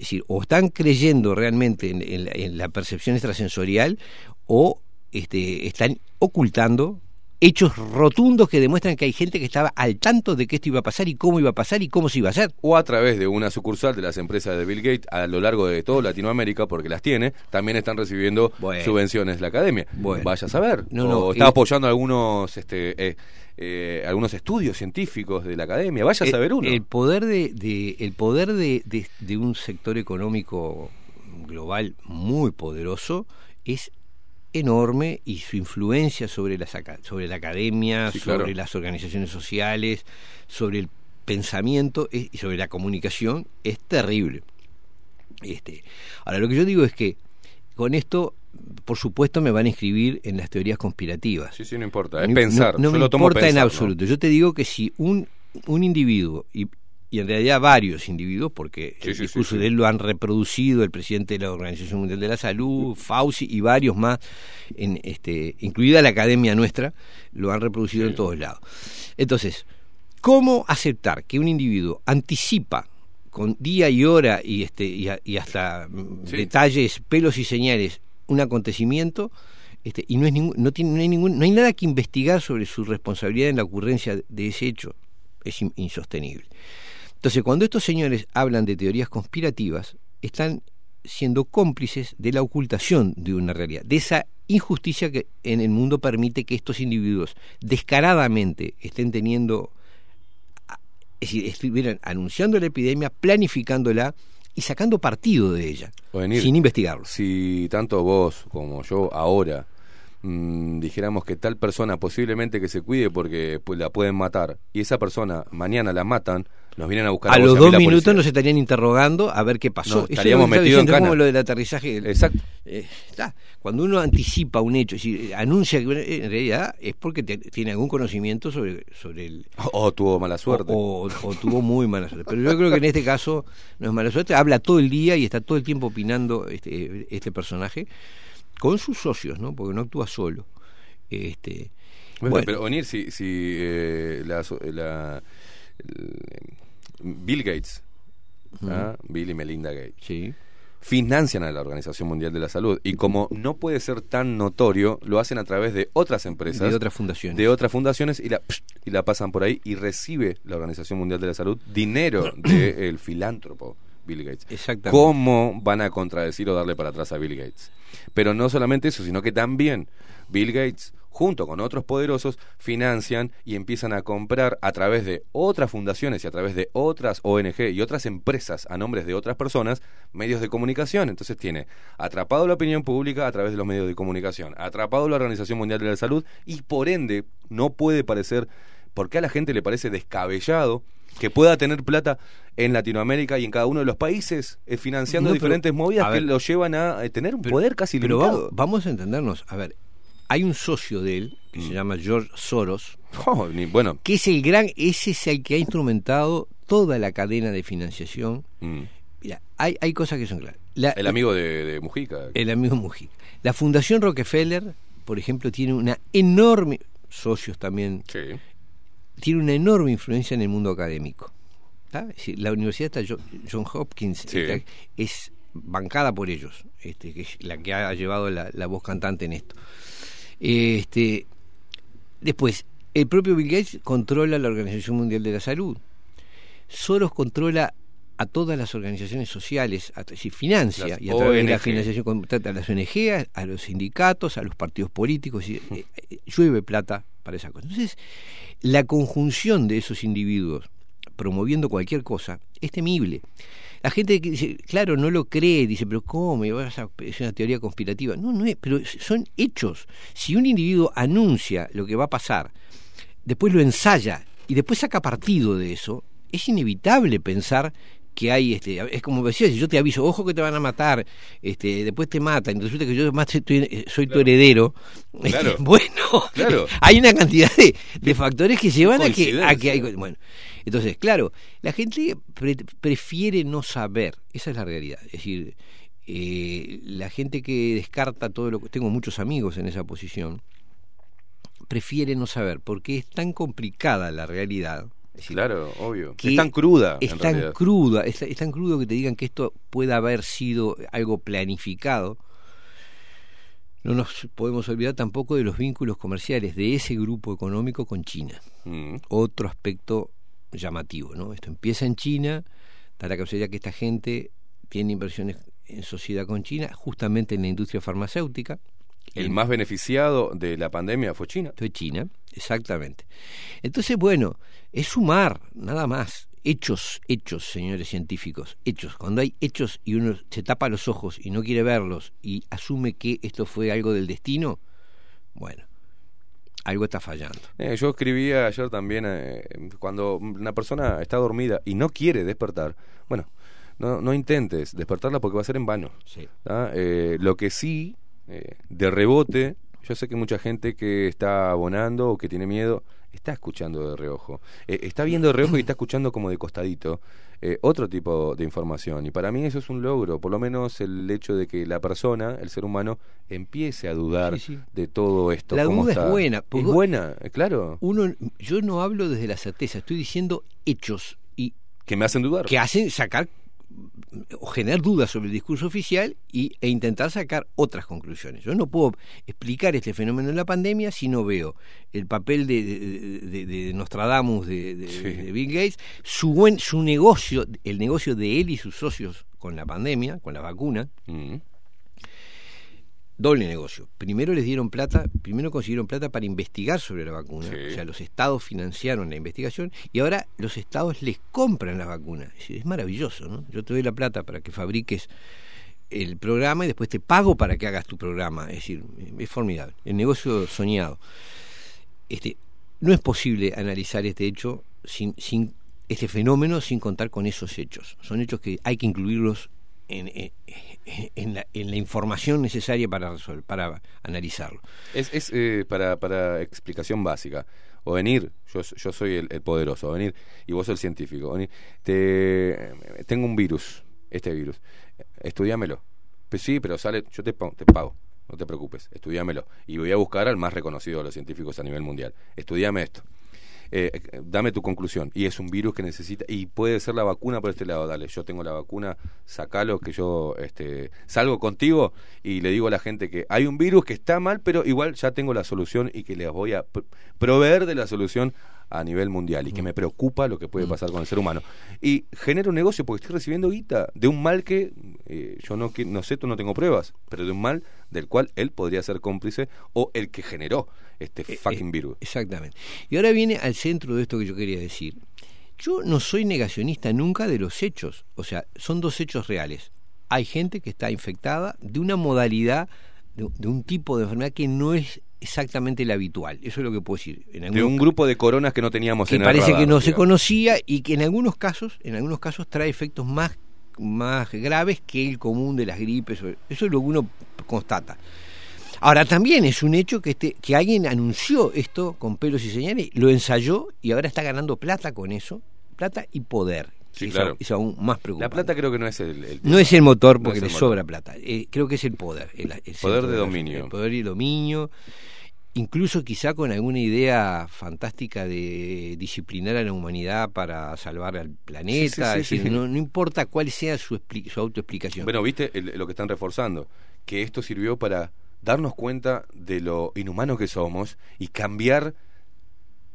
es decir, o están creyendo realmente en, en la, en la percepción extrasensorial o este, están ocultando hechos rotundos que demuestran que hay gente que estaba al tanto de que esto iba a pasar y cómo iba a pasar y cómo se iba a hacer. O a través de una sucursal de las empresas de Bill Gates a lo largo de toda Latinoamérica, porque las tiene, también están recibiendo Bueno. subvenciones la academia. Bueno. Vaya a saber. No, o no, está y- apoyando algunos este, eh, eh, algunos estudios científicos de la academia. Vaya a saber uno. El poder de, de- el poder de, de- de un sector económico global muy poderoso es enorme y su influencia sobre, las sobre la academia, Sí, sobre claro. las organizaciones sociales, sobre el pensamiento es- y sobre la comunicación es terrible. Este, ahora, lo que yo digo es que con esto, por supuesto, me van a inscribir en las teorías conspirativas. Sí, sí, no importa. Es No- pensar. No, Yo me lo tomo importa en absoluto. Yo te digo que si un, un individuo, y, y en realidad varios individuos, porque Sí, el sí, discurso sí, de él lo han reproducido el presidente de la Organización Mundial de la Salud, Fauci y varios más, en, este, incluida la academia nuestra, lo han reproducido en todos lados. Entonces, ¿cómo aceptar que un individuo anticipa con día y hora y, este, y, a- y hasta mm, detalles, pelos y señales un acontecimiento este, y no es ningún, no tiene no hay ningún no hay nada que investigar sobre su responsabilidad en la ocurrencia de ese hecho. Es in- insostenible. Entonces cuando estos señores hablan de teorías conspirativas están siendo cómplices de la ocultación de una realidad de esa injusticia que en el mundo permite que estos individuos descaradamente estén teniendo es decir, estuvieran anunciando la epidemia, planificándola y sacando partido de ella, Ovenir, sin investigarlo. Si tanto vos como yo ahora mm, dijéramos que tal persona posiblemente que se cuide porque pues, la pueden matar y esa persona mañana la matan, nos vienen a buscar A los dos minutos policía. nos estarían interrogando a ver qué pasó. No, estaríamos metidos en como lo del aterrizaje. Exacto. Eh, está. Cuando uno anticipa un hecho, es decir, anuncia que en realidad es porque te- tiene algún conocimiento sobre, sobre el... O tuvo mala suerte. O, tuvo muy mala suerte. Pero yo creo que en este caso no es mala suerte. Habla todo el día y está todo el tiempo opinando este, este personaje con sus socios, ¿no? Porque no actúa solo. Este, Bueno, bueno, pero Onir, si, si eh, la, la- Bill Gates, ¿ah? Bill y Melinda Gates, sí. financian a la Organización Mundial de la Salud y como no puede ser tan notorio, lo hacen a través de otras empresas, de otras fundaciones. de otras fundaciones y la, y la pasan por ahí y recibe la Organización Mundial de la Salud dinero del filántropo Bill Gates. Exactamente. ¿Cómo van a contradecir o darle para atrás a Bill Gates? Pero no solamente eso, sino que también Bill Gates, junto con otros poderosos, financian y empiezan a comprar a través de otras fundaciones y a través de otras ONG y otras empresas a nombres de otras personas medios de comunicación. Entonces tiene atrapado la opinión pública a través de los medios de comunicación, atrapado la Organización Mundial de la Salud y por ende no puede parecer, porque a la gente le parece descabellado que pueda tener plata en Latinoamérica y en cada uno de los países eh, financiando No, pero, diferentes movidas que ver, lo llevan a eh, tener un Pero- poder casi pero limitado. vamos, vamos a entendernos. A ver, hay un socio de él que Mm. se llama George Soros, Oh, ni- bueno, que es el gran, ese es el que ha instrumentado toda la cadena de financiación. mm, Mira, hay, hay cosas que son claras. La- el amigo de, de Mujica. el amigo Mujica. La Fundación Rockefeller, por ejemplo, tiene una enorme, socios también, Sí. tiene una enorme influencia en el mundo académico. La Universidad está Jo- John Hopkins Sí. está- es bancada por ellos, este, que es la que ha llevado la, la voz cantante en esto. Este, después, el propio Bill Gates controla la Organización Mundial de la Salud. Soros controla a todas las organizaciones sociales, a, si financia Las y a través de la financiación contrata a las ONG, a, a los sindicatos, a los partidos políticos, y, eh, eh, llueve plata para esa cosa. Entonces, la conjunción de esos individuos promoviendo cualquier cosa es temible. La gente que dice, claro, no lo cree, dice, pero ¿cómo? Es una teoría conspirativa. No, no es, pero son hechos. Si un individuo anuncia lo que va a pasar, después lo ensaya y después saca partido de eso, es inevitable pensar que hay, este, es como decía, si yo te aviso, ojo que te van a matar, este, después te matan, y resulta que yo además soy, tu- soy tu heredero. Claro. bueno, Claro. hay una cantidad de, de factores que llevan a que, a que hay, bueno, entonces, claro, la gente pre- prefiere no saber, esa es la realidad, es decir, eh, la gente que descarta todo lo que tengo muchos amigos en esa posición prefiere no saber porque es tan complicada la realidad es decir, Claro, obvio. que es tan cruda. es en tan realidad. cruda es, es tan crudo que te digan que esto pueda haber sido algo planificado no nos podemos olvidar tampoco de los vínculos comerciales de ese grupo económico con China Mm. otro aspecto llamativo no esto empieza en China da la casualidad que esta gente tiene inversiones en sociedad con China justamente en la industria farmacéutica El más beneficiado de la pandemia fue China. fue China, exactamente. Entonces, bueno, es sumar, nada más. Hechos, hechos, señores científicos, hechos. Cuando hay hechos y uno se tapa los ojos y no quiere verlos y asume que esto fue algo del destino, bueno, algo está fallando. Eh, yo escribía ayer también, eh, cuando una persona está dormida y no quiere despertar, bueno, no, no intentes despertarla porque va a ser en vano. Sí. Eh, lo que sí, eh, de rebote, yo sé que mucha gente que está abonando o que tiene miedo, está escuchando de reojo. Eh, está viendo de reojo y está escuchando como de costadito eh, otro tipo de información. Y para mí eso es un logro, por lo menos el hecho de que la persona, el ser humano, empiece a dudar Sí, sí. de todo esto. La duda es buena, Es buena, eh, claro. Uno, yo no hablo desde la certeza, estoy diciendo hechos y Que me hacen dudar. que hacen sacar o generar dudas sobre el discurso oficial y, e intentar sacar otras conclusiones. Yo no puedo explicar este fenómeno de la pandemia si no veo el papel de, de, de- de Nostradamus, de, Sí. Bill Gates, su, buen, su negocio, el negocio de él y sus socios con la pandemia, con la vacuna, Mm. Doble negocio. Primero les dieron plata, primero consiguieron plata para investigar sobre la vacuna. Sí. O sea, los estados financiaron la investigación y ahora los estados les compran la vacuna. Es, decir, es maravilloso, ¿no? Yo te doy la plata para que fabriques el programa y después te pago para que hagas tu programa. Es decir, es formidable. El negocio soñado. Este, no es posible analizar este hecho sin, sin este fenómeno sin contar con esos hechos. Son hechos que hay que incluirlos en, en, en la, en la información necesaria para resolver, para analizarlo. Es, es eh, para, para explicación básica. O venir, yo, yo soy el, poderoso, o venir, y vos el científico. venir, te, tengo un virus, este virus, estudiámelo. Pues sí, pero sale, yo te, te pago, no te preocupes, estudiámelo. Y voy a buscar al más reconocido de los científicos a nivel mundial. Estudiame esto. Eh, dame tu conclusión. Y es un virus que necesita, y puede ser la vacuna por este lado, dale, yo tengo la vacuna, sacalo, que yo este, salgo contigo y le digo a la gente que hay un virus que está mal, pero igual ya tengo la solución y que les voy a pr- proveer de la solución a nivel mundial y que me preocupa lo que puede pasar con el ser humano. Y genero un negocio porque estoy recibiendo guita de un mal que eh, yo no, no sé, tú no tengo pruebas, pero de un mal del cual él podría ser cómplice o el que generó este fucking virus. Exactamente. Y ahora viene al centro de esto que yo quería decir. Yo no soy negacionista nunca de los hechos. O sea, son dos hechos reales. Hay gente que está infectada de una modalidad, de, de un tipo de enfermedad que no es exactamente la habitual. Eso es lo que puedo decir. En De un grupo de coronas que no teníamos que en el parece radar, que no se conocía y que en algunos casos, en algunos casos trae efectos más más graves que el común de las gripes. Eso es lo que uno constata. Ahora también es un hecho que este que alguien anunció esto con pelos y señales, lo ensayó y ahora está ganando plata con eso, plata y poder. Sí, es, claro. aún- es aún más La preocupante. plata creo que no es el, el No es el motor No porque le motor. sobra plata. Eh, creo que es el poder. El, el centro de la- dominio. El poder y dominio. Incluso quizá con alguna idea fantástica de disciplinar a la humanidad para salvar al planeta. Sí, sí, sí, es decir. No, no importa cuál sea su, su autoexplicación. Bueno, viste el- lo que están reforzando, que esto sirvió para darnos cuenta de lo inhumano que somos y cambiar,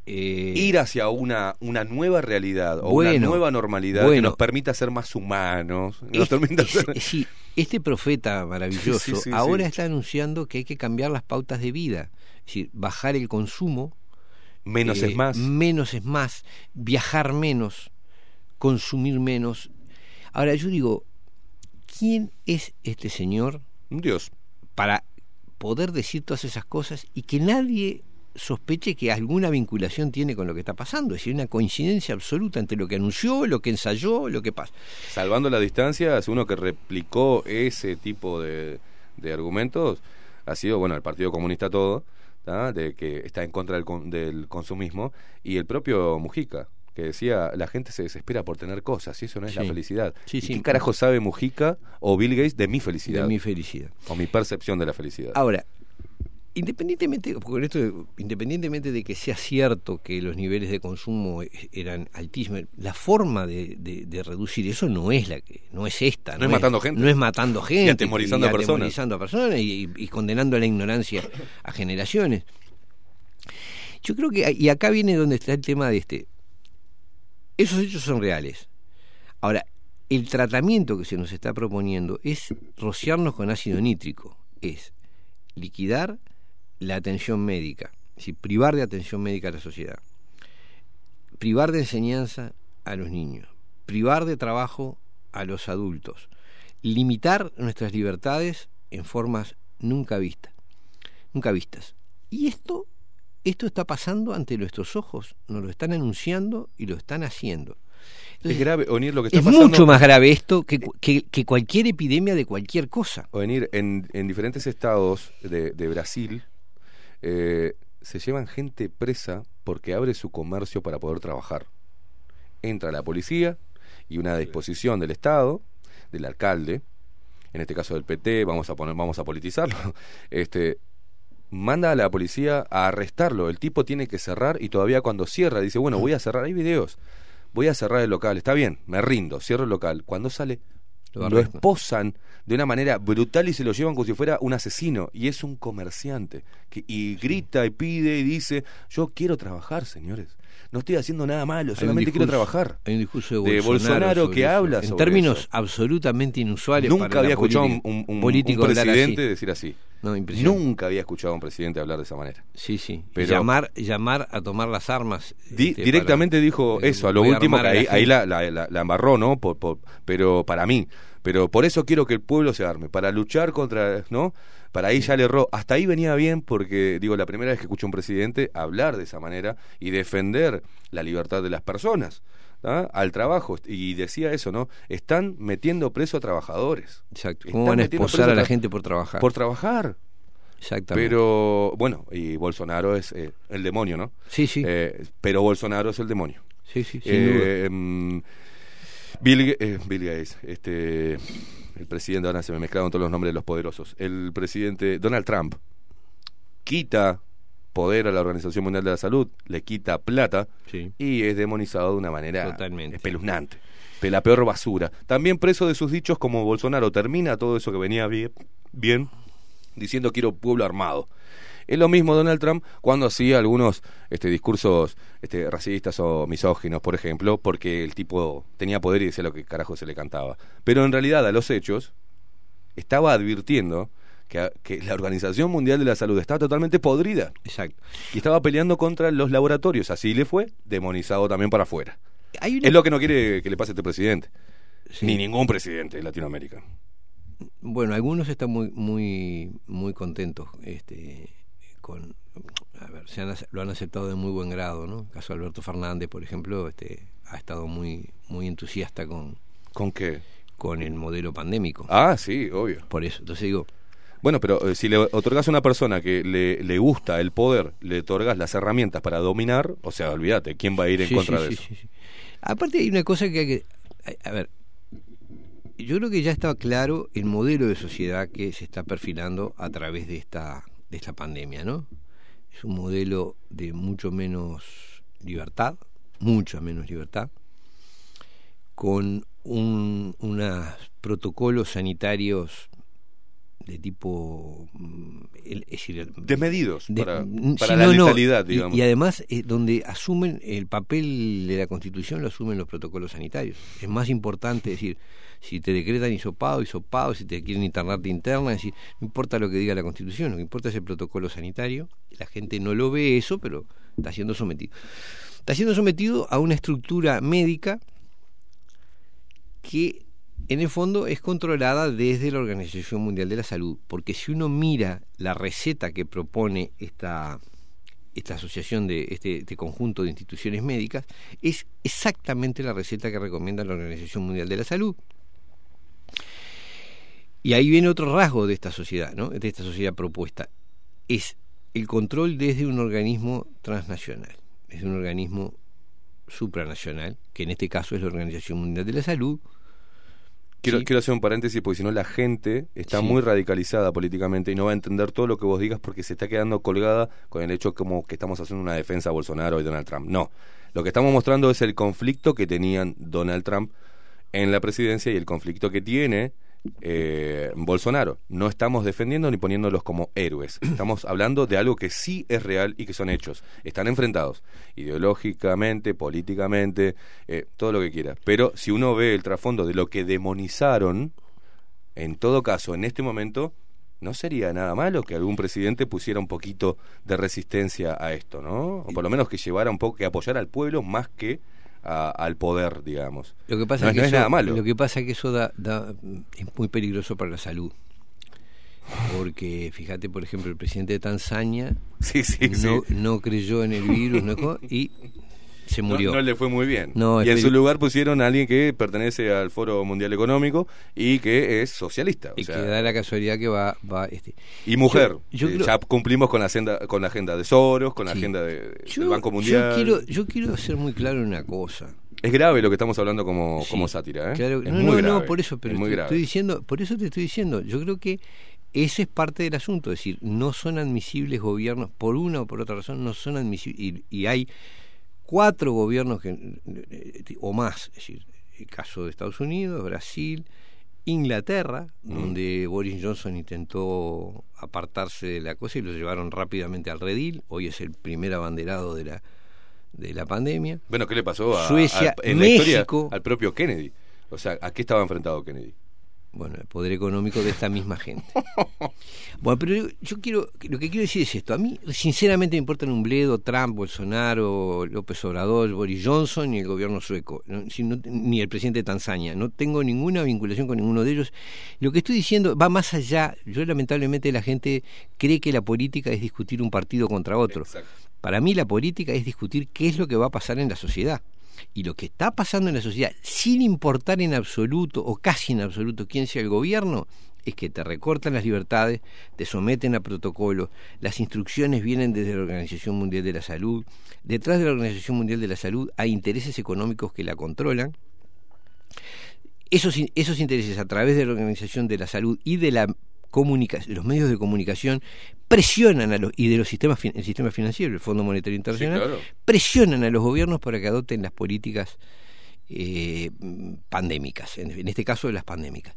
Eh, ir hacia una, una nueva realidad o Bueno, una nueva normalidad que bueno. nos permita ser más humanos. que Este, es- ser- sí, este profeta maravilloso Sí, sí, sí, ahora está anunciando que hay que cambiar las pautas de vida, es decir, bajar el consumo, Menos eh, es más. menos es más, viajar menos, consumir menos. Ahora yo digo, ¿quién es este señor Un Dios. para poder decir todas esas cosas y que nadie sospeche que alguna vinculación tiene con lo que está pasando. Es decir, una coincidencia absoluta entre lo que anunció, lo que ensayó, lo que pasa. Salvando las distancias, uno que replicó ese tipo de, de argumentos ha sido, bueno, el Partido Comunista todo, de que está en contra del, del consumismo, y el propio Mujica, que decía, la gente se desespera por tener cosas, y eso no es la felicidad. Sí, ¿Y sí. ¿Qué carajo sabe Mujica o Bill Gates de mi felicidad? De mi felicidad. O mi percepción de la felicidad. Ahora, independientemente, con esto, independientemente de que sea cierto que los niveles de consumo eran altísimos, la forma de, de- de reducir eso no es la que, no es esta, No es matando gente. no es matando gente, Y atemorizando a personas. atemorizando a personas y, y- y condenando a la ignorancia a generaciones. Yo creo que y acá viene donde está el tema de este. Esos hechos son reales. Ahora, el tratamiento que se nos está proponiendo es rociarnos con ácido nítrico, es liquidar la atención médica, es decir, privar de atención médica a la sociedad, privar de enseñanza a los niños, privar de trabajo a los adultos, limitar nuestras libertades en formas nunca vistas, nunca vistas. Y esto, esto está pasando ante nuestros ojos, nos lo están anunciando y lo están haciendo. es grave, Onir, lo que está Es pasando... mucho más grave esto que, que, que cualquier epidemia de cualquier cosa. Onir, en, en diferentes estados de, de Brasil eh, se llevan gente presa porque abre su comercio para poder trabajar. Entra la policía y una disposición del Estado, del alcalde, en este caso del PT, vamos a poner, vamos a politizarlo, este manda a la policía a arrestarlo. El tipo tiene que cerrar y todavía cuando cierra dice, bueno, voy a cerrar, hay videos, voy a cerrar el local, está bien, me rindo, cierro el local. Cuando sale, Lo esposan de una manera brutal y se lo llevan como si fuera un asesino. Y es un comerciante. Que, y grita y pide y dice, yo quiero trabajar, señores. No estoy haciendo nada malo, solamente quiero trabajar. Hay un discurso de De Bolsonaro, Bolsonaro sobre que eso, habla en términos eso. absolutamente inusuales. Nunca para había escuchado un, política. un- un- político un presidente así. decir así. No. Nunca había escuchado a un presidente hablar de esa manera. Sí, sí. Pero- llamar, llamar a tomar las armas. Di- este, directamente para- dijo eh, eso, a lo último, que ahí, la ahí la, la- la- la embarró, ¿no? Por, por- pero para mí. Pero por eso quiero que el pueblo se arme, para luchar contra, ¿no? Para ahí ya le erró. Hasta ahí venía bien porque, digo, la primera vez que escucho a un presidente hablar de esa manera y defender la libertad de las personas al trabajo. Y decía eso, ¿no? Están metiendo preso a trabajadores. Exacto. Están ¿Cómo van a esposar a la gente por trabajar? Por trabajar. Exactamente. Pero, bueno, y Bolsonaro es eh, el demonio, ¿no? Sí, sí. Eh, pero Bolsonaro es el demonio. Sí, sí, sin Eh, mm, Bill, eh, Bill Gates, este, el presidente, ahora se me mezclaron todos los nombres de los poderosos. El presidente Donald Trump quita poder a la Organización Mundial de la Salud, le quita plata Sí. y es demonizado de una manera Totalmente. espeluznante. De la peor basura. También preso de sus dichos como Bolsonaro termina todo eso que venía bien, bien diciendo quiero pueblo armado. Es lo mismo Donald Trump cuando hacía algunos este, discursos este, racistas o misóginos, por ejemplo, porque el tipo tenía poder y decía lo que carajo se le cantaba. Pero en realidad a los hechos estaba advirtiendo que, que la Organización Mundial de la Salud estaba totalmente podrida. Exacto. Y estaba peleando contra los laboratorios. Así le fue, demonizado también para afuera. Hay una- Es lo que no quiere que le pase a este presidente. Sí. Ni ningún presidente de Latinoamérica. Bueno, algunos están muy muy muy contentos este con a ver, se han, ace- lo han aceptado de muy buen grado, ¿no? El caso de Alberto Fernández, por ejemplo, este ha estado muy muy entusiasta con ¿Con qué? con el modelo pandémico. Ah, sí, obvio. Por eso, entonces digo, Bueno, pero eh, si le otorgas a una persona que le, le gusta el poder, le otorgas las herramientas para dominar, o sea, olvídate, ¿quién va a ir en Sí, contra sí, de sí, eso? sí, sí. Aparte hay una cosa que hay que... A, a ver, yo creo que ya está claro el modelo de sociedad que se está perfilando a través de esta, de esta pandemia, ¿no? Es un modelo de mucho menos libertad, mucha menos libertad, con un, unos protocolos sanitarios de tipo mm, es decir, Desmedidos de- para, para sí, la no, no, letalidad, y- digamos. Y, además, eh, donde asumen el papel de la Constitución, lo asumen los protocolos sanitarios. Es más importante decir, si te decretan hisopado, hisopado, si te quieren internar, te internan. Es decir, no importa lo que diga la Constitución, lo que importa es el protocolo sanitario. La gente no lo ve eso, pero está siendo sometido. Está siendo sometido a una estructura médica que en el fondo es controlada desde la Organización Mundial de la Salud, porque si uno mira la receta que propone esta, esta asociación de este, este conjunto de instituciones médicas, es exactamente la receta que recomienda la Organización Mundial de la Salud. Y ahí viene otro rasgo de esta sociedad, ¿no? de esta sociedad propuesta. Es el control desde un organismo transnacional, desde un organismo supranacional, que en este caso es la Organización Mundial de la Salud. Quiero, Sí. quiero hacer un paréntesis porque si no la gente está Sí. muy radicalizada políticamente y no va a entender todo lo que vos digas porque se está quedando colgada con el hecho como que estamos haciendo una defensa a Bolsonaro y Donald Trump. No, lo que estamos mostrando es el conflicto que tenían Donald Trump en la presidencia y el conflicto que tiene eh, Bolsonaro. No estamos defendiendo ni poniéndolos como héroes. Estamos hablando de algo que sí es real y que son hechos. Están enfrentados ideológicamente, políticamente, eh, todo lo que quiera. Pero si uno ve el trasfondo de lo que demonizaron, en todo caso, en este momento, no sería nada malo que algún presidente pusiera un poquito de resistencia a esto, ¿no? O por lo menos que llevara un poco, que apoyara al pueblo más que a- al poder, digamos. Lo que pasa no, es que no es eso, nada malo. Lo que pasa es que eso da, da- es muy peligroso para la salud. Porque fíjate, por ejemplo, el presidente de Tanzania Sí, sí, no, sí. no creyó en el virus no, y se murió. No, le fue muy bien. No, y en su lugar pusieron a alguien que pertenece al Foro Mundial Económico y que es socialista. o y sea, que da la casualidad que va, va este. y mujer. Yo- yo Eh, creo- ya cumplimos con la agenda, con la agenda de Soros, con la Sí. agenda de- Yo- del Banco yo Mundial. quiero, yo quiero ser muy claro en una cosa. Es grave lo que estamos hablando como, Sí, como sátira, ¿eh? Claro, es no, muy no, grave, no, por eso, pero es muy estoy, estoy diciendo, por eso te estoy diciendo, yo creo que ese es parte del asunto, es decir, no son admisibles gobiernos, por una o por otra razón, no son admisibles, y, y hay cuatro gobiernos que, o más, es decir, el caso de Estados Unidos, Brasil, Inglaterra, Mm. donde Boris Johnson intentó apartarse de la cosa y lo llevaron rápidamente al redil, hoy es el primer abanderado de la de la pandemia. Bueno, ¿qué le pasó a, Suecia, en la historia México. al propio Kennedy? O sea, ¿a qué estaba enfrentado Kennedy? Bueno, el poder económico de esta misma gente. Bueno, pero yo, quiero, lo que quiero decir es esto. A mí, sinceramente, me importan un bledo Trump, Bolsonaro, López Obrador, Boris Johnson ni el gobierno sueco, ni el presidente de Tanzania. No tengo ninguna vinculación con ninguno de ellos. Lo que estoy diciendo va más allá. Yo, lamentablemente, la gente cree que la política es discutir un partido contra otro. Para mí, la política es discutir qué es lo que va a pasar en la sociedad. Y lo que está pasando en la sociedad, sin importar en absoluto o casi en absoluto quién sea el gobierno, es que te recortan las libertades, te someten a protocolos, las instrucciones vienen desde la Organización Mundial de la Salud, detrás de la Organización Mundial de la Salud hay intereses económicos que la controlan, esos, in- esos intereses a través de la Organización de la Salud y de la los medios de comunicación presionan a los y de los sistemas el sistema financiero, el Fondo Monetario Internacional, claro. presionan a los gobiernos para que adopten las políticas eh, pandémicas, en, en este caso de las pandémicas.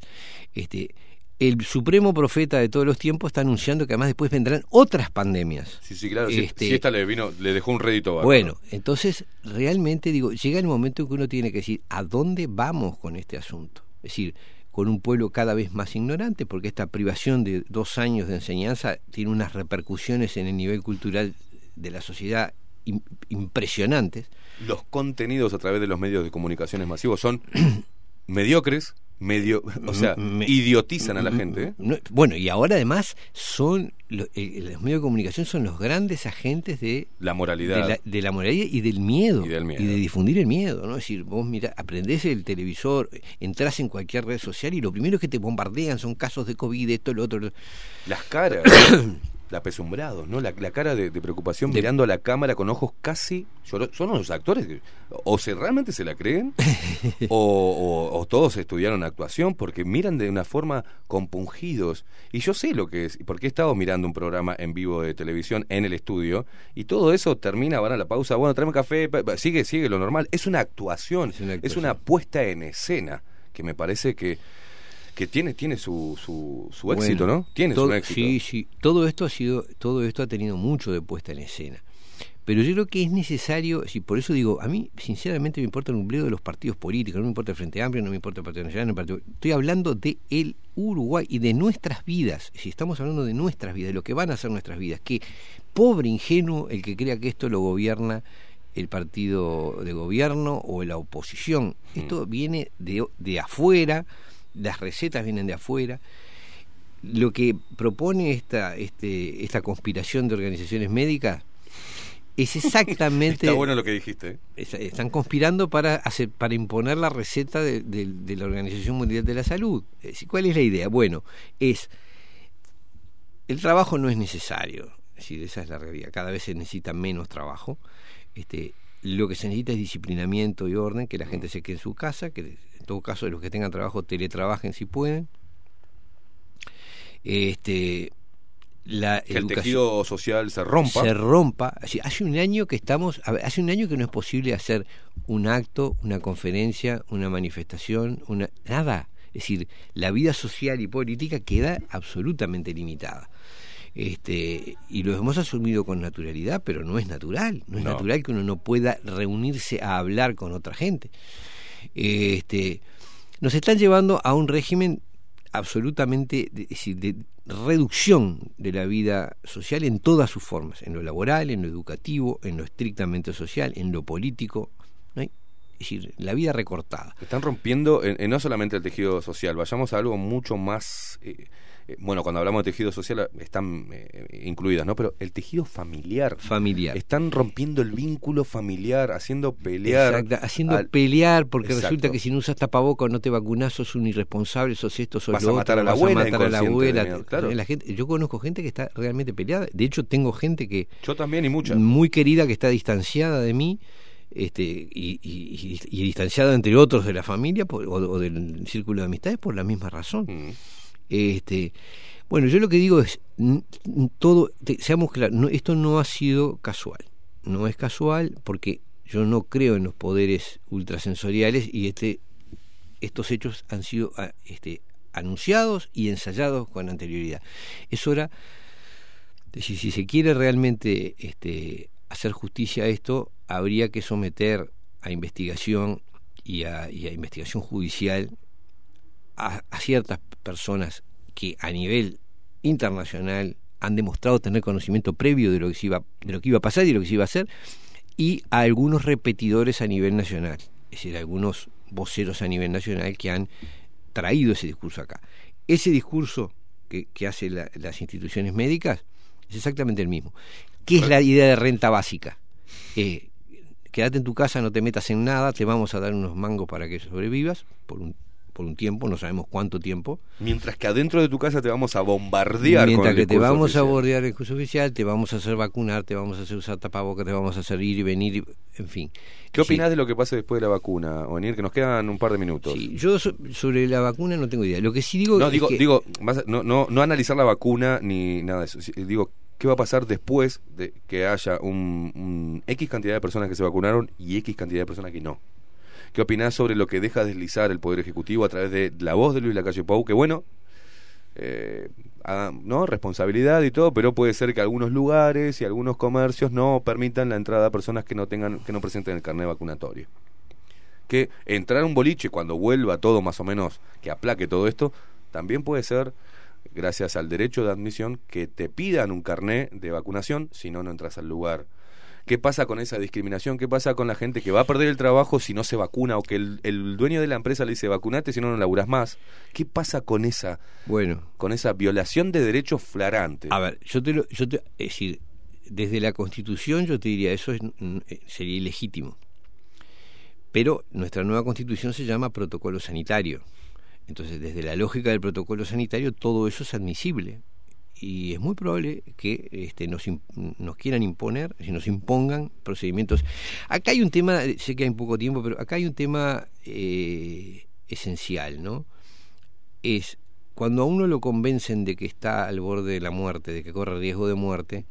Este, el supremo profeta de todos los tiempos está anunciando que además después vendrán otras pandemias. Sí, sí, claro. si- Este- Si, esta le vino, le dejó un rédito bárbaro. Bueno, entonces realmente digo, llega el momento en que uno tiene que decir, ¿a dónde vamos con este asunto? Es decir, con un pueblo cada vez más ignorante, porque esta privación de dos años de enseñanza tiene unas repercusiones en el nivel cultural de la sociedad im- impresionantes. Los contenidos a través de los medios de comunicaciones masivos son mediocres, medio, o sea, Me- idiotizan a la gente. ¿eh? No, bueno, y ahora además son lo- eh, los medios de comunicación son los grandes agentes de La moralidad. de la, de la moralidad y del miedo Y del miedo. de difundir el miedo, ¿no? Es decir, vos mira, aprendés el televisor, entras en cualquier red social y lo primero que te bombardean son casos de COVID, esto, lo otro. lo- Las caras, la pesumbrados, ¿no? La, la cara de, de preocupación mirando a la cámara con ojos casi Son unos actores que o se realmente se la creen o, o- o todos estudiaron actuación porque miran de una forma compungidos. Y yo sé lo que es, porque he estado mirando un programa en vivo de televisión en el estudio y todo eso termina, van a la pausa, bueno, tráeme café, sigue, sigue lo normal. Es una actuación, Es una es una puesta en escena que me parece que que tiene tiene su, su, su Bueno, éxito, ¿no? Tiene todo- su éxito. Sí, sí. Todo esto ha sido, todo esto ha tenido mucho de puesta en escena. Pero yo creo que es necesario, sí, por eso digo, a mí sinceramente me importa un bledo de los partidos políticos, no me importa el Frente Amplio, no me importa el Partido Nacional, no me importa- estoy hablando de el Uruguay y de nuestras vidas. Si estamos hablando de nuestras vidas, de lo que van a ser nuestras vidas, que pobre ingenuo el que crea que esto lo gobierna el partido de gobierno o la oposición. Esto viene de, de afuera, las recetas vienen de afuera. Lo que propone esta, este, esta conspiración de organizaciones médicas es exactamente... Está bueno lo que dijiste. ¿eh? es- están conspirando para hacer, para imponer la receta de, de- de la Organización Mundial de la Salud. ¿Cuál es la idea? Bueno, es el trabajo no es necesario. Es decir, esa es la realidad. Cada vez se necesita menos trabajo. Este, lo que se necesita es disciplinamiento y orden, que la gente se quede en su casa, que todo caso los que tengan trabajo teletrabajen si pueden. Este, la Que el tejido social se rompa. se rompa. Hace un año que estamos, hace un año que no es posible hacer un acto, una conferencia, una manifestación, una nada. Es decir, la vida social y política queda absolutamente limitada. Este, y lo hemos asumido con naturalidad, pero no es natural. No es No. natural que uno no pueda reunirse a hablar con otra gente. Este, nos están llevando a un régimen absolutamente de, reducción de la vida social en todas sus formas, en lo laboral, en lo educativo, en lo estrictamente social, en lo político. Es decir, la vida recortada. Están rompiendo en- en no solamente el tejido social, vayamos a algo mucho más... eh, eh, bueno, cuando hablamos de tejido social eh, están eh, incluidas, ¿no? Pero el tejido familiar. Familiar. Están rompiendo el vínculo familiar, haciendo pelear. Exacto, haciendo al- pelear porque Exacto. resulta que si no usas tapabocas no te vacunás, sos un irresponsable, sos esto, sos Vas lo a matar otro, a la vas abuela, matar a la abuela. miedo, claro. La gente, yo conozco gente que está realmente peleada. De hecho, tengo gente que Yo también y muchas. muy querida que está distanciada de mí este y, y- y- y distanciada entre otros de la familia por- o, o del círculo de amistades por la misma razón Mm. Este bueno yo lo que digo es todo seamos claros no, esto no ha sido casual. No es casual porque yo no creo en los poderes ultrasensoriales y este estos hechos han sido ah, este anunciados y ensayados con anterioridad. Es hora si, si se quiere realmente este, hacer justicia a esto, habría que someter a investigación y a, y a investigación judicial a, a ciertas personas que a nivel internacional han demostrado tener conocimiento previo de lo que se iba, de lo que iba a pasar y lo que se iba a hacer, y a algunos repetidores a nivel nacional, es decir, algunos voceros a nivel nacional que han traído ese discurso acá. Ese discurso que, que hacen la- las instituciones médicas es exactamente el mismo. ¿Qué es la idea de renta básica? Eh, quédate en tu casa, no te metas en nada, te vamos a dar unos mangos para que sobrevivas por un, por un tiempo, no sabemos cuánto tiempo. Mientras que adentro de tu casa te vamos a bombardear con Mientras el que te vamos a oficial. bordear el curso oficial, te vamos a hacer vacunar, te vamos a hacer usar tapabocas, te vamos a hacer ir y venir, y- en fin. ¿Qué Sí. opinás de lo que pase después de la vacuna, Onir? Que nos quedan un par de minutos. Sí, yo so- sobre la vacuna no tengo idea. Lo que sí digo No, es digo, que- digo más- no, no, no analizar la vacuna ni nada de eso. Digo, ¿qué va a pasar después de que haya un, un X cantidad de personas que se vacunaron y X cantidad de personas que no? ¿Qué opinás sobre lo que deja deslizar el Poder Ejecutivo a través de la voz de Luis Lacalle Pou? Que bueno, eh, ah, ¿no? Responsabilidad y todo, pero puede ser que algunos lugares y algunos comercios no permitan la entrada a personas que no tengan, que no presenten el carnet vacunatorio que entrar a un boliche cuando vuelva todo más o menos, que aplaque todo esto, también puede ser, gracias al derecho de admisión, que te pidan un carné de vacunación, si no, no entras al lugar. ¿Qué pasa con esa discriminación? ¿Qué pasa con la gente que va a perder el trabajo si no se vacuna o que el, el dueño de la empresa le dice vacunate si no no laburas más? ¿Qué pasa con esa Bueno, con esa violación de derechos flagrante? A ver, yo te lo, yo te, es decir, desde la Constitución yo te diría eso es, eh, sería ilegítimo. Pero nuestra nueva Constitución se llama protocolo sanitario. Entonces, desde la lógica del protocolo sanitario, todo eso es admisible. Y es muy probable que este, nos, nos quieran imponer, si nos impongan procedimientos. Acá hay un tema, eh, sé que hay poco tiempo, pero acá hay un tema eh, esencial, ¿no? Es cuando a uno lo convencen de que está al borde de la muerte, de que corre riesgo de muerte,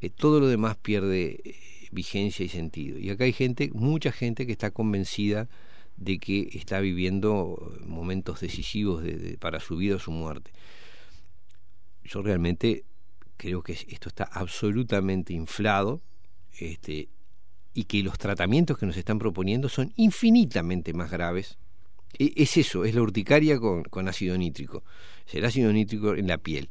eh, todo lo demás pierde eh, vigencia y sentido. Y acá hay gente, mucha gente que está convencida de que está viviendo momentos decisivos de- de- para su vida o su muerte. Yo realmente creo que esto está absolutamente inflado este, y que los tratamientos que nos están proponiendo son infinitamente más graves. E- Es eso, es la urticaria con, con ácido nítrico. Es el ácido nítrico en la piel.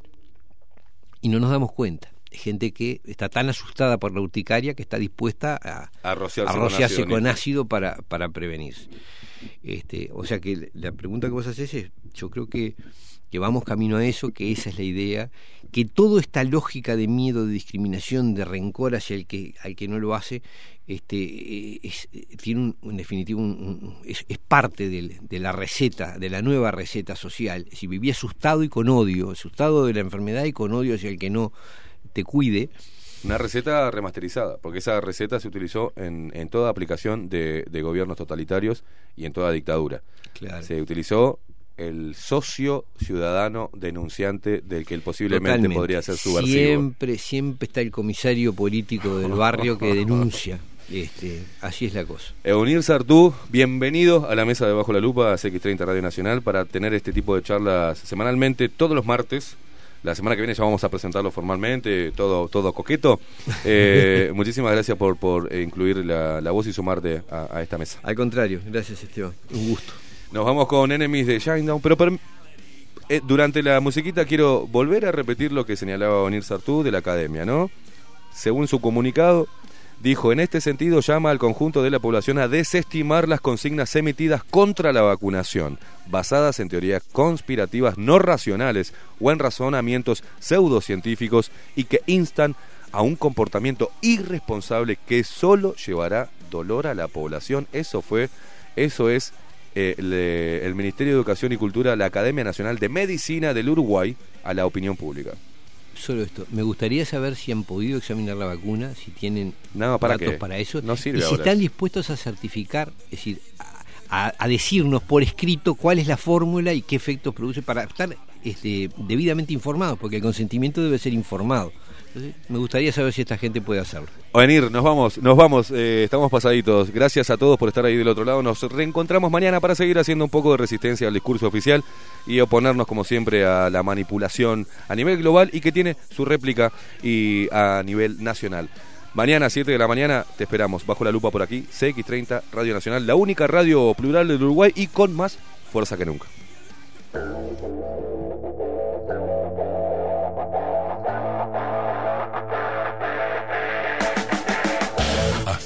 Y no nos damos cuenta. Hay gente que está tan asustada por la urticaria que está dispuesta a, A rociarse a con ácido con nítrico. ácido para, para prevenirse. Este, o sea que la pregunta que vos haces es, yo creo que que vamos camino a eso, que esa es la idea, que toda esta lógica de miedo, de discriminación, de rencor hacia el que, al que no lo hace, este, eh, es, eh, tiene un, en definitiva un- un- es, es parte del- de la receta, de la nueva receta social. Si vivía asustado y con odio, asustado de la enfermedad y con odio hacia el que no te cuide, Una receta remasterizada, porque esa receta se utilizó en, en toda aplicación de, de gobiernos totalitarios y en toda dictadura. Claro. Se utilizó el socio ciudadano denunciante del que él posiblemente Totalmente. podría ser subversivo. Siempre, siempre está el comisario político del barrio que denuncia. Este, así es la cosa. Eunir Sartú, bienvenido a la mesa de Bajo la Lupa, CX30 Radio Nacional, para tener este tipo de charlas semanalmente, todos los martes. La semana que viene ya vamos a presentarlo formalmente, todo todo coqueto. Eh, muchísimas gracias por, por incluir la, la voz y sumarte a, a esta mesa. Al contrario, gracias Esteban. Un gusto. Nos vamos con Enemies de Shinedown, pero per- eh, durante la musiquita quiero volver a repetir lo que señalaba Onir Sartú de la academia, ¿no? Según su comunicado, dijo, en este sentido llama al conjunto de la población a desestimar las consignas emitidas contra la vacunación, basadas en teorías conspirativas no racionales o en razonamientos pseudocientíficos y que instan a un comportamiento irresponsable que solo llevará dolor a la población. Eso fue, eso es eh, le- el Ministerio de Educación y Cultura, la Academia Nacional de Medicina del Uruguay a la opinión pública. Solo esto. Me gustaría saber si han podido examinar la vacuna, si tienen No, ¿para datos qué? para eso. No sirve y si ahora están dispuestos a certificar, es decir, a, a- a decirnos por escrito cuál es la fórmula y qué efectos produce para estar este, debidamente informados, porque el consentimiento debe ser informado. Me gustaría saber si esta gente puede hacerlo. Venir, nos vamos, nos vamos, eh, estamos pasaditos. Gracias a todos por estar ahí del otro lado. Nos reencontramos mañana para seguir haciendo un poco de resistencia al discurso oficial y oponernos, como siempre, a la manipulación a nivel global y que tiene su réplica y a nivel nacional. Mañana, 7 de la mañana, te esperamos. Bajo la lupa por aquí, CX30 Radio Nacional, la única radio plural del Uruguay y con más fuerza que nunca.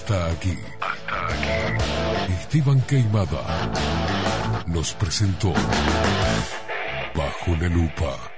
Hasta aquí. Hasta aquí. Esteban Queimada nos presentó Bajo la Lupa.